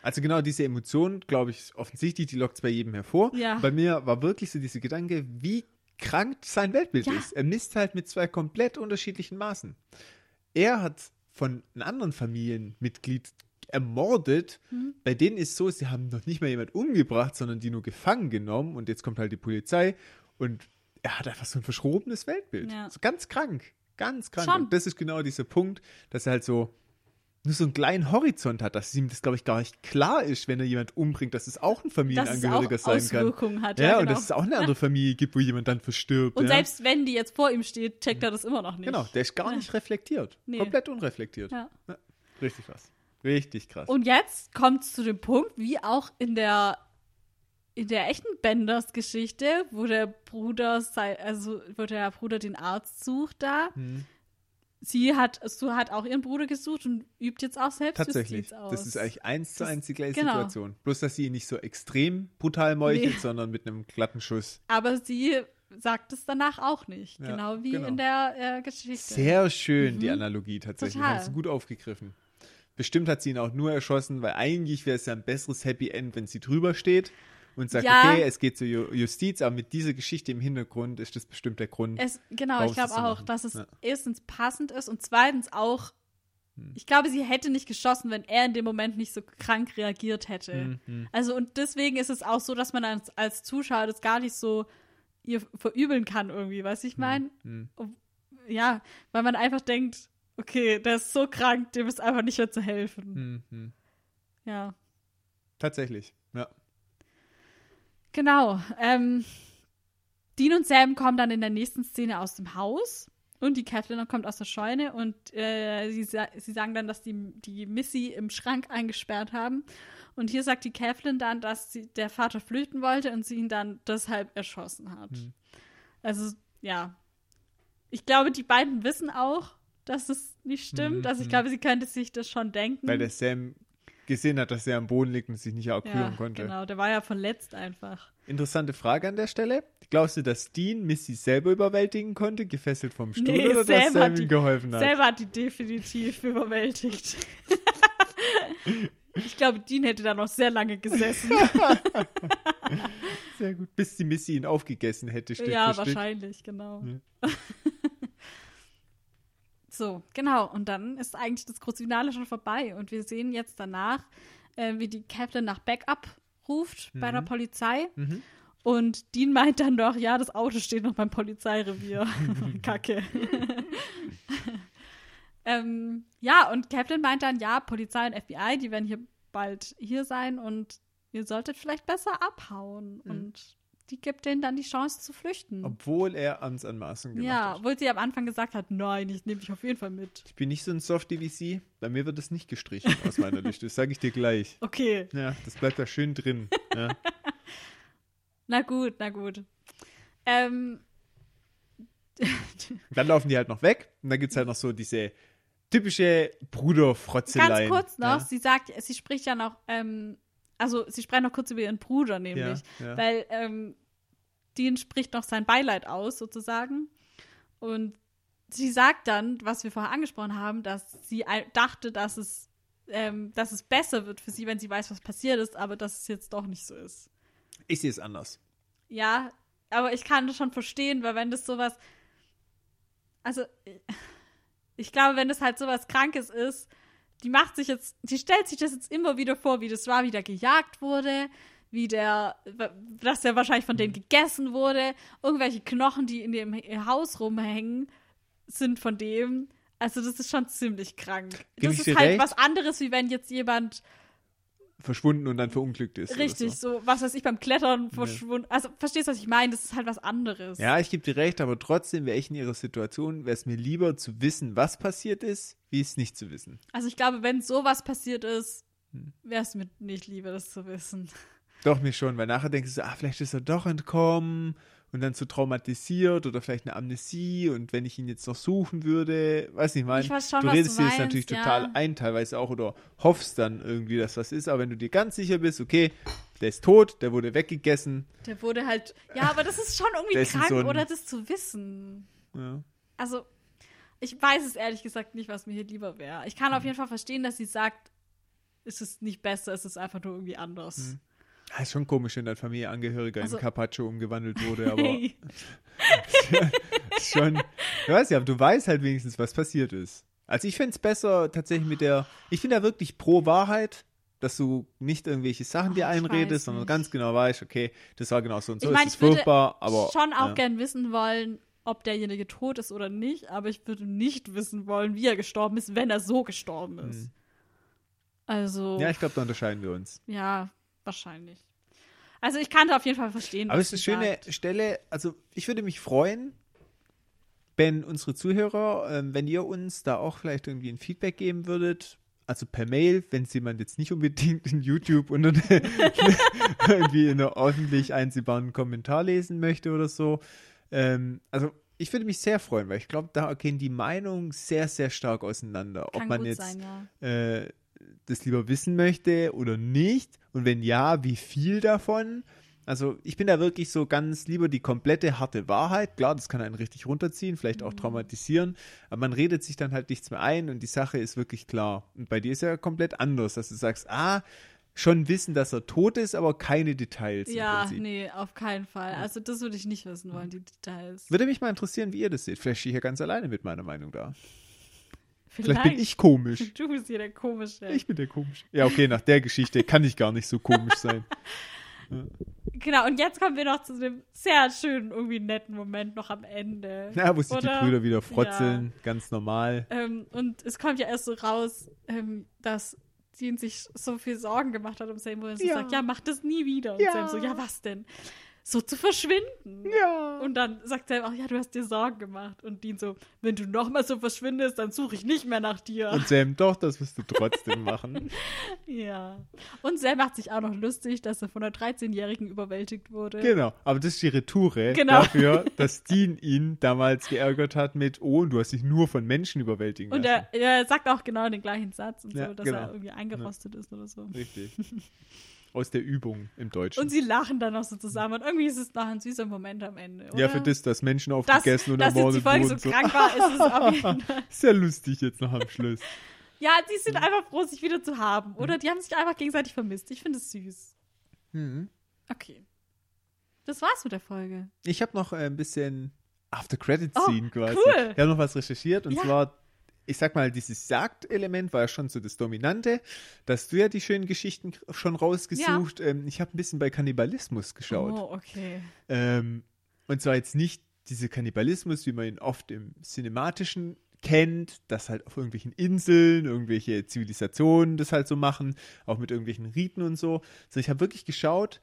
Also genau diese Emotion, glaube ich, offensichtlich, die lockt es bei jedem hervor. Ja. Bei mir war wirklich so dieser Gedanke, wie krank sein Weltbild Ja. ist. Er misst halt mit zwei komplett unterschiedlichen Maßen. Er hat von einem anderen Familienmitglied ermordet. Mhm. Bei denen ist so, sie haben noch nicht mal jemand umgebracht, sondern die nur gefangen genommen und jetzt kommt halt die Polizei und er hat einfach so ein verschrobenes Weltbild. Ja. So ganz krank. Ganz krank. Schon. Und das ist genau dieser Punkt, dass er halt so nur so einen kleinen Horizont hat, dass ihm das, glaube ich, gar nicht klar ist, wenn er jemand umbringt, dass es auch ein Dass es Familienangehöriger auch sein kann. Hat. Ja, Ja, und genau. dass es auch eine andere Familie gibt, wo jemand dann verstirbt. Und ja. selbst wenn die jetzt vor ihm steht, checkt er das immer noch nicht. Genau, der ist gar nicht reflektiert. Nee. Komplett unreflektiert. Ja. Richtig krass. Richtig krass. Und jetzt kommt es zu dem Punkt, wie auch in der in der echten Benders-Geschichte, wo der Bruder sei, also wo der Bruder den Arzt sucht da. Hm. Sie hat, so hat auch ihren Bruder gesucht und übt jetzt auch selbst Tatsächlich. Aus. Das ist eigentlich eins zu eins die gleiche genau. Situation. Bloß, dass sie ihn nicht so extrem brutal meuchelt, Nee. sondern mit einem glatten Schuss. Aber sie sagt es danach auch nicht. Ja, genau wie genau. in der äh, Geschichte. Sehr schön, die Analogie tatsächlich. Mhm. Total. Haben sie gut aufgegriffen. Bestimmt hat sie ihn auch nur erschossen, weil eigentlich wäre es ja ein besseres Happy End, wenn sie drüber steht und sagt, Ja. okay, es geht zur Ju- Justiz, aber mit dieser Geschichte im Hintergrund ist das bestimmt der Grund. Es, genau, ich glaube auch, dass es Ja. erstens passend ist und zweitens auch, Hm. ich glaube, sie hätte nicht geschossen, wenn er in dem Moment nicht so krank reagiert hätte. Hm, hm. Also und deswegen ist es auch so, dass man als, als Zuschauer das gar nicht so ihr verübeln kann irgendwie, weißt du, ich meine? hm. Ja, weil man einfach denkt, okay, der ist so krank, dem ist einfach nicht mehr zu helfen. Hm, hm. Ja, Tatsächlich, ja. Genau. Ähm, Dean und Sam kommen dann in der nächsten Szene aus dem Haus und die Kathleen kommt aus der Scheune und äh, sie, sa sie sagen dann, dass die, die Missy im Schrank eingesperrt haben. Und hier sagt die Kathleen dann, dass sie, der Vater flüchten wollte und sie ihn dann deshalb erschossen hat. Hm. Also, ja. Ich glaube, die beiden wissen auch, dass es nicht stimmt. Mhm, Also, ich mhm. glaube, sie könnte sich das schon denken. Weil der Sam gesehen hat, dass er am Boden liegt und sich nicht auch ja, konnte. genau. Der war ja verletzt einfach. Interessante Frage an der Stelle. Glaubst du, dass Dean Missy selber überwältigen konnte, gefesselt vom Stuhl, Nee, oder Sam dass Sam ihm geholfen hat? Selber hat die definitiv überwältigt. ich glaube, Dean hätte da noch sehr lange gesessen. Sehr gut. Bis die Missy ihn aufgegessen hätte, Stück ja, für Stück. wahrscheinlich, genau. Ja. so, genau. Und dann ist eigentlich das große Finale schon vorbei. Und wir sehen jetzt danach, äh, wie die Kaplan nach Backup ruft bei der Polizei. Mhm. Und Dean meint dann doch, ja, das Auto steht noch beim Polizeirevier. Kacke. ähm, ja, und Kaplan meint dann, ja, Polizei und FBI, die werden hier bald hier sein und ihr solltet vielleicht besser abhauen. Und die gibt denen dann die Chance zu flüchten. Obwohl er ans Anmaßen gemacht ja, hat. obwohl sie am Anfang gesagt hat, nein, ich nehme dich auf jeden Fall mit. Ich bin nicht so ein Softie wie sie. Bei mir wird das nicht gestrichen aus meiner Liste. Das sage ich dir gleich. Okay, Ja, das bleibt da schön drin. Ja. na gut, na gut. Ähm, Dann laufen die halt noch weg und dann gibt es halt noch so diese typische Bruderfrotzeleien. Ganz kurz noch, Ja, sie sagt, sie spricht ja noch, ähm, also sie sprechen noch kurz über ihren Bruder nämlich, Ja, ja. weil ähm, Dean spricht noch sein Beileid aus sozusagen und sie sagt dann, was wir vorher angesprochen haben, dass sie dachte, dass es, ähm, dass es besser wird für sie, wenn sie weiß, was passiert ist, aber dass es jetzt doch nicht so ist. Ich sehe es anders. Ja, aber ich kann das schon verstehen, weil wenn das sowas, also ich glaube, wenn das halt sowas Krankes ist, die macht sich jetzt, die stellt sich das jetzt immer wieder vor, wie das war, wie der gejagt wurde, wie der, dass der wahrscheinlich von denen gegessen wurde, irgendwelche Knochen, die in dem Haus rumhängen, sind von dem. Also das ist schon ziemlich krank. Geb das ist halt recht? was anderes, wie wenn jetzt jemand Verschwunden und dann verunglückt ist. richtig So. so, was weiß ich, beim Klettern verschwunden. Also verstehst du, was ich meine? Das ist halt was anderes. Ja, ich gebe dir recht, aber trotzdem wäre ich in ihrer Situation, wäre es mir lieber zu wissen, was passiert ist, wie es nicht zu wissen. Also ich glaube, wenn sowas passiert ist, Hm. wäre es mir nicht lieber, das zu wissen. Doch, mir schon, weil nachher denkst du so, ah, vielleicht ist er doch entkommen und dann so traumatisiert oder vielleicht eine Amnesie und wenn ich ihn jetzt noch suchen würde, weiß nicht, mein, Ich weiß schon, du was redest du dir das natürlich ja. total ein, teilweise auch oder hoffst dann irgendwie, dass was ist, aber wenn du dir ganz sicher bist, okay, der ist tot, der wurde weggegessen, Der wurde halt. Ja, aber das ist schon irgendwie krank, so ein- oder das zu wissen. ja. Also, ich weiß es ehrlich gesagt nicht, was mir hier lieber wäre. Ich kann auf jeden Fall verstehen, dass sie sagt, es ist nicht besser, es ist einfach nur irgendwie anders. Mhm. Ja, ist schon komisch, wenn dein Familienangehöriger Also- in Carpaccio umgewandelt wurde, aber ist schon, du weißt ja, du weißt halt wenigstens, was passiert ist. Also ich fände es besser tatsächlich mit der, ich bin da wirklich pro Wahrheit, dass du nicht irgendwelche Sachen dir Oh, ich einredest, sondern ganz genau weißt, okay, das war genau so und so, ich meine, es ist ich würde furchtbar, aber schon auch ja. gern wissen wollen, ob derjenige tot ist oder nicht, aber ich würde nicht wissen wollen, wie er gestorben ist, wenn er so gestorben ist. Mhm. Also, Ja, ich glaube, da unterscheiden wir uns. ja, wahrscheinlich. Also ich kann da auf jeden Fall verstehen, Aber es ist eine schöne sagt. Stelle, also ich würde mich freuen, wenn unsere Zuhörer, ähm, wenn ihr uns da auch vielleicht irgendwie ein Feedback geben würdet, also per Mail, wenn es jemand jetzt nicht unbedingt in YouTube und irgendwie in einer ordentlich einsehbaren Kommentar lesen möchte oder so. Ähm, also ich würde mich sehr freuen, weil ich glaube, da gehen die Meinungen sehr, sehr stark auseinander. Kann ob man gut jetzt sein, ja. äh, das lieber wissen möchte oder nicht und wenn ja, wie viel davon. Also ich bin da wirklich so ganz lieber die komplette harte Wahrheit. Klar, das kann einen richtig runterziehen, vielleicht auch traumatisieren, aber man redet sich dann halt nichts mehr ein und die Sache ist wirklich klar. Und bei dir ist ja komplett anders, dass du sagst, ah, schon wissen, dass er tot ist, aber keine Details. Ja, nee, auf keinen Fall. Also das würde ich nicht wissen wollen, die Details. Würde mich mal interessieren, wie ihr das seht. Vielleicht stehe ich ja ganz alleine mit meiner Meinung da. Vielleicht, Vielleicht bin ich komisch. Du bist hier der Komische. Ich bin der komisch. Ja, okay, nach der Geschichte kann ich gar nicht so komisch sein. Genau, und jetzt kommen wir noch zu einem sehr schönen, irgendwie netten Moment noch am Ende. Ja, wo sich die? Brüder wieder frotzeln, ganz normal. Ähm, und es kommt ja erst so raus, ähm, dass Dean sich so viel Sorgen gemacht hat um Sam, so Ja. sagt, ja, mach das nie wieder. Und Ja. Sam so, ja, was denn? So zu verschwinden. Ja. Und dann sagt Sam auch, ja, du hast dir Sorgen gemacht. Und Dean so, wenn du nochmal so verschwindest, dann suche ich nicht mehr nach dir. Und Sam, doch, das wirst du trotzdem machen. ja. Und Sam macht sich auch noch lustig, dass er von einer 13-Jährigen überwältigt wurde. Genau, aber das ist die Retoure Genau. dafür, dass Dean ihn damals geärgert hat mit, oh, und du hast dich nur von Menschen überwältigen Und lassen. er, er sagt auch genau den gleichen Satz und Ja, so, dass genau. er irgendwie eingerostet ist oder so. Richtig. Aus der Übung im Deutschen. Und sie lachen dann noch so zusammen. Und irgendwie ist es noch ein süßer Moment am Ende. Oder? ja, für das, dass Menschen aufgegessen und dass jetzt die Folge so krank war, ist es auf jeden Fall. Sehr lustig jetzt noch am Schluss. Ja, die sind Mhm. einfach froh, sich wieder zu haben. Oder die haben sich einfach gegenseitig vermisst. Ich finde es süß. Mhm. Okay. Das war's mit der Folge. Ich habe noch ein bisschen After-Credit-Scene Oh, quasi. cool. Ich habe noch was recherchiert und Ja. zwar, ich sag mal, dieses Jagdelement war ja schon so das Dominante. Dass du ja die schönen Geschichten schon rausgesucht. Ähm, ich habe ein bisschen bei Kannibalismus geschaut. Oh, okay. Ähm, und zwar jetzt nicht dieser Kannibalismus, wie man ihn oft im Cinematischen kennt, dass halt auf irgendwelchen Inseln irgendwelche Zivilisationen das halt so machen, auch mit irgendwelchen Riten und so. Also ich habe wirklich geschaut,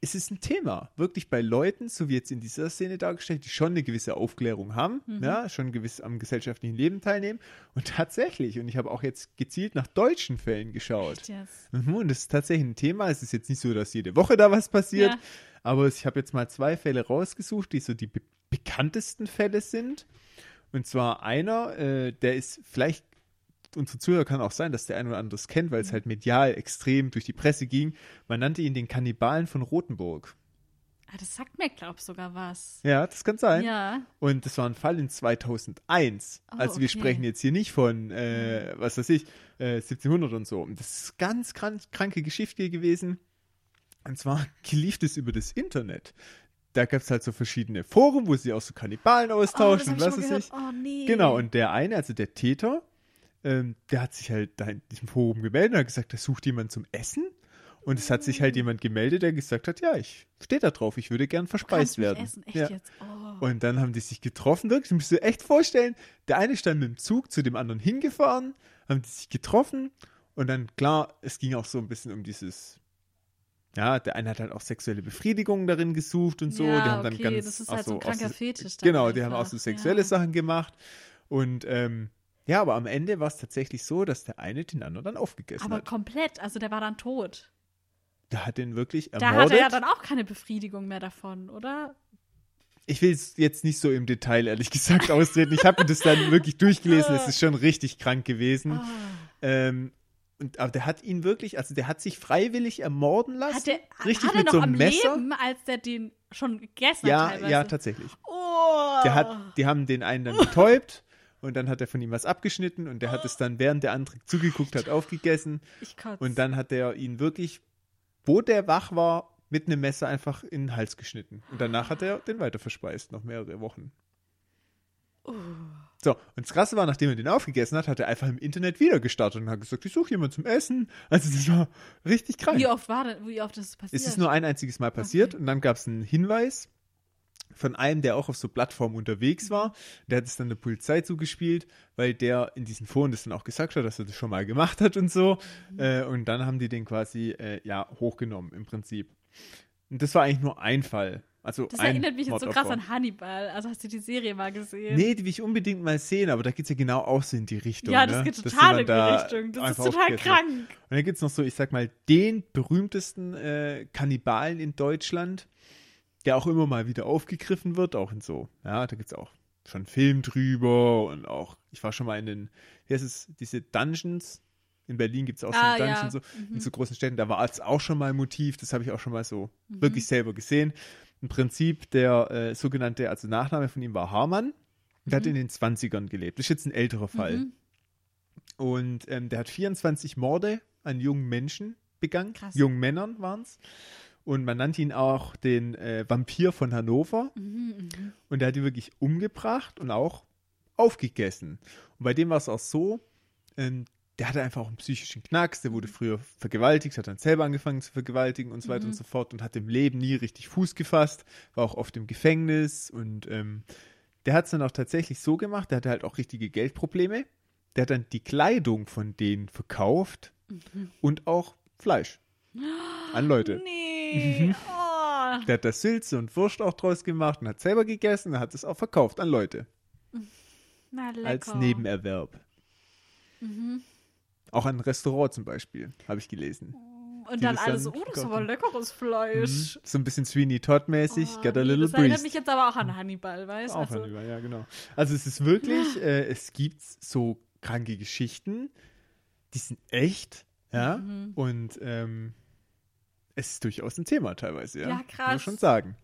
es ist ein Thema, wirklich bei Leuten, so wie jetzt in dieser Szene dargestellt, die schon eine gewisse Aufklärung haben, Mhm. ja, schon gewiss am gesellschaftlichen Leben teilnehmen. Und tatsächlich, und ich habe auch jetzt gezielt nach deutschen Fällen geschaut. Jetzt? Mhm, und das ist tatsächlich ein Thema. Es ist jetzt nicht so, dass jede Woche da was passiert, Ja. aber ich habe jetzt mal zwei Fälle rausgesucht, die so die be bekanntesten Fälle sind. Und zwar einer, äh, der ist vielleicht, unsere Zuhörer kann auch sein, dass der ein oder andere es kennt, weil es halt medial extrem durch die Presse ging. Man nannte ihn den Kannibalen von Rothenburg. Ah, das sagt mir, glaub sogar was. Ja, das kann sein. Ja. Und das war ein Fall in 2001. Oh, also wir okay. sprechen jetzt hier nicht von, äh, was weiß ich, äh, 1700 und so. Und das ist ganz krank, kranke Geschichte gewesen. Und zwar lief das über das Internet. Da gab es halt so verschiedene Foren, wo sie auch so Kannibalen Oh, austauschen hab und ich was weiß ich. Oh, nee. Genau, und der eine, also der Täter, ähm, der hat sich halt da in diesem Forum gemeldet und hat gesagt, er sucht jemanden zum Essen. Und es hat sich halt jemand gemeldet, der gesagt hat, ja, ich stehe da drauf, ich würde gern Du verspeist werden. Essen. Ja. Oh. Und dann haben die sich getroffen, wirklich. Du musst dir echt vorstellen, der eine stand mit dem Zug zu dem anderen hingefahren, haben die sich getroffen und dann, klar, es ging auch so ein bisschen um dieses, ja, der eine hat halt auch sexuelle Befriedigung darin gesucht und so. Ja, die haben dann okay, ganz, das ist halt so ein kranker Fetisch dann Genau, die haben auch so sexuelle ja. Sachen gemacht. Und ähm, ja, aber am Ende war es tatsächlich so, dass der eine den anderen dann aufgegessen Aber hat. komplett, also der war dann tot. Der hat den wirklich Da ermordet. hat er ja dann auch keine Befriedigung mehr davon, oder? Ich will es jetzt nicht so im Detail, ehrlich gesagt, austreten. Ich habe mir das dann wirklich durchgelesen. Es ist schon richtig krank gewesen. Ah. Ähm, und, aber der hat ihn wirklich, also der hat sich freiwillig ermorden lassen. Hat der, richtig hat er mit noch so einem am Messer. Leben, als der den schon gegessen hat ja, ja, tatsächlich. Oh. Der hat, die haben den einen dann betäubt und dann hat er von ihm was abgeschnitten und der hat es dann, während der andere zugeguckt hat, aufgegessen. ich kotze. Und dann hat er ihn wirklich, wo der wach war, mit einem Messer einfach in den Hals geschnitten. Und danach hat er den weiter verspeist, noch mehrere Wochen. Oh. So, und das Krasse war, nachdem er den aufgegessen hat, hat er einfach im Internet wieder gestartet und hat gesagt, ich suche jemanden zum Essen. Also das war richtig krank. Wie oft war das, wie oft ist es passiert? Es ist nur ein einziges Mal passiert und dann gab es einen Hinweis von einem, der auch auf so Plattformen unterwegs war. Der hat es dann der Polizei zugespielt, weil der in diesen Foren das dann auch gesagt hat, dass er das schon mal gemacht hat und so. Mhm. Äh, und dann haben die den quasi, äh, ja, hochgenommen im Prinzip. Und das war eigentlich nur ein Fall. Also das erinnert mich jetzt so krass an Hannibal. Also hast du die Serie mal gesehen? Nee, die will ich unbedingt mal sehen, aber da geht es ja genau auch so in die Richtung. ja, das ne? geht total in die Richtung. Das ist total krank. Und dann gibt es noch so, ich sag mal, den berühmtesten äh, Kannibalen in Deutschland, der auch immer mal wieder aufgegriffen wird, auch in so, ja, da gibt es auch schon Film drüber und auch, ich war schon mal in den, hier ist es, diese Dungeons, in Berlin gibt es auch so Ah, einen Dungeon, ja. so, Mhm. in so großen Städten, da war es auch schon mal ein Motiv, das habe ich auch schon mal so Mhm. wirklich selber gesehen. Im Prinzip der äh, sogenannte, also Nachname von ihm war Harman, der hat in den 20ern gelebt. Das ist jetzt ein älterer Fall. Mhm. Und ähm, der hat 24 Morde an jungen Menschen begangen. Krass. Jungen Männern waren es. Und man nannte ihn auch den äh, Vampir von Hannover. Mhm, mhm. Und der hat die wirklich umgebracht und auch aufgegessen. Und bei dem war es auch so, ähm, der hatte einfach auch einen psychischen Knacks, der wurde früher vergewaltigt, hat dann selber angefangen zu vergewaltigen und so weiter Mhm. und so fort und hat im Leben nie richtig Fuß gefasst, war auch oft im Gefängnis und ähm, der hat es dann auch tatsächlich so gemacht, der hatte halt auch richtige Geldprobleme. Der hat dann die Kleidung von denen verkauft Mhm. und auch Fleisch an Leute. Nee. Mhm. Oh. Der hat da Sülze und Wurst auch draus gemacht und hat selber gegessen und hat es auch verkauft an Leute Na, lecker. als Nebenerwerb. Mhm. Auch an ein Restaurant zum Beispiel, habe ich gelesen. Und die dann alles dann oh, das ist verkaufen. aber leckeres Fleisch. Mhm. So ein bisschen Sweeney Todd-mäßig, Oh, got a little das erinnert breeze. mich jetzt aber auch an Hannibal, weißt du? Auch Also, Hannibal, ja, genau. Also es ist wirklich, äh, es gibt so kranke Geschichten, die sind echt, ja, Mhm. und ähm, es ist durchaus ein Thema teilweise, ja. Ja, Muss krass. schon sagen.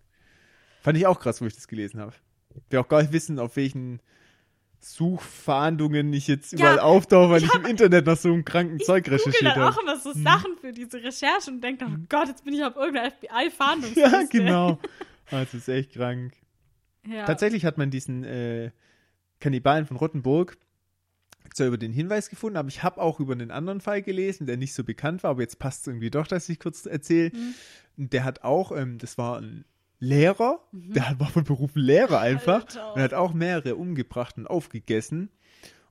Fand ich auch krass, wo ich das gelesen habe. Wir auch gar nicht wissen, auf welchen Suchfahndungen ich jetzt Ja, überall auftauche, weil ich, im Internet nach so einem kranken Zeug Google recherchiert dann auch immer so Sachen für diese Recherche und denke oh Gott, jetzt bin ich auf irgendeiner FBI-Fahndungsliste. Ja, genau. Das ist echt krank. Ja. Tatsächlich hat man diesen äh, Kannibalen von Rottenburg zwar über den Hinweis gefunden, aber ich habe auch über einen anderen Fall gelesen, der nicht so bekannt war, aber jetzt passt es irgendwie doch, dass ich kurz erzähle. Mhm. Der hat auch, ähm, das war ein Lehrer, der war von Beruf Lehrer einfach Alter. und hat auch mehrere umgebracht und aufgegessen.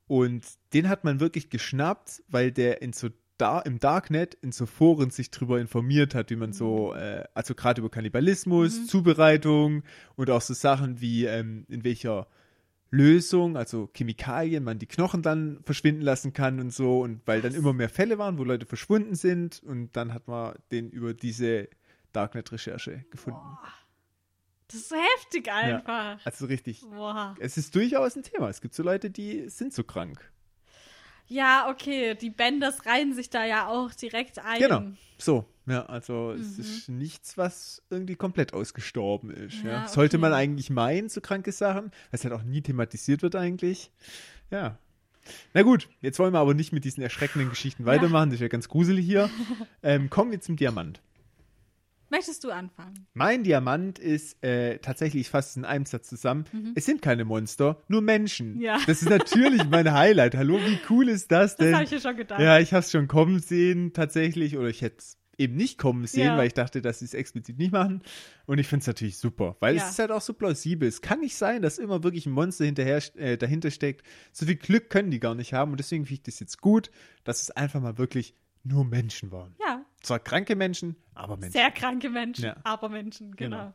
Und den hat man wirklich geschnappt, weil der in so da im Darknet in so Foren sich drüber informiert hat, wie man so, äh, also gerade über Kannibalismus, Zubereitung und auch so Sachen wie ähm, in welcher Lösung, also Chemikalien, man die Knochen dann verschwinden lassen kann und so. Und weil dann immer mehr Fälle waren, wo Leute verschwunden sind und dann hat man den über diese Darknet-Recherche gefunden. Das ist so heftig einfach. Also richtig. Boah. Es ist durchaus ein Thema. Es gibt so Leute, die sind so krank. Ja, okay. Die Benders reihen sich da ja auch direkt ein. Genau. So, ja, also es Mhm. ist nichts, was irgendwie komplett ausgestorben ist. Ja. Ja, Sollte okay. man eigentlich meinen, so kranke Sachen, es halt auch nie thematisiert wird eigentlich. Ja. Na gut, jetzt wollen wir aber nicht mit diesen erschreckenden Geschichten weitermachen, das ist ja ganz gruselig hier. ähm, kommen wir zum Diamant. Möchtest du anfangen? Mein Diamant ist äh, tatsächlich fast in einem Satz zusammen. Es sind keine Monster, nur Menschen. Mhm. Ja. Das ist natürlich mein Highlight. Hallo, wie cool ist das Das denn? habe ich mir schon gedacht. Ja, ich habe es schon kommen sehen, tatsächlich. Oder ich hätte es eben nicht kommen sehen, Ja. weil ich dachte, dass sie es explizit nicht machen. Und ich finde es natürlich super, weil Ja. es ist halt auch so plausibel. Es kann nicht sein, dass immer wirklich ein Monster hinterher, äh, dahinter steckt. So viel Glück können die gar nicht haben. Und deswegen finde ich das jetzt gut, dass es einfach mal wirklich nur Menschen waren. ja. Zwar kranke Menschen, aber Menschen. Sehr kranke Menschen, Ja. aber Menschen, genau. Genau.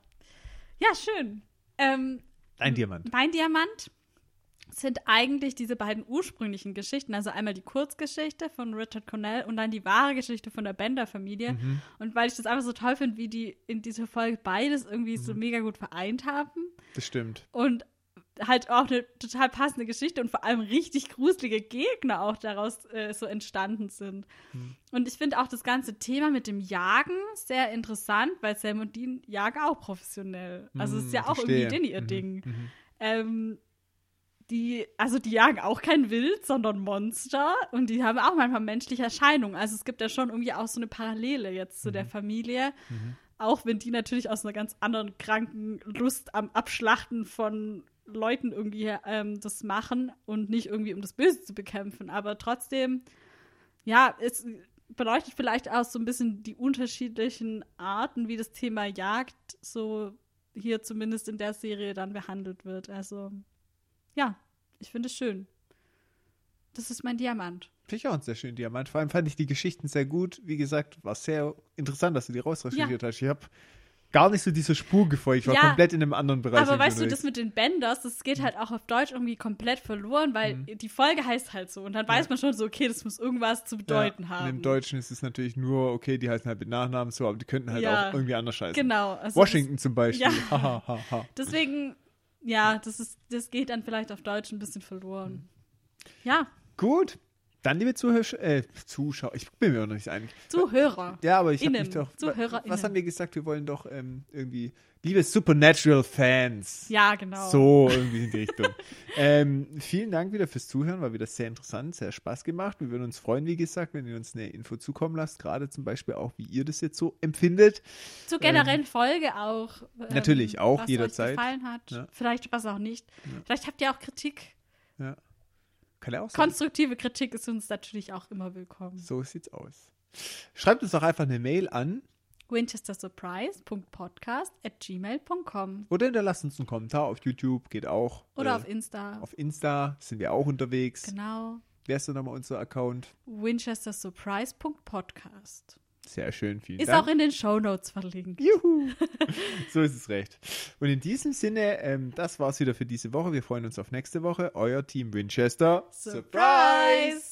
Ja, schön. Ähm, Ein Diamant. mein Diamant sind eigentlich diese beiden ursprünglichen Geschichten, also einmal die Kurzgeschichte von Richard Cornell und dann die wahre Geschichte von der Bender-Familie. Mhm. Und weil ich das einfach so toll finde, wie die in dieser Folge beides irgendwie so Mhm. mega gut vereint haben Das stimmt. und halt auch eine total passende Geschichte und vor allem richtig gruselige Gegner auch daraus äh, so entstanden sind. Mhm. Und ich finde auch das ganze Thema mit dem Jagen sehr interessant, weil Sam und Dean jagen auch professionell. Also es ist ja auch verstehe. irgendwie denen ihr Mhm, Ding. mhm. Ähm, die, also die jagen auch kein Wild, sondern Monster und die haben auch manchmal menschliche Erscheinungen. Also es gibt ja schon irgendwie auch so eine Parallele jetzt zu der Mhm. Familie. Auch wenn die natürlich aus einer ganz anderen kranken Lust am Abschlachten von Leuten irgendwie ähm, das machen und nicht irgendwie um das Böse zu bekämpfen. Aber trotzdem, ja, es beleuchtet vielleicht auch so ein bisschen die unterschiedlichen Arten, wie das Thema Jagd so hier zumindest in der Serie dann behandelt wird. Also, ja, ich finde es schön. Das ist mein Diamant. Finde ich auch einen sehr schönen Diamant. Vor allem fand ich die Geschichten sehr gut. Wie gesagt, war sehr interessant, dass du die rausrecherchiert hast. Ich habe gar nicht so diese Spur gefolgt. Ich war Ja. komplett in einem anderen Bereich. Aber weißt du, unterwegs. das mit den Benders, das geht halt auch auf Deutsch irgendwie komplett verloren, weil die Folge heißt halt so. Und dann weiß man schon so, okay, das muss irgendwas zu bedeuten ja, haben. Und im Deutschen ist es natürlich nur, okay, die heißen halt mit Nachnamen so, aber die könnten halt Ja. auch irgendwie anders heißen. Genau. Also Washington zum Beispiel. Ja. Deswegen, ja, das, ist, das geht dann vielleicht auf Deutsch ein bisschen verloren. Ja, Gut. Dann, liebe Zuhörer, äh, Zuschauer, ich bin mir auch noch nicht einig. Zuhörer. Ja, aber ich habe mich doch. Was haben wir gesagt? Wir wollen doch ähm, irgendwie, liebe Supernatural-Fans. Ja, genau. So, irgendwie in die Richtung. ähm, vielen Dank wieder fürs Zuhören, war wieder sehr interessant, sehr Spaß gemacht. Wir würden uns freuen, wie gesagt, wenn ihr uns eine Info zukommen lasst, gerade zum Beispiel auch, wie ihr das jetzt so empfindet. Zur generellen Folge auch. ähm, Natürlich, auch was jederzeit. Euch gefallen hat. Ja. Vielleicht was auch nicht. Vielleicht habt ihr auch Kritik. Ja. Kann ja auch sein. Konstruktive Kritik ist uns natürlich auch immer willkommen. So sieht's aus. Schreibt uns doch einfach eine Mail an winchestersurprise.podcast at gmail.com oder hinterlasst uns einen Kommentar auf YouTube, geht auch. oder Äh, auf Insta. auf Insta sind wir auch unterwegs. Genau. Wer ist denn nochmal unser Account? winchestersurprise.podcast. Sehr schön, vielen Ist Dank. auch in den Shownotes verlinkt. Juhu! so ist es recht. Und in diesem Sinne, ähm, das war's wieder für diese Woche. Wir freuen uns auf nächste Woche. Euer Team Winchester. Surprise!